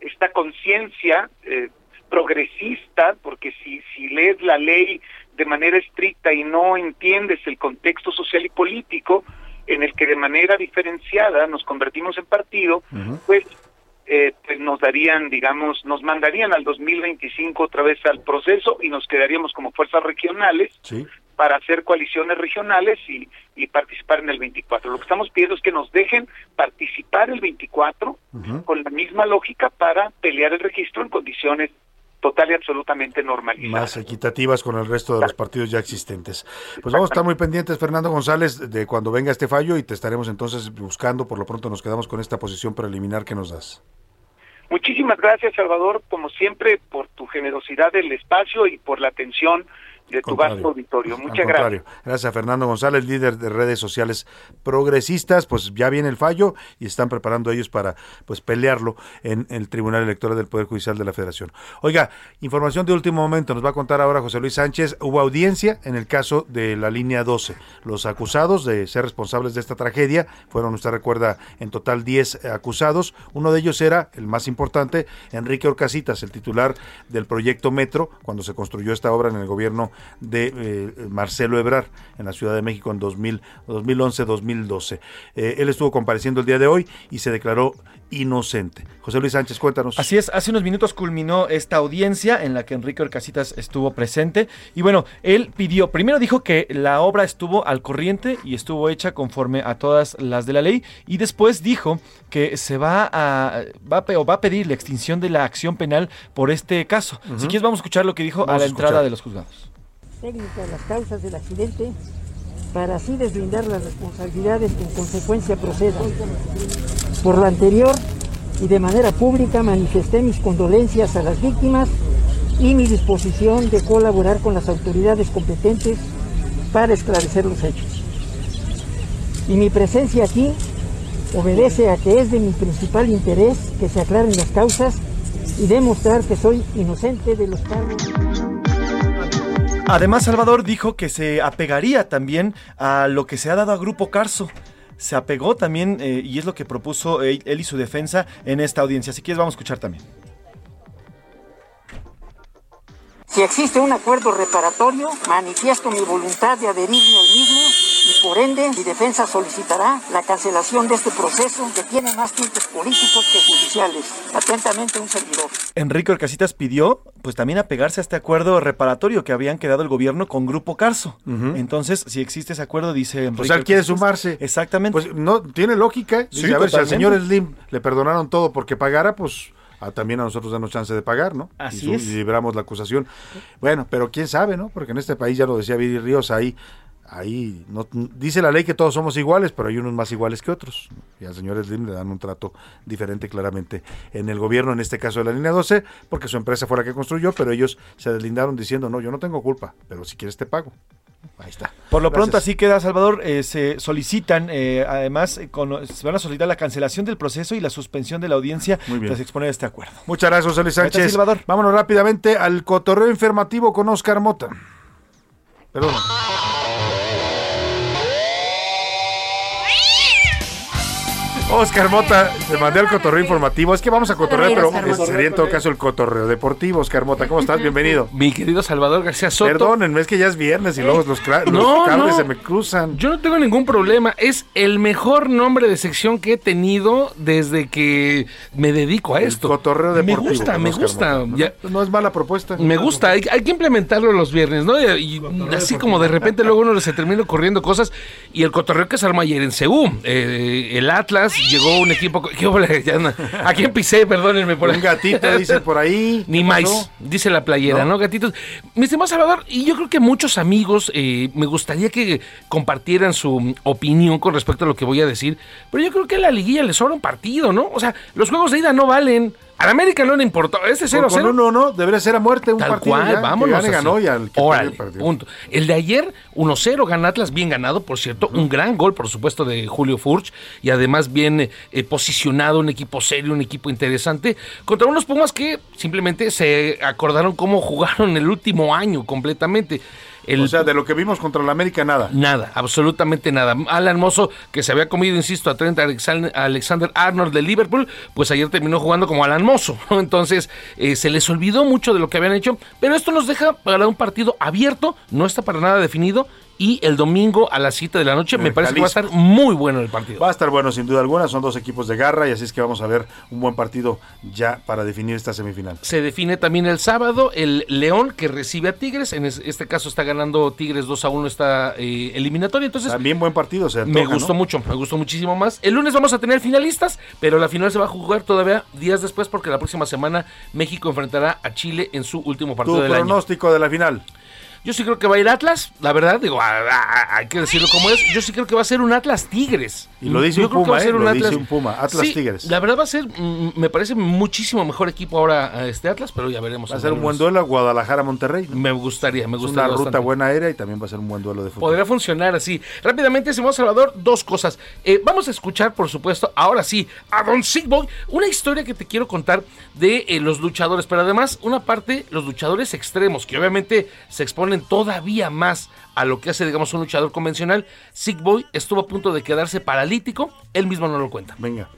[SPEAKER 32] esta conciencia eh, progresista, porque si, si lees la ley de manera estricta y no entiendes el contexto social y político en el que de manera diferenciada nos convertimos en partido, pues, eh, pues nos darían, digamos, nos mandarían al 2025 otra vez al proceso y nos quedaríamos como fuerzas regionales para hacer coaliciones regionales y, y participar en el 24. Lo que estamos pidiendo es que nos dejen participar el 24 con la misma lógica para pelear el registro en condiciones total y absolutamente normalizadas.
[SPEAKER 9] Más equitativas con el resto de los partidos ya existentes. Pues vamos a estar muy pendientes, Fernando González, de cuando venga este fallo y te estaremos entonces buscando. Por lo pronto nos quedamos con esta posición preliminar que nos das.
[SPEAKER 32] Muchísimas gracias, Salvador, como siempre, por tu generosidad del espacio y por la atención de tu vasto auditorio. Muchas gracias.
[SPEAKER 9] Gracias a Fernando González, líder de redes sociales progresistas. Pues ya viene el fallo y están preparando ellos para pues pelearlo en el Tribunal Electoral del Poder Judicial de la Federación. Oiga, información de último momento. Nos va a contar ahora José Luis Sánchez. Hubo audiencia en el caso de la línea 12. Los acusados de ser responsables de esta tragedia fueron, usted recuerda, en total 10 acusados. Uno de ellos era, el más importante, Enrique Orcasitas, el titular del proyecto Metro, cuando se construyó esta obra en el gobierno de eh, Marcelo Ebrar en la Ciudad de México en 2000 2011-2012. Eh, él estuvo compareciendo el día de hoy y se declaró inocente. José Luis Sánchez, cuéntanos.
[SPEAKER 24] Así es, hace unos minutos culminó esta audiencia en la que Enrique Orcasitas estuvo presente y bueno, él pidió, primero dijo que la obra estuvo al corriente y estuvo hecha conforme a todas las de la ley y después dijo que se va a va a, va a pedir la extinción de la acción penal por este caso. Si quieres vamos a escuchar lo que dijo
[SPEAKER 28] Vamos
[SPEAKER 24] a la
[SPEAKER 28] a
[SPEAKER 24] entrada de los juzgados.
[SPEAKER 28] Técnica de las causas del accidente para así deslindar las responsabilidades que en consecuencia procedan. Por lo anterior y de manera pública manifesté mis condolencias a las víctimas y mi disposición de colaborar con las autoridades competentes para esclarecer los hechos. Y mi presencia aquí obedece a que es de mi principal interés que se aclaren las causas y demostrar que soy inocente de los cargos.
[SPEAKER 24] Además, Salvador dijo que se apegaría también a lo que se ha dado a Grupo Carso. Se apegó también, eh, y es lo que propuso él, y su defensa en esta audiencia. Si quieres, vamos a escuchar también.
[SPEAKER 28] Si existe un acuerdo reparatorio, manifiesto mi voluntad de adherirme al mismo y por ende mi defensa solicitará la cancelación de este proceso que tiene más tintes políticos que judiciales. Atentamente un servidor.
[SPEAKER 24] Enrique Orcasitas pidió, pues también apegarse a este acuerdo reparatorio que habían quedado el gobierno con Grupo Carso. Entonces, si existe ese acuerdo, dice Enrique
[SPEAKER 9] Pues él quiere
[SPEAKER 24] Orcasitas-
[SPEAKER 9] sumarse.
[SPEAKER 24] Exactamente.
[SPEAKER 9] Pues no, tiene lógica.
[SPEAKER 24] Sí,
[SPEAKER 9] Dice, a ver, si al señor Slim le perdonaron todo porque pagara, pues a- también a nosotros danos chance de pagar, ¿no?
[SPEAKER 24] Así
[SPEAKER 9] y, su-
[SPEAKER 24] es.
[SPEAKER 9] y libramos la acusación. Bueno, pero quién sabe, ¿no? Porque en este país, ya lo decía Viri Ríos, ahí, ahí no, dice la ley que todos somos iguales, pero hay unos más iguales que otros. Y al señor Slim le dan un trato diferente claramente en el gobierno, en este caso de la línea 12, porque su empresa fue la que construyó, pero ellos se deslindaron diciendo, no, yo no tengo culpa, pero si quieres te pago. Ahí está.
[SPEAKER 24] Por lo pronto,
[SPEAKER 9] Gracias.
[SPEAKER 24] así queda, Salvador. eh, se solicitan, eh, además, eh, con- se van a solicitar la cancelación del proceso y la suspensión de la audiencia
[SPEAKER 9] Muy bien.
[SPEAKER 24] tras exponer este acuerdo.
[SPEAKER 9] Muchas gracias, José Luis
[SPEAKER 24] Gracias,
[SPEAKER 9] Sánchez.
[SPEAKER 24] Salvador.
[SPEAKER 9] Vámonos rápidamente al cotorreo informativo con Oscar Mota. Perdón. Oscar Mota, te mandé al cotorreo informativo. Es que vamos a cotorrear, pero sería en todo caso el cotorreo deportivo. Oscar Mota, ¿cómo estás? Bienvenido.
[SPEAKER 30] Mi querido Salvador García Soto.
[SPEAKER 9] Perdónenme, es que ya es viernes y luego los, cla- los
[SPEAKER 30] No,
[SPEAKER 9] cables
[SPEAKER 30] no.
[SPEAKER 9] se me cruzan.
[SPEAKER 30] Yo no tengo ningún problema. Es el mejor nombre de sección que he tenido desde que me dedico a esto.
[SPEAKER 9] cotorreo
[SPEAKER 30] Me
[SPEAKER 9] deportivo
[SPEAKER 30] gusta, me gusta.
[SPEAKER 9] Mota.
[SPEAKER 30] Ya-
[SPEAKER 9] No es mala propuesta.
[SPEAKER 30] Me gusta, hay, hay que implementarlo los viernes, ¿no? Y, y así como de repente luego uno se termina ocurriendo cosas. Y el cotorreo que se armó ayer en Ceú, eh, el Atlas, llegó un equipo. ¿Qué ole? Ya no- ¿A quién pisé? Perdónenme por
[SPEAKER 9] Un gatito, dice por ahí.
[SPEAKER 30] Ni
[SPEAKER 9] ¿Qué
[SPEAKER 30] más, dice la playera, ¿no?
[SPEAKER 9] ¿No?
[SPEAKER 30] Gatitos. Mi estimado Salvador, y yo creo que muchos amigos eh, me gustaría que compartieran su mm, opinión con respecto a lo que voy a decir, pero yo creo que a la liguilla le sobra un partido, ¿no? O sea, los juegos de ida no valen. Al América no le importó. Este 0-0.
[SPEAKER 9] Con uno no, debería ser a muerte un
[SPEAKER 30] Tal
[SPEAKER 9] partido.
[SPEAKER 30] cual,
[SPEAKER 9] ya,
[SPEAKER 30] vámonos.
[SPEAKER 9] ganó y al que
[SPEAKER 30] Órale,
[SPEAKER 9] perdió, perdió.
[SPEAKER 30] punto. El de ayer, 1-0, gana Atlas, bien ganado, por cierto. Un gran gol, por supuesto, de Julio Furch. Y además bien eh, posicionado, un equipo serio, un equipo interesante. Contra unos Pumas que simplemente se acordaron cómo jugaron el último año completamente. El,
[SPEAKER 9] O sea, de lo que vimos contra la América, nada.
[SPEAKER 30] Nada, absolutamente nada. Alan Mozo, que se había comido, insisto, a Trent Alexan- Alexander Arnold de Liverpool, pues ayer terminó jugando como Alan Mozo. ¿no? Entonces, eh, se les olvidó mucho de lo que habían hecho, pero esto nos deja para un partido abierto, no está para nada definido, y el domingo a las 7 de la noche me parece que va a estar muy bueno el partido.
[SPEAKER 9] Va a estar bueno sin duda alguna, son dos equipos de garra y así es que vamos a ver un buen partido ya para definir esta semifinal.
[SPEAKER 30] Se define también el sábado el León que recibe a Tigres. En es- este caso está ganando Tigres 2 a 1 esta eh, eliminatoria. Entonces,
[SPEAKER 9] También buen partido, se
[SPEAKER 30] Me gustó
[SPEAKER 9] ¿no?
[SPEAKER 30] mucho, me gustó muchísimo más. El lunes vamos a tener finalistas, pero la final se va a jugar todavía días después porque la próxima semana México enfrentará a Chile en su último partido
[SPEAKER 9] Tu
[SPEAKER 30] del año.
[SPEAKER 9] pronóstico de la final.
[SPEAKER 30] Yo sí creo que va a ir Atlas, la verdad, digo, a- a- hay que decirlo como es. Yo sí creo que va a ser un Atlas Tigres.
[SPEAKER 9] Y lo dice
[SPEAKER 30] Yo
[SPEAKER 9] un
[SPEAKER 30] creo que
[SPEAKER 9] Puma,
[SPEAKER 30] va a
[SPEAKER 9] ¿eh?
[SPEAKER 30] ser un
[SPEAKER 9] Lo
[SPEAKER 30] Atlas.
[SPEAKER 9] dice un Puma, Atlas
[SPEAKER 30] Sí,
[SPEAKER 9] Tigres.
[SPEAKER 30] La verdad va a ser, mm, me parece muchísimo mejor equipo ahora a este Atlas, pero ya veremos.
[SPEAKER 9] Va a ser un buen duelo a Guadalajara-Monterrey.
[SPEAKER 30] Me gustaría, me
[SPEAKER 9] Es
[SPEAKER 30] gustaría.
[SPEAKER 9] una ruta buena aérea y también va a ser un buen duelo de fútbol.
[SPEAKER 30] Podría funcionar así. Rápidamente, Simón Salvador, dos cosas. Eh, vamos a escuchar, por supuesto, ahora sí, a Don Sigboy, una historia que te quiero contar de eh, los luchadores, pero además una parte, los luchadores extremos, que obviamente se exponen todavía más a lo que hace, digamos, un luchador convencional. Sigboy estuvo a punto de quedarse paralítico, él mismo no lo cuenta.
[SPEAKER 9] Venga.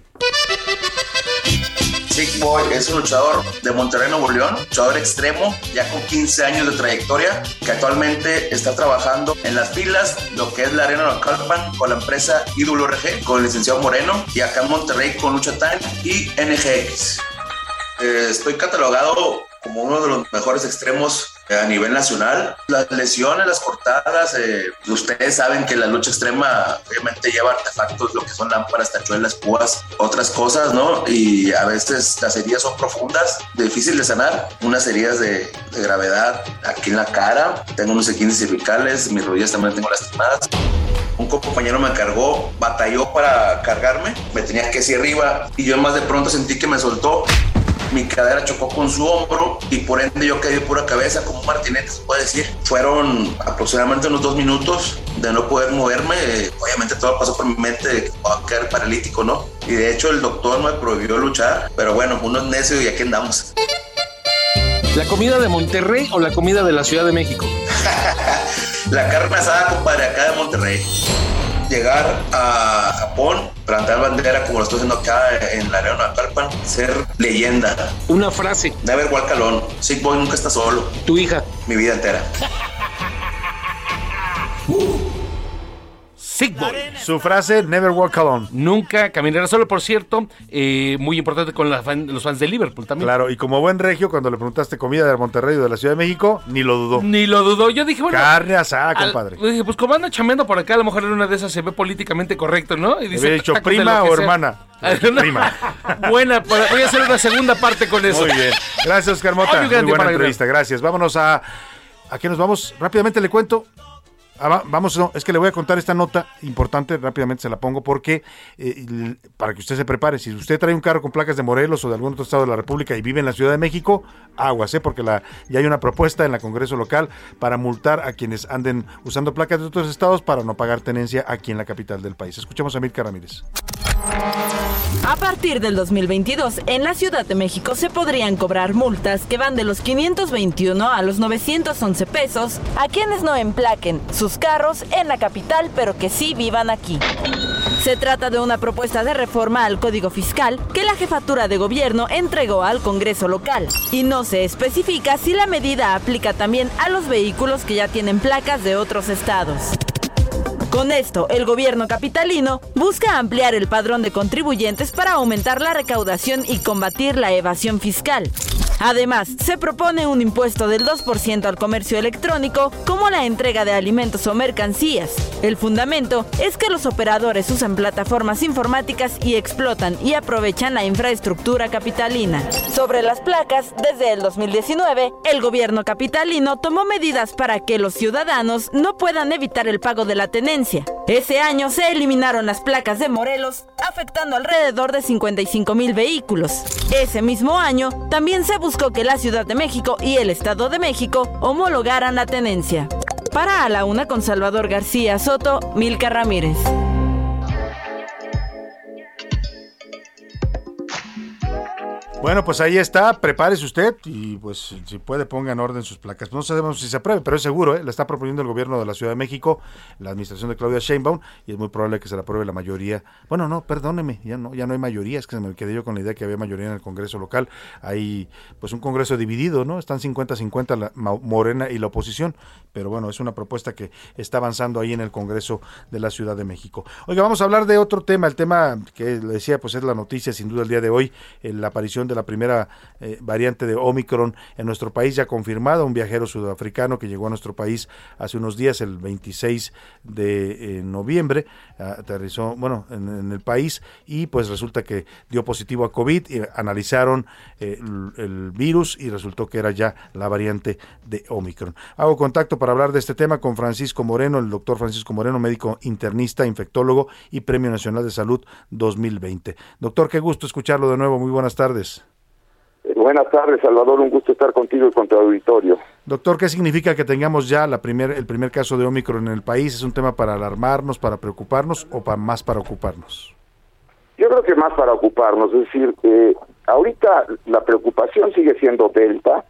[SPEAKER 33] Sick Boy es un luchador de Monterrey, Nuevo León, luchador extremo, ya con 15 años de trayectoria, que actualmente está trabajando en las filas, lo que es la Arena Localpan, con la empresa IWRG, con el licenciado Moreno, y acá en Monterrey con Lucha Time y NGX. Eh, estoy catalogado como uno de los mejores extremos a nivel nacional. Las lesiones, las cortadas, eh, ustedes saben que la lucha extrema obviamente lleva artefactos, lo que son lámparas, tachuelas, púas, otras cosas, ¿no? Y a veces las heridas son profundas, difícil de sanar, unas heridas de, de gravedad aquí en la cara, tengo unos equines cervicales, mis rodillas también tengo lastimadas. Un compañero me cargó, batalló para cargarme, me tenía que hacia arriba y yo más de pronto sentí que me soltó mi cadera chocó con su hombro y por ende yo caí de pura cabeza como un martinete, se puede decir. Fueron aproximadamente unos dos minutos de no poder moverme. Obviamente todo pasó por mi mente de que voy a quedar paralítico, ¿no? Y de hecho el doctor me prohibió luchar, pero bueno, uno es necio y aquí andamos.
[SPEAKER 30] ¿La comida de Monterrey o la comida de la Ciudad de México?
[SPEAKER 33] La carne asada, compadre, acá de Monterrey. Llegar a Japón, plantar bandera como lo estoy haciendo acá en la arena de Calpan, ser leyenda.
[SPEAKER 30] Una frase.
[SPEAKER 33] Never walk alone. Sick Boy nunca está solo.
[SPEAKER 30] Tu hija.
[SPEAKER 33] Mi vida entera.
[SPEAKER 30] Sick Boy.
[SPEAKER 9] Su frase, never walk alone.
[SPEAKER 30] Nunca caminará solo, por cierto, eh, muy importante con la fan- los fans de Liverpool también.
[SPEAKER 9] Claro, y como buen regio, cuando le preguntaste comida de Monterrey o de la Ciudad de México, ni lo dudó.
[SPEAKER 30] Ni lo dudó. Yo dije, bueno.
[SPEAKER 9] Carne asada,
[SPEAKER 30] al-
[SPEAKER 9] compadre.
[SPEAKER 30] dije, pues como anda chameando por acá, a lo mejor en una de esas se ve políticamente correcto, ¿no? Y
[SPEAKER 9] Le hubiera dicho, ¿prima o
[SPEAKER 30] sea.
[SPEAKER 9] hermana? Prima.
[SPEAKER 30] Buena, voy a hacer una segunda parte con eso.
[SPEAKER 9] Muy bien. Gracias, Oscar Mota. Muy buena entrevista. Gracias. Vámonos a. ¿A qué nos vamos? Rápidamente le cuento. Ah, va- vamos, no, es que le voy a contar esta nota importante, rápidamente se la pongo porque eh, para que usted se prepare, si usted trae un carro con placas de Morelos o de algún otro estado de la República y vive en la Ciudad de México, aguas, ¿eh? porque ya hay una propuesta en la Congreso local para multar a quienes anden usando placas de otros estados para no pagar tenencia aquí en la capital del país. Escuchemos a Mirka Ramírez.
[SPEAKER 34] A partir del 2022, en la Ciudad de México se podrían cobrar multas que van de los 521 a los 911 pesos a quienes no emplaquen sus carros en la capital, pero que sí vivan aquí. Se trata de una propuesta de reforma al Código Fiscal que la jefatura de gobierno entregó al Congreso local y no se especifica si la medida aplica también a los vehículos que ya tienen placas de otros estados. Con esto, el gobierno capitalino busca ampliar el padrón de contribuyentes para aumentar la recaudación y combatir la evasión fiscal. Además, se propone un impuesto del 2% al comercio electrónico, como la entrega de alimentos o mercancías. El fundamento es que los operadores usan plataformas informáticas y explotan y aprovechan la infraestructura capitalina. Sobre las placas, desde el 2019, el gobierno capitalino tomó medidas para que los ciudadanos no puedan evitar el pago de la tenencia. Ese año se eliminaron las placas de Morelos, afectando alrededor de 55 mil vehículos. Ese mismo año, también se buscó que la Ciudad de México y el Estado de México homologaran la tenencia. Para A la Una con Salvador García Soto, Milka Ramírez.
[SPEAKER 9] Bueno, pues ahí está, prepárese usted y pues si puede ponga en orden sus placas. No sabemos si se apruebe, pero es seguro, ¿eh? la está proponiendo el gobierno de la Ciudad de México, la administración de Claudia Sheinbaum y es muy probable que se la apruebe la mayoría. Bueno, no, perdóneme, ya no ya no hay mayoría, es que se me quedé yo con la idea que había mayoría en el Congreso local. Hay pues un Congreso dividido, ¿no? Están 50-50 la Morena y la oposición, pero bueno, es una propuesta que está avanzando ahí en el Congreso de la Ciudad de México. Oiga, vamos a hablar de otro tema, el tema que le decía, pues es la noticia sin duda el día de hoy, eh, la aparición de la primera eh, variante de Omicron en nuestro país ya confirmada, un viajero sudafricano que llegó a nuestro país hace unos días, el 26 de eh, noviembre, aterrizó, bueno, en, el país y pues resulta que dio positivo a COVID, y analizaron eh, el virus y resultó que era ya la variante de Omicron. Hago contacto para hablar de este tema con Francisco Moreno, el doctor Francisco Moreno, médico internista, infectólogo y Premio Nacional de Salud 2020. Doctor, qué gusto escucharlo de nuevo, muy buenas tardes.
[SPEAKER 35] Buenas tardes, Salvador. Un gusto estar contigo y con tu auditorio.
[SPEAKER 9] Doctor, ¿qué significa que tengamos ya la primer, el primer caso de Omicron en el país? ¿Es un tema para alarmarnos, para preocuparnos o para más para ocuparnos?
[SPEAKER 35] Yo creo que más para ocuparnos, es decir, eh, ahorita la preocupación sigue siendo Delta,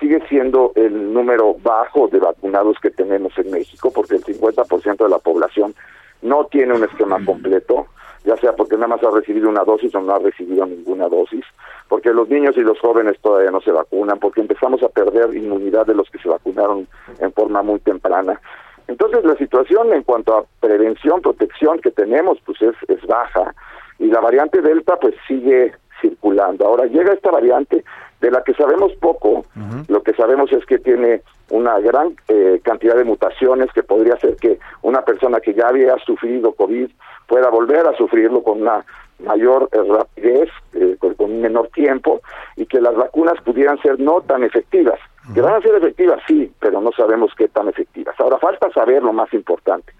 [SPEAKER 35] sigue siendo el número bajo de vacunados que tenemos en México, porque el 50% de la población no tiene un esquema completo, ya sea porque nada más ha recibido una dosis o no ha recibido ninguna dosis, porque los niños y los jóvenes todavía no se vacunan, porque empezamos a perder inmunidad de los que se vacunaron en forma muy temprana. Entonces la situación en cuanto a prevención, protección que tenemos, pues es, es baja y la variante Delta pues sigue circulando. Ahora llega esta variante de la que sabemos poco, lo que sabemos es que tiene una gran eh, cantidad de mutaciones que podría hacer que una persona que ya había sufrido COVID pueda volver a sufrirlo con una mayor eh, rapidez, eh, con, con un menor tiempo, y que las vacunas pudieran ser no tan efectivas. Que van a ser efectivas, sí, pero no sabemos qué tan efectivas. Ahora falta saber lo más importante,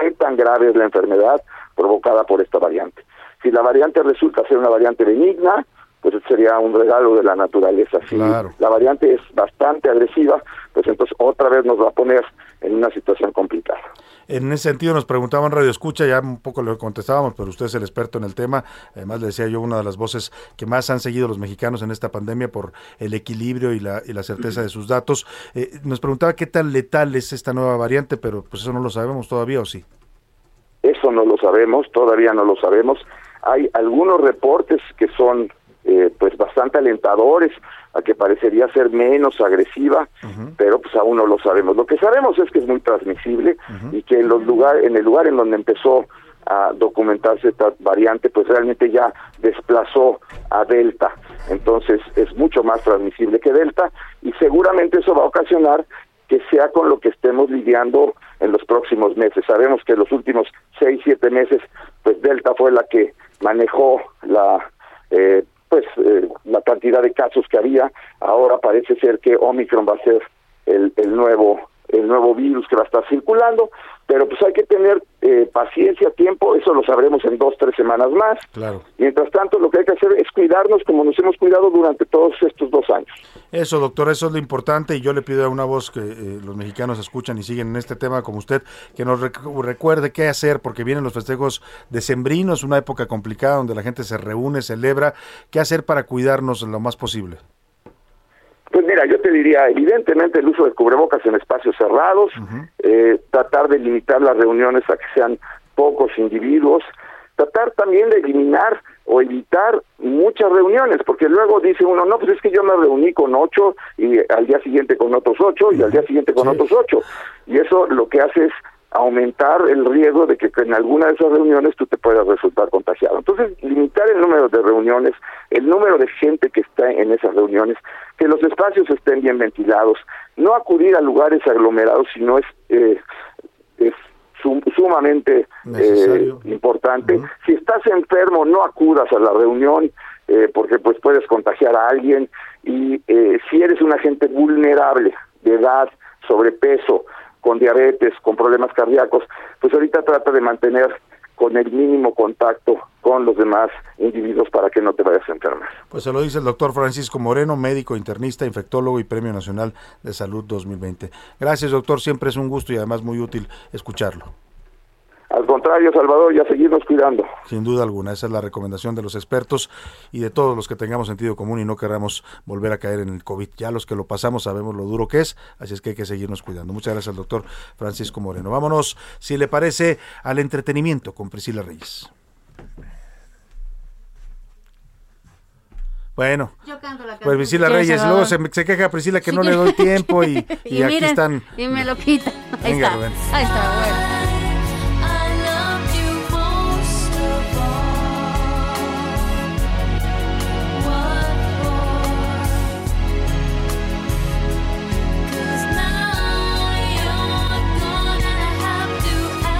[SPEAKER 35] qué tan grave es la enfermedad provocada por esta variante. Si la variante resulta ser una variante benigna, pues sería un regalo de la naturaleza. Si
[SPEAKER 9] Claro.
[SPEAKER 35] la variante es bastante agresiva, pues entonces otra vez nos va a poner en una situación complicada.
[SPEAKER 9] En ese sentido nos preguntaban Radio Escucha, ya un poco lo contestábamos, pero usted es el experto en el tema. Además le decía yo, una de las voces que más han seguido los mexicanos en esta pandemia por el equilibrio y la, y la certeza de sus datos. Eh, nos preguntaba qué tan letal es esta nueva variante, pero pues eso no lo sabemos todavía, ¿o sí?
[SPEAKER 35] Eso no lo sabemos, todavía no lo sabemos. Hay algunos reportes que son eh, pues bastante alentadores a que parecería ser menos agresiva, pero pues aún no lo sabemos. Lo que sabemos es que es muy transmisible y que en los lugares, en el lugar en donde empezó a documentarse esta variante, pues realmente ya desplazó a Delta. Entonces es mucho más transmisible que Delta y seguramente eso va a ocasionar que sea con lo que estemos lidiando en los próximos meses. Sabemos que en los últimos seis, siete meses, pues Delta fue la que manejó la eh, pues eh, la cantidad de casos que había. Ahora parece ser que Omicron va a ser el, el nuevo el nuevo virus que va a estar circulando, pero pues hay que tener eh, paciencia, tiempo, eso lo sabremos en dos, tres semanas más.
[SPEAKER 9] Claro.
[SPEAKER 35] Mientras tanto, lo que hay que hacer es cuidarnos como nos hemos cuidado durante todos estos dos años.
[SPEAKER 9] Eso, doctor, eso es lo importante y yo le pido a una voz que eh, los mexicanos escuchan y siguen en este tema como usted, que nos rec- recuerde qué hacer porque vienen los festejos decembrinos, una época complicada donde la gente se reúne, celebra, qué hacer para cuidarnos lo más posible.
[SPEAKER 35] Pues mira, yo te diría, evidentemente el uso de cubrebocas en espacios cerrados, eh, tratar de limitar las reuniones a que sean pocos individuos, tratar también de eliminar o evitar muchas reuniones, porque luego dice uno, no, pues es que yo me reuní con ocho y al día siguiente con otros ocho y al día siguiente con otros ocho. Y eso lo que hace es aumentar el riesgo de que en alguna de esas reuniones tú te puedas resultar contagiado. Entonces, limitar el número de reuniones, el número de gente que está en esas reuniones, que los espacios estén bien ventilados, no acudir a lugares aglomerados si no es, eh, es sumamente eh, importante. Si estás enfermo, no acudas a la reunión eh, porque pues puedes contagiar a alguien y eh, si eres una gente vulnerable de edad, sobrepeso, con diabetes, con problemas cardíacos, pues ahorita trata de mantener con el mínimo contacto con los demás individuos para que no te vayas a enfermar.
[SPEAKER 9] Pues se lo dice el doctor Francisco Moreno, médico, internista, infectólogo y Premio Nacional de Salud 2020. Gracias, doctor, siempre es un gusto y además muy útil escucharlo.
[SPEAKER 35] Al contrario, Salvador, ya seguirnos cuidando.
[SPEAKER 9] Sin duda alguna, esa es la recomendación de los expertos y de todos los que tengamos sentido común y no queramos volver a caer en el COVID. Ya los que lo pasamos sabemos lo duro que es, así es que hay que seguirnos cuidando. Muchas gracias al doctor Francisco Moreno. Vámonos, si le parece, al entretenimiento con Priscila Reyes. Bueno,
[SPEAKER 21] Yo canto la
[SPEAKER 9] pues. Priscila
[SPEAKER 21] ¿Quieres,
[SPEAKER 9] Reyes,
[SPEAKER 21] Salvador?
[SPEAKER 9] luego se, me- se queja Priscila que
[SPEAKER 21] Sí,
[SPEAKER 9] no le doy tiempo y, y
[SPEAKER 21] y
[SPEAKER 9] aquí
[SPEAKER 21] miren,
[SPEAKER 9] están.
[SPEAKER 21] Y me lo quita. Ahí
[SPEAKER 9] Venga,
[SPEAKER 21] está.
[SPEAKER 9] Rubén.
[SPEAKER 21] Ahí está, bueno.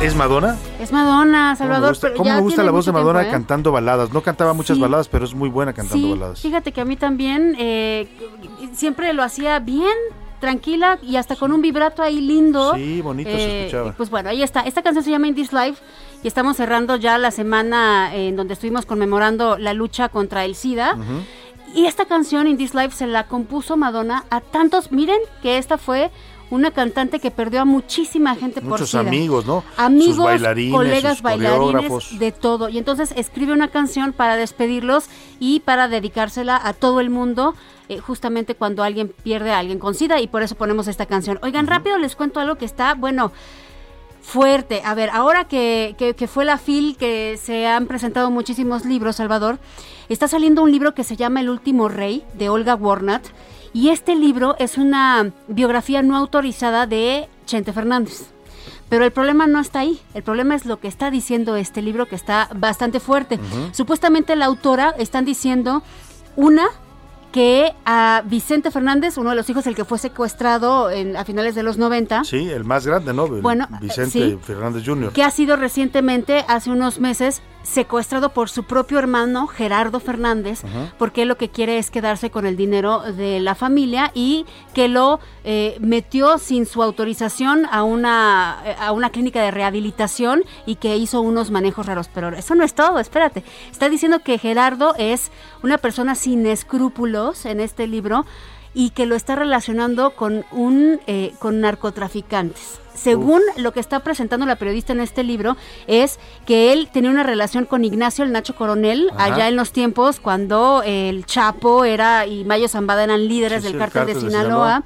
[SPEAKER 9] ¿Es Madonna?
[SPEAKER 21] Es Madonna,
[SPEAKER 9] ¿Cómo me
[SPEAKER 21] Salvador.
[SPEAKER 9] gusta,
[SPEAKER 21] pero
[SPEAKER 9] cómo
[SPEAKER 21] ya
[SPEAKER 9] me gusta la voz de Madonna
[SPEAKER 21] tiempo, ¿eh?
[SPEAKER 9] cantando baladas? No cantaba muchas
[SPEAKER 21] Sí.
[SPEAKER 9] baladas, pero es muy buena cantando
[SPEAKER 21] Sí,
[SPEAKER 9] baladas.
[SPEAKER 21] fíjate que a mí también eh, siempre lo hacía bien, tranquila y hasta con un vibrato ahí lindo.
[SPEAKER 9] Sí, bonito se escuchaba.
[SPEAKER 21] Pues bueno, ahí está. Esta canción se llama In This Life y estamos cerrando ya la semana en donde estuvimos conmemorando la lucha contra el SIDA. Y esta canción, In This Life, se la compuso Madonna a tantos. Miren que esta fue una cantante que perdió a muchísima gente por
[SPEAKER 9] Muchos amigos, ¿no?
[SPEAKER 21] Amigos,
[SPEAKER 9] sus bailarines,
[SPEAKER 21] colegas
[SPEAKER 9] sus
[SPEAKER 21] bailarines, de todo. Y entonces escribe una canción para despedirlos y para dedicársela a todo el mundo, eh, justamente cuando alguien pierde a alguien con SIDA. Y por eso ponemos esta canción. Oigan, rápido les cuento algo que está, bueno, fuerte. A ver, ahora que, que, que fue la FIL, que se han presentado muchísimos libros, Salvador, está saliendo un libro que se llama El último rey, de Olga Warnat. Y este libro es una biografía no autorizada de Chente Fernández. Pero el problema no está ahí. El problema es lo que está diciendo este libro, que está bastante fuerte. Supuestamente la autora están diciendo una que a Vicente Fernández, uno de los hijos, el que fue secuestrado en- a finales de los 90,
[SPEAKER 9] Sí, el más grande, ¿no? El
[SPEAKER 21] Bueno,
[SPEAKER 9] Vicente
[SPEAKER 21] sí.
[SPEAKER 9] Fernández Jr.
[SPEAKER 21] que ha sido recientemente, hace unos meses, secuestrado por su propio hermano Gerardo Fernández,
[SPEAKER 36] Ajá.
[SPEAKER 21] porque él lo que quiere es quedarse con el dinero de la familia y que lo eh, metió sin su autorización a una, eh, a una clínica de rehabilitación y que hizo unos manejos raros. Pero eso no es todo, espérate. Está diciendo que Gerardo es una persona sin escrúpulos en este libro y que lo está relacionando con un eh, con narcotraficantes. Según lo que está presentando la periodista en este libro, es que él tenía una relación con Ignacio el Nacho Coronel
[SPEAKER 36] Ajá.
[SPEAKER 21] allá en los tiempos cuando el Chapo era y Mayo Zambada eran líderes
[SPEAKER 36] Sí, sí,
[SPEAKER 21] del
[SPEAKER 36] el
[SPEAKER 21] cártel de
[SPEAKER 36] cártel de
[SPEAKER 21] Sinaloa.
[SPEAKER 36] Sinaloa.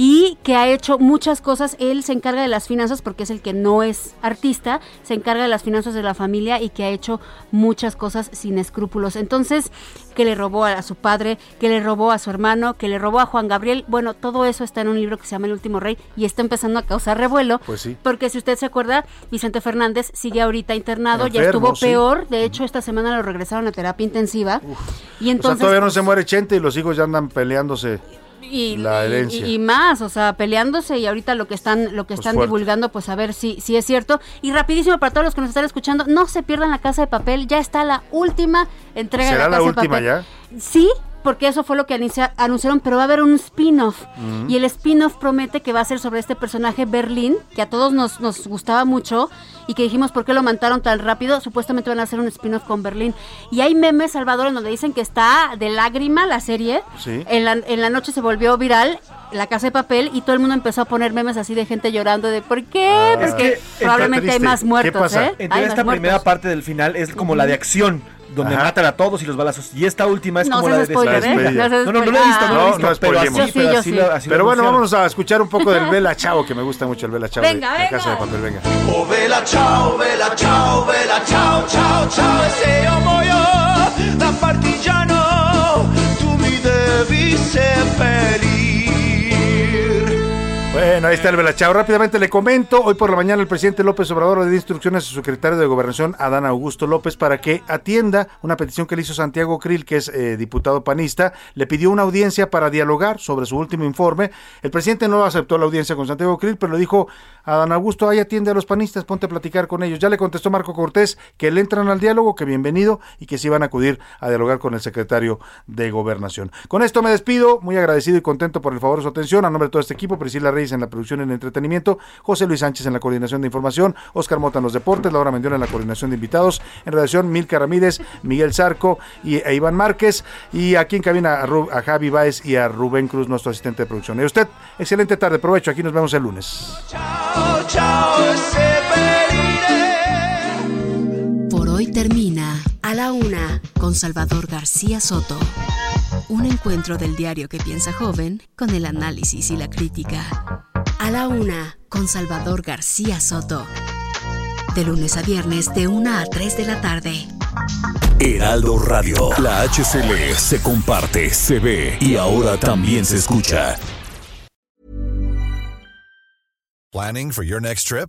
[SPEAKER 21] Y que ha hecho muchas cosas, él se encarga de las finanzas porque es el que no es artista, se encarga de las finanzas de la familia y que ha hecho muchas cosas sin escrúpulos. Entonces, que le robó a, su padre, que le robó a su hermano, que le robó a Juan Gabriel, bueno, todo eso está en un libro que se llama El último rey y está empezando a causar revuelo.
[SPEAKER 9] Pues sí.
[SPEAKER 21] Porque si usted se acuerda, Vicente Fernández sigue ahorita internado, ya estuvo
[SPEAKER 9] sí.
[SPEAKER 21] peor, de hecho esta semana lo regresaron a terapia intensiva. Y
[SPEAKER 9] o sea,
[SPEAKER 21] entonces
[SPEAKER 9] todavía no se muere Chente y los hijos ya andan peleándose
[SPEAKER 21] y,
[SPEAKER 9] la
[SPEAKER 21] y-
[SPEAKER 9] herencia.
[SPEAKER 21] y- y más, o sea, peleándose y ahorita lo que están lo que
[SPEAKER 9] Pues
[SPEAKER 21] están
[SPEAKER 9] fuerte.
[SPEAKER 21] divulgando, pues a ver si si es cierto. Y rapidísimo para todos los que nos están escuchando, no se pierdan la Casa de Papel, ya está la última entrega de
[SPEAKER 9] ¿Será
[SPEAKER 21] la
[SPEAKER 9] la
[SPEAKER 21] Casa de
[SPEAKER 9] última
[SPEAKER 21] Papel.
[SPEAKER 9] ya?
[SPEAKER 21] Sí, porque eso fue lo que anuncia- anunciaron, pero va a haber un spin-off. Y el spin-off promete que va a ser sobre este personaje Berlín, que a todos nos, nos gustaba mucho y que dijimos por qué lo mataron tan rápido. Supuestamente van a hacer un spin-off con Berlín. Y hay memes, Salvador, en donde dicen que está de lágrima la serie.
[SPEAKER 9] Sí.
[SPEAKER 21] En la, en la noche se volvió viral la casa de papel y todo el mundo empezó a poner memes así de gente llorando de ¿por qué?
[SPEAKER 24] Es
[SPEAKER 21] Porque
[SPEAKER 24] que
[SPEAKER 21] probablemente hay más muertos, ¿eh?
[SPEAKER 24] En
[SPEAKER 21] Hay
[SPEAKER 24] teoría
[SPEAKER 21] más
[SPEAKER 24] esta
[SPEAKER 21] muertos.
[SPEAKER 24] primera parte del final es como la de acción. Donde
[SPEAKER 9] Ajá.
[SPEAKER 24] matan a todos y los balazos. Y esta última es
[SPEAKER 21] No
[SPEAKER 24] como la de
[SPEAKER 21] spoiler, ¿eh?
[SPEAKER 24] despedida.
[SPEAKER 21] No
[SPEAKER 24] No, no, no lo he visto, no lo he
[SPEAKER 9] No,
[SPEAKER 24] visto.
[SPEAKER 9] no
[SPEAKER 24] pero así.
[SPEAKER 21] Yo sí,
[SPEAKER 24] pero
[SPEAKER 21] yo
[SPEAKER 24] así
[SPEAKER 21] sí.
[SPEAKER 24] lo- así lo
[SPEAKER 9] Pero bueno, vámonos a escuchar un poco del Vela Chao, que me gusta mucho el Vela Chao
[SPEAKER 21] Venga,
[SPEAKER 9] de,
[SPEAKER 21] venga.
[SPEAKER 9] Casa de Papel. Venga.
[SPEAKER 28] Oh vela ciao, vela ciao, vela ciao, ciao, ciao E se io muoio da partigiano Tu mi devi seppellir
[SPEAKER 9] Bueno, ahí está el Vela Chao. Rápidamente le comento, hoy por la mañana el presidente López Obrador le dio instrucciones a su secretario de Gobernación, Adán Augusto López, para que atienda una petición que le hizo Santiago Krill, que es eh, diputado panista. Le pidió una audiencia para dialogar sobre su último informe. El presidente no aceptó la audiencia con Santiago Krill, pero le dijo a Adán Augusto, ahí atiende a los panistas, ponte a platicar con ellos. Ya le contestó Marco Cortés que le entran al diálogo, que bienvenido y que sí van a acudir a dialogar con el secretario de Gobernación. Con esto me despido, muy agradecido y contento por el favor de su atención. A nombre de todo este equipo, Priscila Reyes en la producción y en el entretenimiento, José Luis Sánchez en la coordinación de información, Oscar Mota en los deportes, Laura Mendiola en la coordinación de invitados, en redacción Milka Ramírez, Miguel Zarco y e Iván Márquez, y aquí en cabina a, Ru- a Javi Báez y a Rubén Cruz, nuestro asistente de producción. Y usted, excelente tarde, provecho, aquí nos vemos el lunes.
[SPEAKER 28] E seppellire
[SPEAKER 37] Por hoy termina A la Una con Salvador García Soto. Un encuentro del diario que piensa joven con el análisis y la crítica. A la Una con Salvador García Soto. De lunes a viernes de 1 a 3 de la tarde.
[SPEAKER 38] Heraldo Radio. La HCL se comparte, se ve y ahora también se escucha.
[SPEAKER 1] Planning for your next trip?